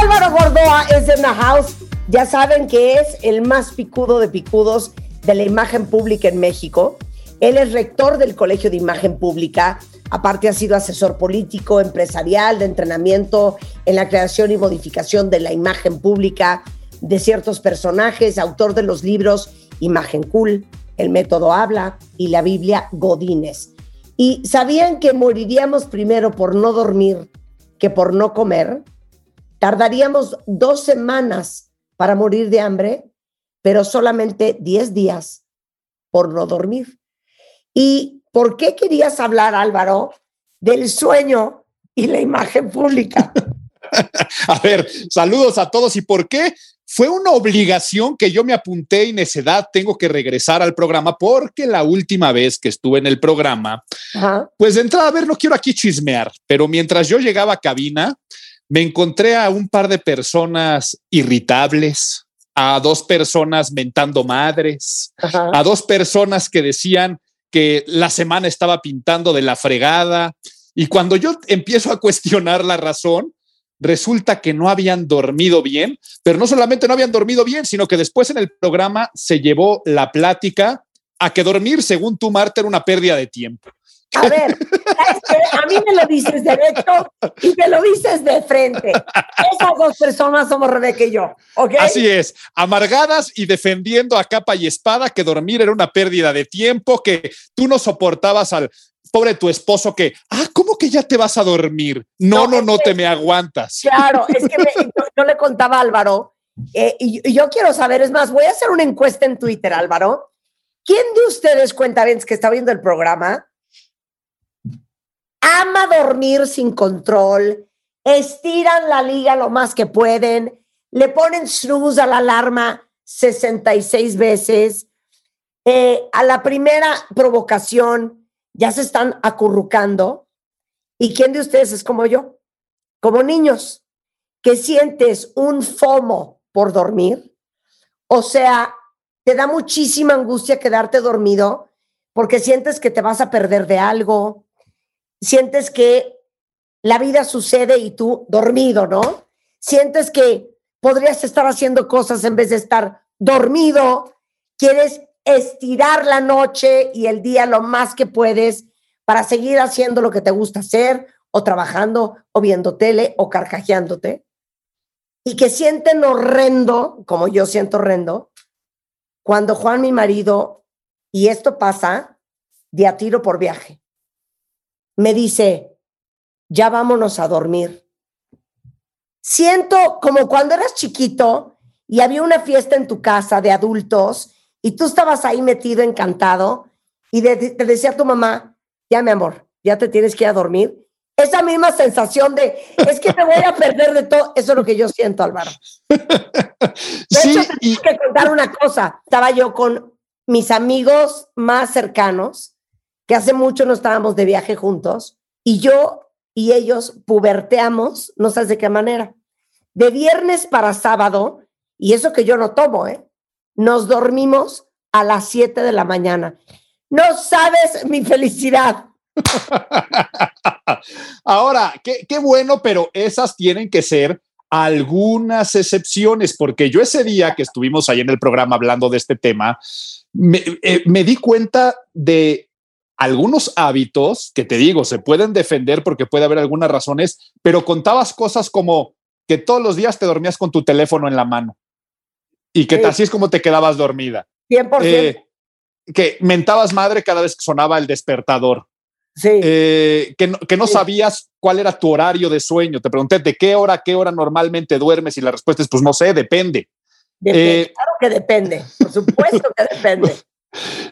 Álvaro Gordoa es en la house. Ya saben que es el más picudo de picudos de la imagen pública en México. Él es rector del Colegio de Imagen Pública. Aparte ha sido asesor político, empresarial, de entrenamiento en la creación y modificación de la imagen pública de ciertos personajes, autor de los libros Imagen Cool, El Método Habla y la Biblia Godines. ¿Y sabían que moriríamos primero por no dormir que por no comer? Tardaríamos dos semanas para morir de hambre, pero solamente 10 días por no dormir. ¿Y por qué querías hablar, Álvaro, del sueño y la imagen pública? A ver, saludos a todos. ¿Y por qué? Fue una obligación que yo me apunté y necedad tengo que regresar al programa porque la última vez que estuve en el programa, Ajá. pues de entrada, a ver, no quiero aquí chismear, pero mientras yo llegaba a cabina, me encontré a un par de personas irritables, a dos personas mentando madres, a dos personas que decían que la semana estaba pintando de la fregada. Y cuando yo empiezo a cuestionar la razón, resulta que no habían dormido bien, pero no solamente no habían dormido bien, sino que después en el programa se llevó la plática a que dormir, según tú, Marta, era una pérdida de tiempo. A ver, a mí me lo dices derecho y me lo dices de frente. Esas dos personas somos Rebeca y yo, ¿ok? Así es, amargadas y defendiendo a capa y espada que dormir era una pérdida de tiempo, que tú no soportabas al pobre tu esposo que, ah, ¿cómo que ya te vas a dormir? No, no, no, te me aguantas. Claro, es que me- yo, yo le contaba a Álvaro, eh, y, y yo quiero saber, es más, voy a hacer una encuesta en Twitter, Álvaro. ¿Quién de ustedes, cuenta que está viendo el programa, ama dormir sin control, estiran la liga lo más que pueden, le ponen snooze a la alarma 66 veces, eh, a la primera provocación ya se están acurrucando? ¿Y quién de ustedes es como yo? Como niños, que sientes un FOMO por dormir, o sea, te da muchísima angustia quedarte dormido porque sientes que te vas a perder de algo, sientes que la vida sucede y tú dormido, ¿no? Sientes que podrías estar haciendo cosas en vez de estar dormido, quieres estirar la noche y el día lo más que puedes para seguir haciendo lo que te gusta hacer o trabajando o viendo tele o carcajeándote. Y que sienten horrendo, como yo siento horrendo, cuando Juan, mi marido, y esto pasa de a tiro por viaje, me dice, ya vámonos a dormir. Siento como cuando eras chiquito y había una fiesta en tu casa de adultos y tú estabas ahí metido, encantado, y de- te decía tu mamá, ya mi amor, ya te tienes que ir a dormir. esa misma sensación de, es que me voy a perder de todo. Eso es lo que yo siento, Álvaro. De hecho, te tengo que contar una cosa. Estaba yo con mis amigos más cercanos, que hace mucho no estábamos de viaje juntos, y yo y ellos puberteamos, no sabes de qué manera. De viernes para sábado, y eso que yo no tomo, ¿eh? Nos dormimos a las 7 de la mañana. No sabes mi felicidad. Ahora, qué, bueno, pero esas tienen que ser algunas excepciones, porque yo ese día que estuvimos ahí en el programa hablando de este tema, me, eh, me di cuenta de algunos hábitos que te digo, se pueden defender porque puede haber algunas razones, pero contabas cosas como que todos los días te dormías con tu teléfono en la mano y que Sí. así es como te quedabas dormida. 100%. Eh, que mentabas madre cada vez que sonaba el despertador. Sí. Eh, que no, que no sabías cuál era tu horario de sueño. Te pregunté de qué hora, a qué hora normalmente duermes y la respuesta es pues no sé, depende. Depende, Eh, claro que depende, por supuesto que depende.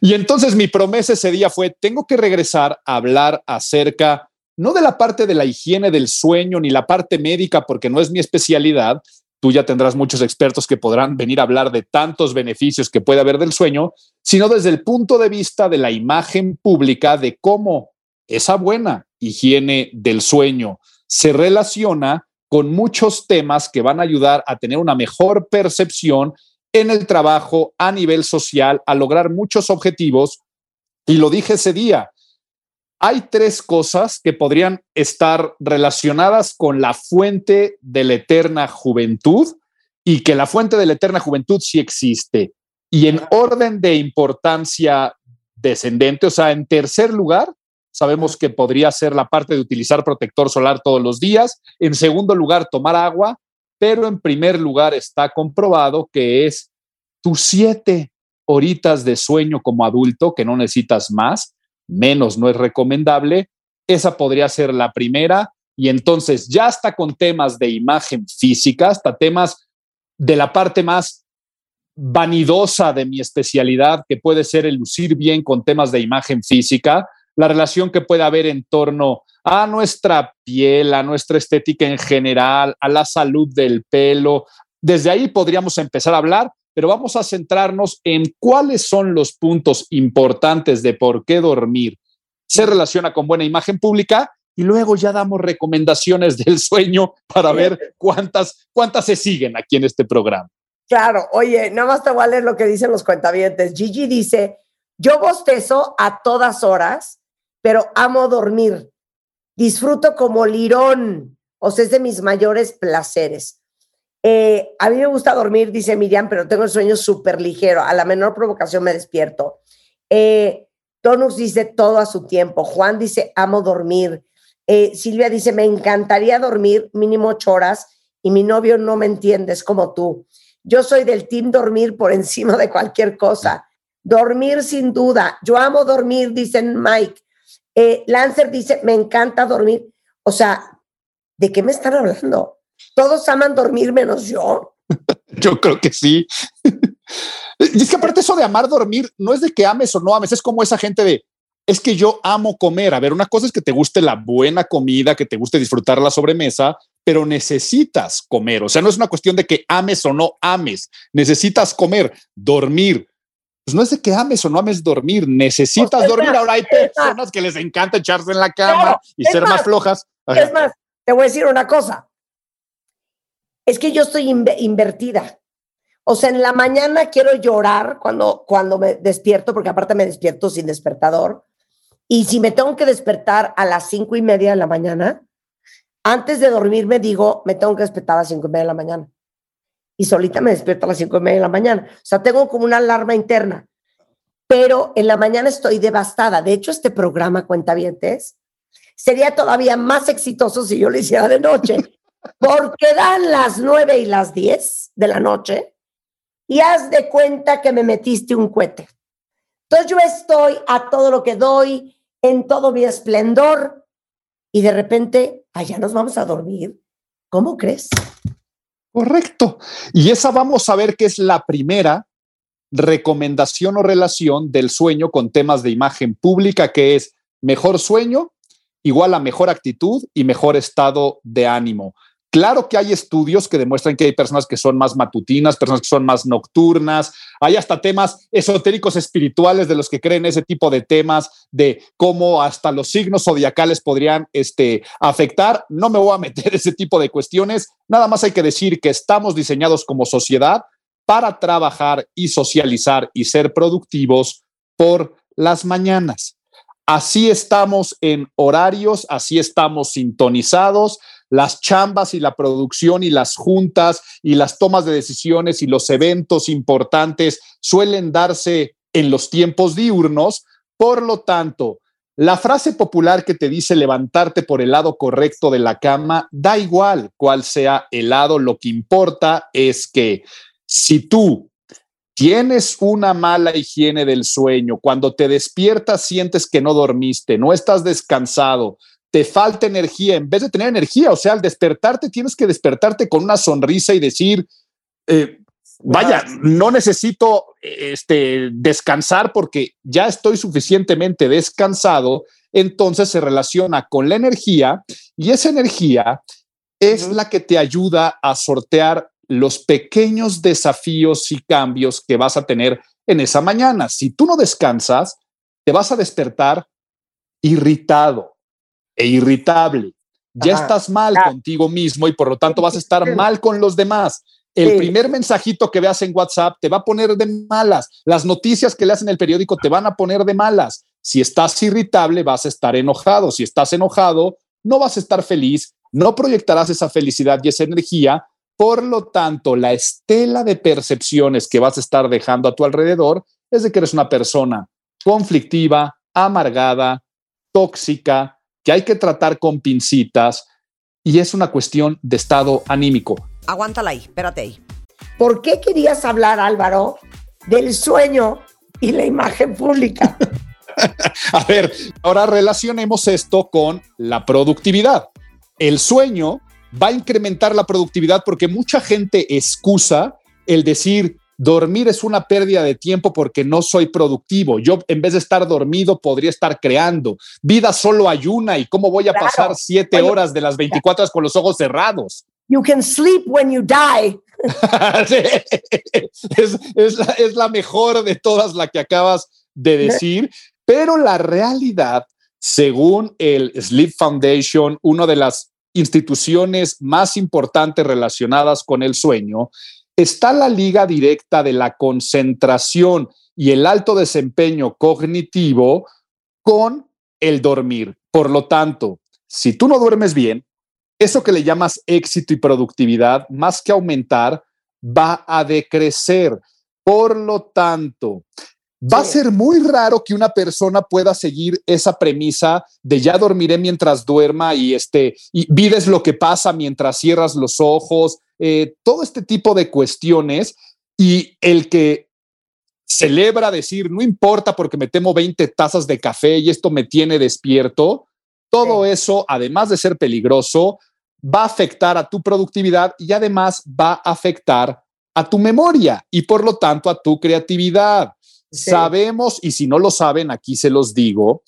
Y entonces mi promesa ese día fue, tengo que regresar a hablar acerca, no de la parte de la higiene del sueño ni la parte médica, porque no es mi especialidad. Tú ya tendrás muchos expertos que podrán venir a hablar de tantos beneficios que puede haber del sueño, sino desde el punto de vista de la imagen pública de cómo esa buena higiene del sueño se relaciona con muchos temas que van a ayudar a tener una mejor percepción en el trabajo, a nivel social, a lograr muchos objetivos. Y lo dije ese día, hay tres cosas que podrían estar relacionadas con la fuente de la eterna juventud y que la fuente de la eterna juventud sí existe. Y en orden de importancia descendente, o sea, en tercer lugar, sabemos que podría ser la parte de utilizar protector solar todos los días. En segundo lugar, tomar agua. Pero en primer lugar está comprobado que es tus siete horitas de sueño como adulto, que no necesitas más, menos no es recomendable. Esa podría ser la primera. Y entonces ya está con temas de imagen física, hasta temas de la parte más vanidosa de mi especialidad, que puede ser el lucir bien con temas de imagen física, la relación que puede haber en torno a nuestra piel, a nuestra estética en general, a la salud del pelo. Desde ahí podríamos empezar a hablar, pero vamos a centrarnos en cuáles son los puntos importantes de por qué dormir se relaciona con buena imagen pública y luego ya damos recomendaciones del sueño para ver cuántas, cuántas se siguen aquí en este programa. Claro, oye, nada más te voy a leer lo que dicen los cuentavientes. Gigi dice, yo bostezo a todas horas, pero amo dormir. Disfruto como lirón, o sea, es de mis mayores placeres. Eh, a mí me gusta dormir, dice Miriam, pero tengo el sueño súper ligero. A la menor provocación me despierto. Eh, Tonux dice todo a su tiempo. Juan dice, amo dormir. Eh, Silvia dice, me encantaría dormir mínimo ocho horas y mi novio no me entiende, es como tú. Yo soy del team dormir por encima de cualquier cosa. Dormir sin duda. Yo amo dormir, dicen Mike. Eh, Lancer dice, me encanta dormir. O sea, ¿de qué me están hablando? Todos aman dormir menos yo. Yo creo que sí. Y es que aparte eso de amar dormir no es de que ames o no ames, es como esa gente de, es que yo amo comer. A ver, una cosa es que te guste la buena comida, que te guste disfrutar la sobremesa, pero necesitas comer. O sea, no es una cuestión de que ames o no ames, necesitas comer, dormir. Pues no es de que ames o no ames dormir, necesitas Es dormir. más, Ahora hay más. personas que les encanta echarse en la cama Claro, y ser más, más, flojas. Ajá. Es más, te voy a decir una cosa. Es que yo estoy inve- invertida. O sea, en la mañana quiero llorar cuando, cuando me despierto, porque aparte me despierto sin despertador. Y si me tengo que despertar a las cinco y media de la mañana, antes de dormirme digo, me tengo que despertar a las cinco y media de la mañana. Y solita me despierto a las cinco y media de la mañana. O sea, tengo como una alarma interna. Pero en la mañana estoy devastada. De hecho, este programa, Cuentavientes, sería todavía más exitoso si yo lo hiciera de noche, porque dan las nueve y las diez de la noche y haz de cuenta que me metiste un cohete. Entonces yo estoy a todo lo que doy, en todo mi esplendor, y de repente, allá nos vamos a dormir. ¿Cómo crees? Correcto. Y esa vamos a ver que es la primera recomendación o relación del sueño con temas de imagen pública, que es mejor sueño, igual a mejor actitud y mejor estado de ánimo. Claro que hay estudios que demuestran que hay personas que son más matutinas, personas que son más nocturnas, hay hasta temas esotéricos espirituales de los que creen ese tipo de temas, de cómo hasta los signos zodiacales podrían este, afectar. No me voy a meter ese tipo de cuestiones, nada más hay que decir que estamos diseñados como sociedad para trabajar y socializar y ser productivos por las mañanas. Así estamos en horarios, así estamos sintonizados. Las chambas y la producción y las juntas y las tomas de decisiones y los eventos importantes suelen darse en los tiempos diurnos. Por lo tanto, la frase popular que te dice levantarte por el lado correcto de la cama, da igual cuál sea el lado, lo que importa es que si tú tienes una mala higiene del sueño, cuando te despiertas sientes que no dormiste, no estás descansado, te falta energía, en vez de tener energía, o sea, al despertarte tienes que despertarte con una sonrisa y decir, eh, vaya, no necesito este, descansar porque ya estoy suficientemente descansado, entonces se relaciona con la energía y esa energía es la que te ayuda a sortear los pequeños desafíos y cambios que vas a tener en esa mañana. Si tú no descansas, te vas a despertar irritado e irritable. Ya Ajá. estás mal contigo mismo y por lo tanto vas a estar mal con los demás. El Sí. primer mensajito que veas en WhatsApp te va a poner de malas. Las noticias que leas en el periódico te van a poner de malas. Si estás irritable, vas a estar enojado. Si estás enojado, no vas a estar feliz, no proyectarás esa felicidad y esa energía. Por lo tanto, la estela de percepciones que vas a estar dejando a tu alrededor es de que eres una persona conflictiva, amargada, tóxica, que hay que tratar con pincitas y es una cuestión de estado anímico. Aguántala ahí, espérate ahí. ¿Por qué querías hablar, Álvaro, del sueño y la imagen pública? A ver, ahora relacionemos esto con la productividad. El sueño va a incrementar la productividad porque mucha gente excusa el decir dormir es una pérdida de tiempo porque no soy productivo. Yo en vez de estar dormido podría estar creando. Vida solo hay una y cómo voy a Claro. pasar siete Oye, horas de las 24 horas con los ojos cerrados. You can sleep when you die. Sí. es, es la, es la mejor de todas la que acabas de decir, pero la realidad, según el Sleep Foundation, una de las instituciones más importantes relacionadas con el sueño, está la liga directa de la concentración y el alto desempeño cognitivo con el dormir. Por lo tanto, si tú no duermes bien, eso que le llamas éxito y productividad, más que aumentar, va a decrecer. Por lo tanto, va a ser muy raro que una persona pueda seguir esa premisa de ya dormiré mientras duerma y este y vives lo que pasa mientras cierras los ojos, eh, todo este tipo de cuestiones y el que celebra decir no importa porque me temo 20 tazas de café y esto me tiene despierto, todo eso, además de ser peligroso, va a afectar a tu productividad y además va a afectar a tu memoria y por lo tanto a tu creatividad. Sí. Sabemos, y si no lo saben, aquí se los digo,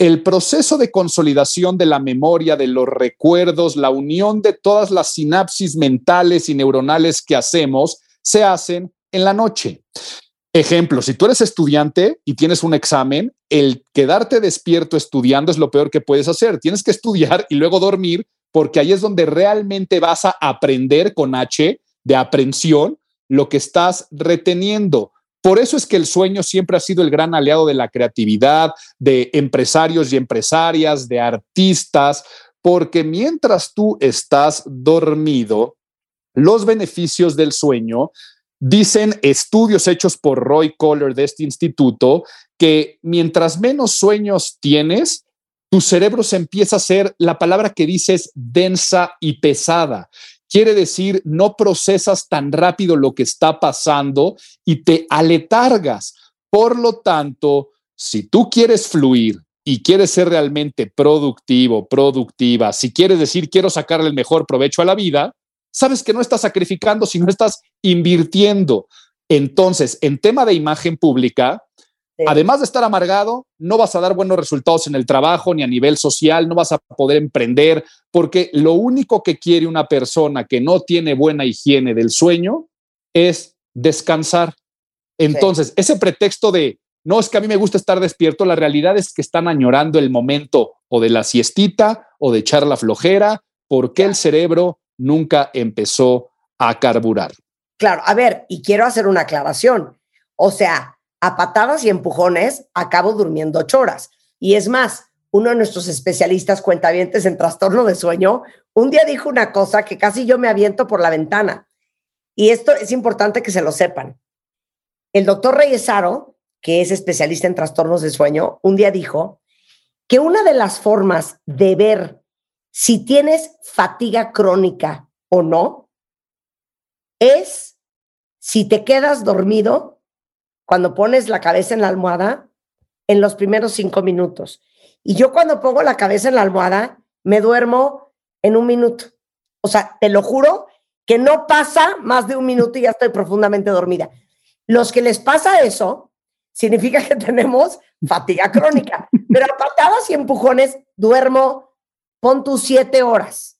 el proceso de consolidación de la memoria, de los recuerdos, la unión de todas las sinapsis mentales y neuronales que hacemos, se hacen en la noche. Ejemplo, si tú eres estudiante y tienes un examen, el quedarte despierto estudiando es lo peor que puedes hacer. Tienes que estudiar y luego dormir porque ahí es donde realmente vas a aprender con H de aprensión lo que estás reteniendo. Por eso es que el sueño siempre ha sido el gran aliado de la creatividad, de empresarios y empresarias, de artistas, porque mientras tú estás dormido, los beneficios del sueño Dicen estudios hechos por Roy Kohler de este instituto que mientras menos sueños tienes, tu cerebro se empieza a hacer, la palabra que dices, densa y pesada. Quiere decir, no procesas tan rápido lo que está pasando y te aletargas. Por lo tanto, si tú quieres fluir y quieres ser realmente productivo, productiva, si quieres decir, quiero sacarle el mejor provecho a la vida, sabes que no estás sacrificando, sino estás invirtiendo. Entonces, en tema de imagen pública, además de estar amargado, no vas a dar buenos resultados en el trabajo ni a nivel social, no vas a poder emprender, porque lo único que quiere una persona que no tiene buena higiene del sueño es descansar. Entonces, ese pretexto de, no es que a mí me gusta estar despierto, la realidad es que están añorando el momento o de la siestita o de echar la flojera, porque el cerebro nunca empezó a carburar. Claro, a ver, y quiero hacer una aclaración. O sea, a patadas y empujones acabo durmiendo ocho horas. Y es más, uno de nuestros especialistas cuentavientes en trastorno de sueño, un día dijo una cosa que casi yo me aviento por la ventana. Y esto es importante que se lo sepan. El doctor Reyesaro, que es especialista en trastornos de sueño, un día dijo que una de las formas de ver si tienes fatiga crónica o no es si te quedas dormido cuando pones la cabeza en la almohada en los primeros cinco minutos. Y yo cuando pongo la cabeza en la almohada, me duermo en un minuto. O sea, te lo juro que no pasa más de un minuto y ya estoy profundamente dormida. Los que les pasa eso, significa que tenemos fatiga crónica. Pero a patadas y empujones duermo, pon tus siete horas.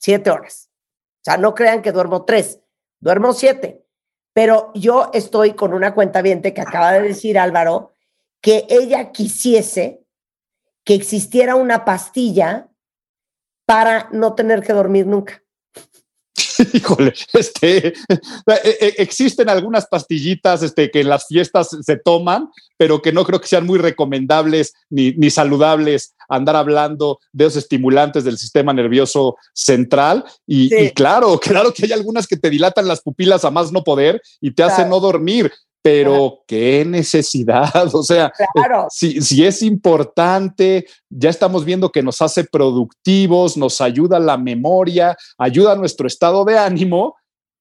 Siete horas. O sea, no crean que duermo tres, duermo siete. Pero yo estoy con una cuenta viente que acaba de decir Álvaro que ella quisiese que existiera una pastilla para no tener que dormir nunca. Híjole, este, e- e- existen algunas pastillitas este, que en las fiestas se toman, pero que no creo que sean muy recomendables ni, ni saludables andar hablando de esos estimulantes del sistema nervioso central. Y, y claro, claro que hay algunas que te dilatan las pupilas a más no poder y te hacen no dormir. Pero qué necesidad, o sea, Claro. si, si es importante, ya estamos viendo que nos hace productivos, nos ayuda la memoria, ayuda a nuestro estado de ánimo.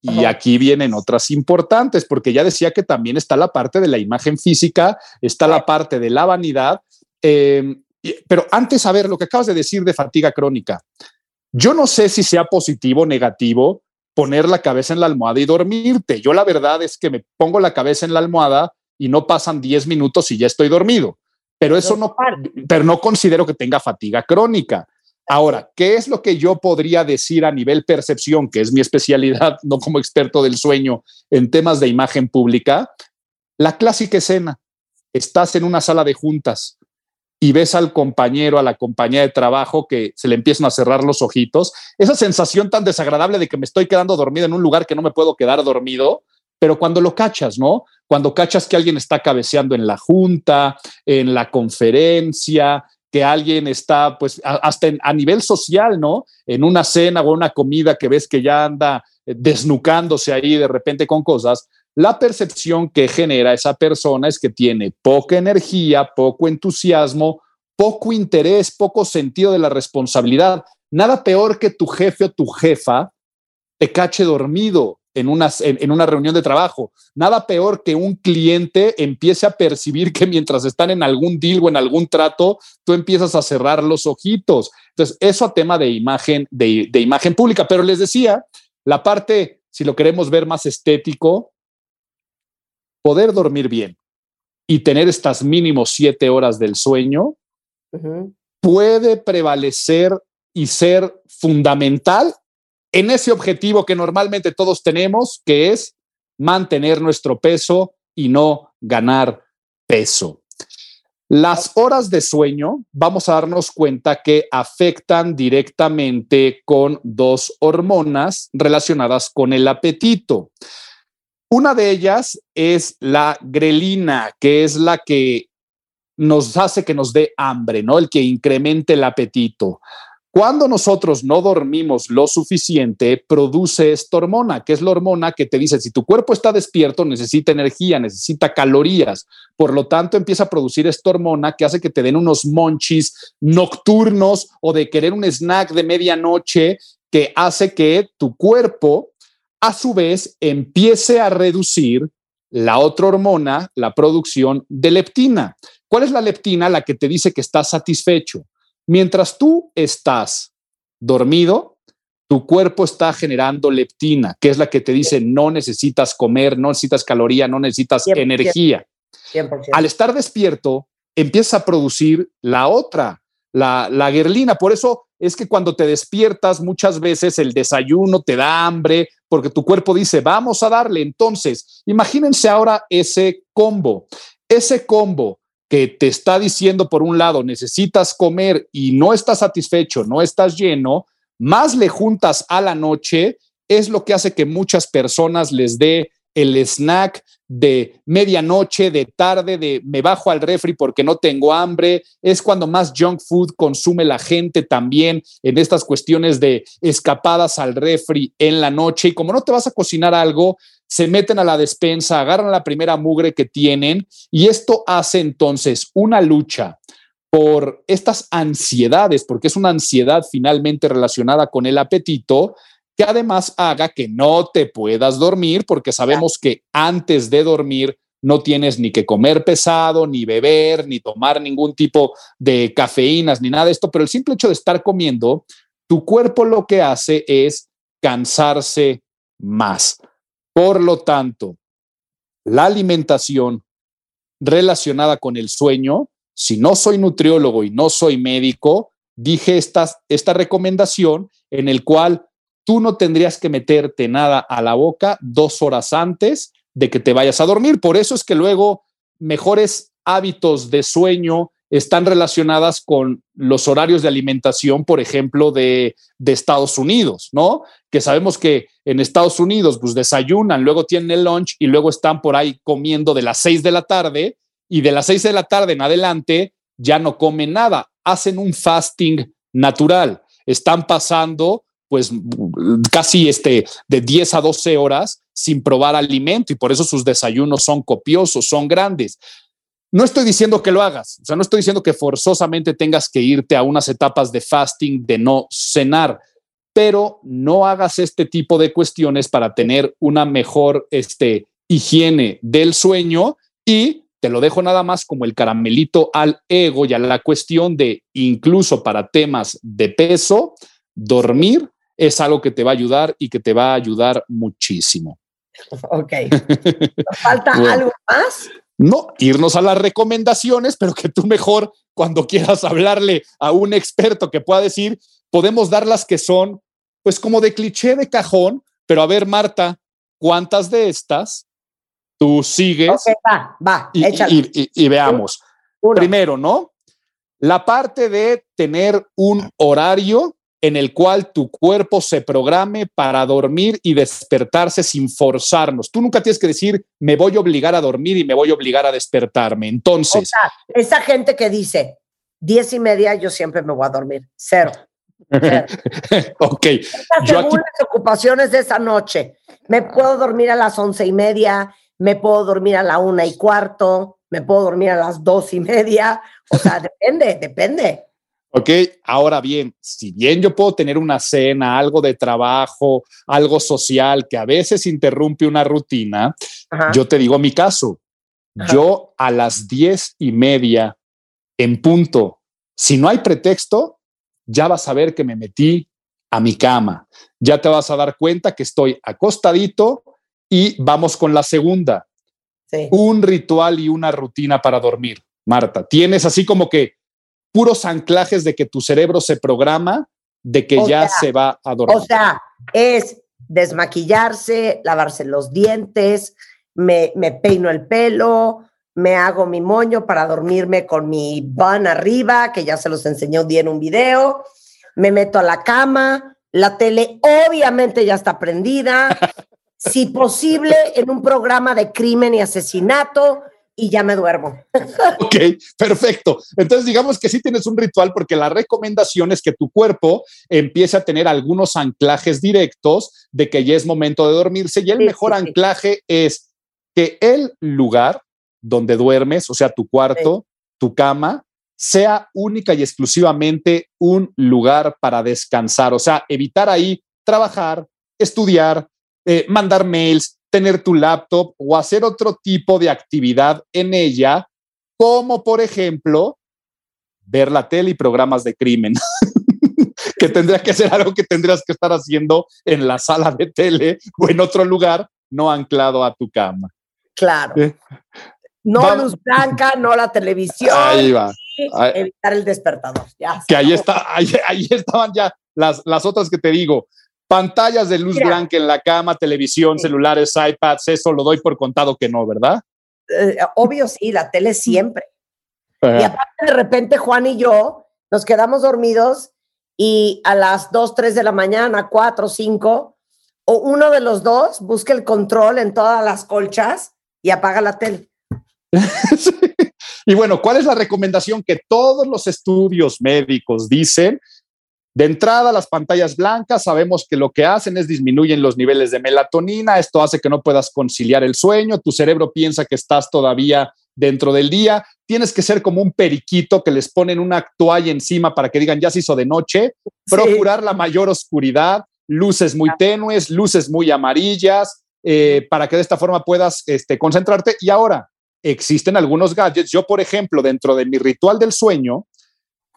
Y aquí vienen otras importantes, porque ya decía que también está la parte de la imagen física, está la parte de la vanidad. eh, y- pero antes, a ver, lo que acabas de decir de fatiga crónica, yo no sé si sea positivo o negativo poner la cabeza en la almohada y dormirte. Yo la verdad es que me pongo la cabeza en la almohada y no pasan 10 minutos y ya estoy dormido. Pero eso no, pero no considero que tenga fatiga crónica. Ahora, ¿qué es lo que yo podría decir a nivel percepción, que es mi especialidad, no como experto del sueño en temas de imagen pública? La clásica escena. Estás en una sala de juntas y ves al compañero, a la compañera de trabajo que se le empiezan a cerrar los ojitos. Esa sensación tan desagradable de que me estoy quedando dormido en un lugar que no me puedo quedar dormido, pero cuando lo cachas, ¿no? Cuando cachas que alguien está cabeceando en la junta, en la conferencia, que alguien está, pues, hasta en- a nivel social, ¿no? En una cena o una comida que ves que ya anda eh, desnucándose ahí de repente con cosas, la percepción que genera esa persona es que tiene poca energía, poco entusiasmo, poco interés, poco sentido de la responsabilidad. Nada peor que tu jefe o tu jefa te cache dormido en una, en, una reunión de trabajo. Nada peor que un cliente empiece a percibir que mientras están en algún deal o en algún trato, tú empiezas a cerrar los ojitos. Entonces, eso a tema de imagen, de imagen pública. Pero les decía, la parte, si lo queremos ver más estético, poder dormir bien y tener estas mínimo siete horas del sueño puede prevalecer y ser fundamental en ese objetivo que normalmente todos tenemos, que es mantener nuestro peso y no ganar peso. Las horas de sueño, vamos a darnos cuenta que afectan directamente con dos hormonas relacionadas con el apetito. Una de ellas es la grelina, que es la que nos hace que nos dé hambre, ¿no? El que incremente el apetito. Cuando nosotros no dormimos lo suficiente, produce esta hormona, que es la hormona que te dice, si tu cuerpo está despierto, necesita energía, necesita calorías. Por lo tanto, empieza a producir esta hormona que hace que te den unos monchis nocturnos o de querer un snack de medianoche que hace que tu cuerpo, a su vez, empiece a reducir la otra hormona, la producción de leptina. ¿Cuál es la leptina? La que te dice que estás satisfecho. Mientras tú estás dormido, tu cuerpo está generando leptina, que es la que te dice no necesitas comer, no necesitas caloría, no necesitas energía. 100%. Al estar despierto, empieza a producir la otra, la, la guerlina. Por eso es que cuando te despiertas, muchas veces el desayuno te da hambre porque tu cuerpo dice, vamos a darle. Entonces, imagínense ahora ese combo, ese combo que te está diciendo, por un lado, necesitas comer y no estás satisfecho, no estás lleno, más le juntas a la noche, es lo que hace que muchas personas les dé el snack de medianoche, de tarde, de me bajo al refri porque no tengo hambre. Es cuando más junk food consume la gente también en estas cuestiones de escapadas al refri en la noche. Y como no te vas a cocinar algo, se meten a la despensa, agarran la primera mugre que tienen y esto hace entonces una lucha por estas ansiedades, porque es una ansiedad finalmente relacionada con el apetito, que además haga que no te puedas dormir, porque sabemos que antes de dormir no tienes ni que comer pesado, ni beber, ni tomar ningún tipo de cafeínas, ni nada de esto, pero el simple hecho de estar comiendo, tu cuerpo lo que hace es cansarse más. Por lo tanto, la alimentación relacionada con el sueño, si no soy nutriólogo y no soy médico, dije esta, esta recomendación en el cual tú no tendrías que meterte nada a la boca dos horas antes de que te vayas a dormir. Por eso es que luego mejores hábitos de sueño están relacionadas con los horarios de alimentación, por ejemplo, de, Estados Unidos, ¿no? Que sabemos que en Estados Unidos, pues desayunan, luego tienen el lunch y luego están por ahí comiendo de las seis de la tarde y de las seis de la tarde en adelante ya no comen nada, hacen un fasting natural, están pasando pues casi este, de 10 a 12 horas sin probar alimento y por eso sus desayunos son copiosos, son grandes. No estoy diciendo que lo hagas, o sea, no estoy diciendo que forzosamente tengas que irte a unas etapas de fasting, de no cenar, pero no hagas este tipo de cuestiones para tener una mejor este, higiene del sueño y te lo dejo nada más como el caramelito al ego y a la cuestión de incluso para temas de peso, dormir es algo que te va a ayudar y que te va a ayudar muchísimo. Ok. ¿Falta bueno, algo más? No, irnos a las recomendaciones, pero que tú mejor cuando quieras hablarle a un experto que pueda decir, podemos dar las que son, pues como de cliché de cajón, pero a ver, Marta, ¿cuántas de estas tú sigues? Okay, va, va, y, y, y, y veamos. Uno. Primero, ¿no? La parte de tener un horario en el cual tu cuerpo se programe para dormir y despertarse sin forzarnos. Tú nunca tienes que decir, me voy a obligar a dormir y me voy a obligar a despertarme. Entonces... O sea, esa gente que dice, diez y media, yo siempre me voy a dormir. Cero. Cero. ok. Yo aquí... las ocupaciones de esa noche. Me puedo dormir a las once y media, me puedo dormir a la una y cuarto, me puedo dormir a las dos y media. O sea, depende, depende. Ok, ahora bien, si bien yo puedo tener una cena, algo de trabajo, algo social que a veces interrumpe una rutina, Ajá. yo te digo mi caso. Ajá. Yo a las diez y media en punto, si no hay pretexto, ya vas a ver que me metí a mi cama. Ya te vas a dar cuenta que estoy acostadito y vamos con la segunda. Sí. Un ritual y una rutina para dormir. Marta, tienes así como que puros anclajes de que tu cerebro se programa de que o ya sea, se va a dormir. O sea, es desmaquillarse, lavarse los dientes, me, me, peino el pelo, me hago mi moño para dormirme con mi bun arriba, que ya se los enseñó un día en un video, me meto a la cama, la tele obviamente ya está prendida, si posible en un programa de crimen y asesinato, y ya me duermo. ok, perfecto. Entonces digamos que sí tienes un ritual porque la recomendación es que tu cuerpo empiece a tener algunos anclajes directos de que ya es momento de dormirse y el sí, mejor sí, anclaje sí. es que el lugar donde duermes, o sea, tu cuarto, tu cama, sea única y exclusivamente un lugar para descansar, o sea, evitar ahí trabajar, estudiar, eh, mandar mails, tener tu laptop o hacer otro tipo de actividad en ella, como por ejemplo ver la tele y programas de crimen, que tendría que ser algo que tendrías que estar haciendo en la sala de tele o en otro lugar, no anclado a tu cama. Claro. ¿Eh? No luz blanca, no la televisión. Ahí va. Ahí- evitar el despertador. Ya. que ahí está, ahí, ahí estaban ya las, las otras que te digo. Pantallas de luz Mira. blanca en la cama, televisión, celulares, iPads, eso lo doy por contado que no, ¿verdad? Eh, obvio, sí, la tele siempre. Y aparte, de repente, Juan y yo nos quedamos dormidos y a las 2, 3 de la mañana, 4, 5, o uno de los dos busca el control en todas las colchas y apaga la tele. Y bueno, ¿cuál es la recomendación que todos los estudios médicos dicen? De entrada, las pantallas blancas sabemos que lo que hacen es disminuyen los niveles de melatonina, esto hace que no puedas conciliar el sueño, tu cerebro piensa que estás todavía dentro del día, tienes que ser como un periquito que les ponen una toalla encima para que digan ya se hizo de noche, procurar la mayor oscuridad, luces muy tenues, luces muy amarillas, eh, para que de esta forma puedas este, concentrarte. Y ahora, existen algunos gadgets. Yo, por ejemplo, dentro de mi ritual del sueño,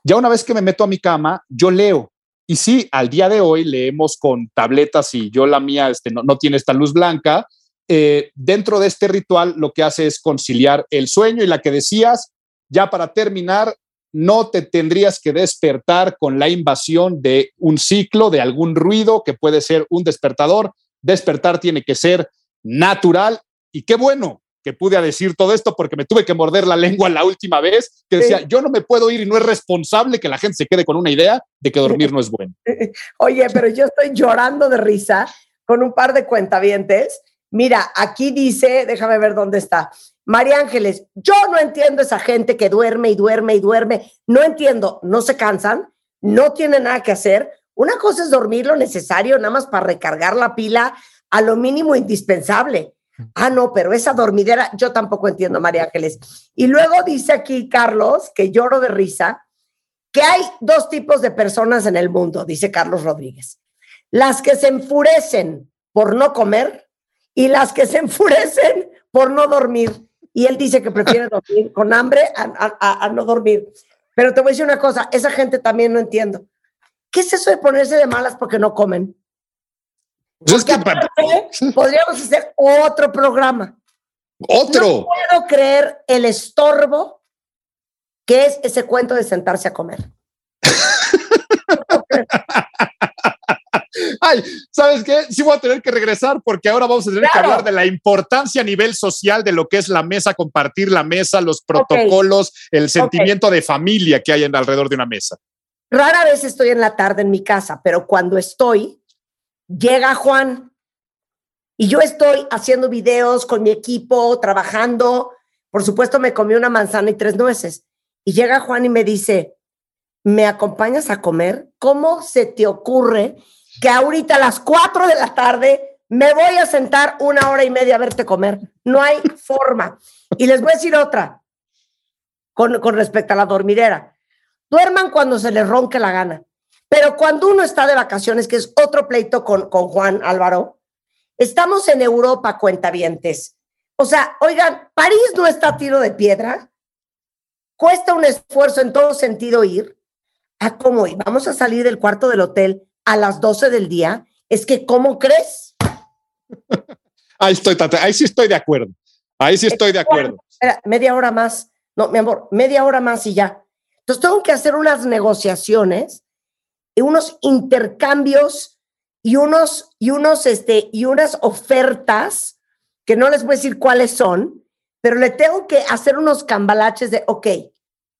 ya una vez que me meto a mi cama, yo leo. Y sí, al día de hoy leemos con tabletas y yo la mía este, no, tiene esta luz blanca. Eh, dentro de este ritual lo que hace es conciliar el sueño y la que decías, ya para terminar, no te tendrías que despertar con la invasión de un ciclo, de algún ruido que puede ser un despertador. Despertar tiene que ser natural y qué bueno que pude decir todo esto porque me tuve que morder la lengua la última vez, que decía, yo no me puedo ir y no es responsable que la gente se quede con una idea de que dormir no es bueno. Oye, pero yo estoy llorando de risa con un par de cuentavientes. Mira, aquí dice, déjame ver dónde está. María Ángeles, yo no entiendo esa gente que duerme y duerme y duerme. No entiendo, no se cansan, no tienen nada que hacer. Una cosa es dormir lo necesario, nada más para recargar la pila a lo mínimo indispensable. Ah, no, pero esa dormidera, yo tampoco entiendo, María Ángeles. Y luego dice aquí Carlos, que lloro de risa, que hay dos tipos de personas en el mundo, dice Carlos Rodríguez. Las que se enfurecen por no comer y las que se enfurecen por no dormir. Y él dice que prefiere dormir con hambre a, no dormir. Pero te voy a decir una cosa, esa gente también no entiendo. ¿Qué es eso de ponerse de malas porque no comen? Pues es que. Podríamos hacer otro programa. otro. No puedo creer el estorbo que es ese cuento de sentarse a comer. Ay, ¿sabes qué? Sí voy a tener que regresar porque ahora vamos a tener que hablar de la importancia a nivel social de lo que es la mesa, compartir la mesa, los protocolos, el sentimiento de familia que hay en alrededor de una mesa. Rara vez estoy en la tarde en mi casa, pero cuando estoy, llega Juan y yo estoy haciendo videos con mi equipo, trabajando. Por supuesto, me comí una manzana y tres nueces. Y llega Juan y me dice, ¿me acompañas a comer? ¿Cómo se te ocurre que ahorita a las cuatro de la tarde me voy a sentar una hora y media a verte comer? No hay forma. Y les voy a decir otra con, con respecto a la dormidera. Duerman cuando se les ronque la gana. Pero cuando uno está de vacaciones, que es otro pleito con, con Juan Álvaro, estamos en Europa, cuentavientes. O sea, oigan, París no está a tiro de piedra. Cuesta un esfuerzo en todo sentido ir. ¿A cómo? ¿Y vamos a salir del cuarto del hotel a las 12 del día? Es que, ¿cómo crees? Ahí estoy, Tata, ahí sí estoy de acuerdo. Ahí sí estoy de acuerdo. Espera, media hora más. No, mi amor, media hora más y ya. Entonces tengo que hacer unas negociaciones unos intercambios y unos, y unos, este, y unas ofertas que no les voy a decir cuáles son, pero le tengo que hacer unos cambalaches de, ok,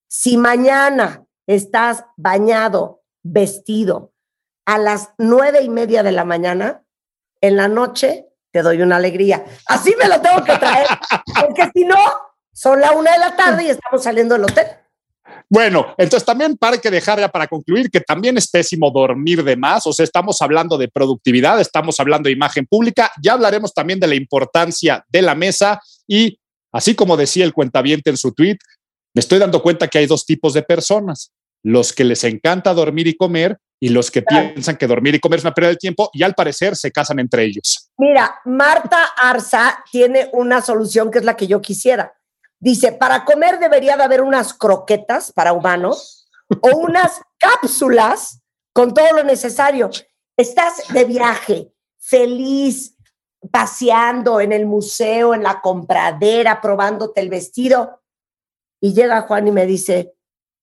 si mañana estás bañado, vestido, a las nueve y media de la mañana, en la noche te doy una alegría. Así me lo tengo que traer, porque si no, son la una de la tarde y estamos saliendo del hotel. Bueno, entonces también para que dejar ya para concluir que también es pésimo dormir de más, o sea, estamos hablando de productividad, estamos hablando de imagen pública, ya hablaremos también de la importancia de la mesa y así como decía el cuentaviente en su tweet, me estoy dando cuenta que hay dos tipos de personas, los que les encanta dormir y comer y los que piensan que dormir y comer es una pérdida de tiempo y al parecer se casan entre ellos. Mira, Marta Arza tiene una solución que es la que yo quisiera. Dice, para comer debería de haber unas croquetas para humanos o unas cápsulas con todo lo necesario. Estás de viaje, feliz, paseando en el museo, en la compradera, probándote el vestido. Y llega Juan y me dice,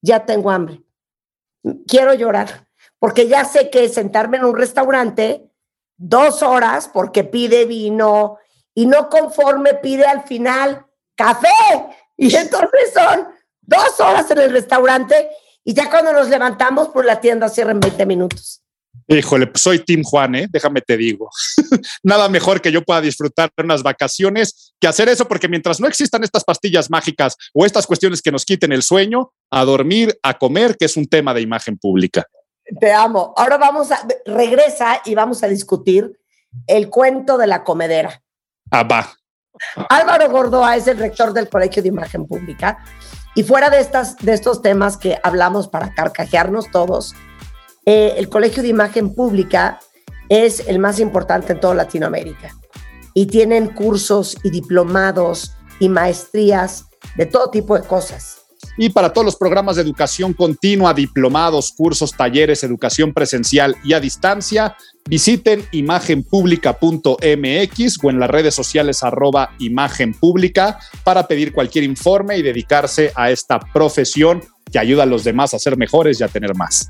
ya tengo hambre, quiero llorar, porque ya sé que sentarme en un restaurante dos horas porque pide vino y no conforme pide al final café. Y entonces son dos horas en el restaurante y ya cuando nos levantamos, pues la tienda cierra en 20 minutos. Híjole, pues soy Tim Juan, ¿eh? déjame te digo. Nada mejor que yo pueda disfrutar de unas vacaciones que hacer eso, porque mientras no existan estas pastillas mágicas o estas cuestiones que nos quiten el sueño, a dormir, a comer, que es un tema de imagen pública. Te amo. Ahora vamos a, regresa y vamos a discutir el cuento de la comedera. Ah, va. Álvaro Gordoa es el rector del Colegio de Imagen Pública y fuera de, estas, de estos temas que hablamos para carcajearnos todos, eh, el Colegio de Imagen Pública es el más importante en toda Latinoamérica y tienen cursos y diplomados y maestrías de todo tipo de cosas. Y para todos los programas de educación continua, diplomados, cursos, talleres, educación presencial y a distancia, visiten imagenpublica.mx o en las redes sociales arroba imagen pública para pedir cualquier informe y dedicarse a esta profesión que ayuda a los demás a ser mejores y a tener más.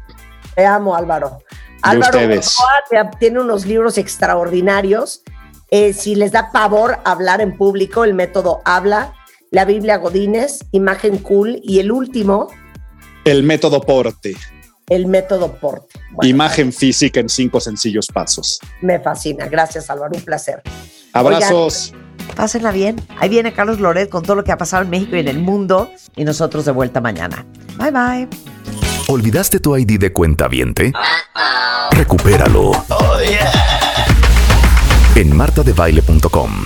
Te amo, Álvaro. Álvaro tiene unos libros extraordinarios. Eh, si les da pavor hablar en público, el método habla la Biblia Godínez, Imagen Cool y el último. El método Porte. El método Porte. Imagen física en cinco sencillos pasos. Me fascina. Gracias, Álvaro. Un placer. Abrazos. pásenla bien. Ahí viene Carlos Loret con todo lo que ha pasado en México y en el mundo. Y nosotros de vuelta mañana. Bye bye. ¿Olvidaste tu ID de cuenta viente? Recupéralo. En martadebaile.com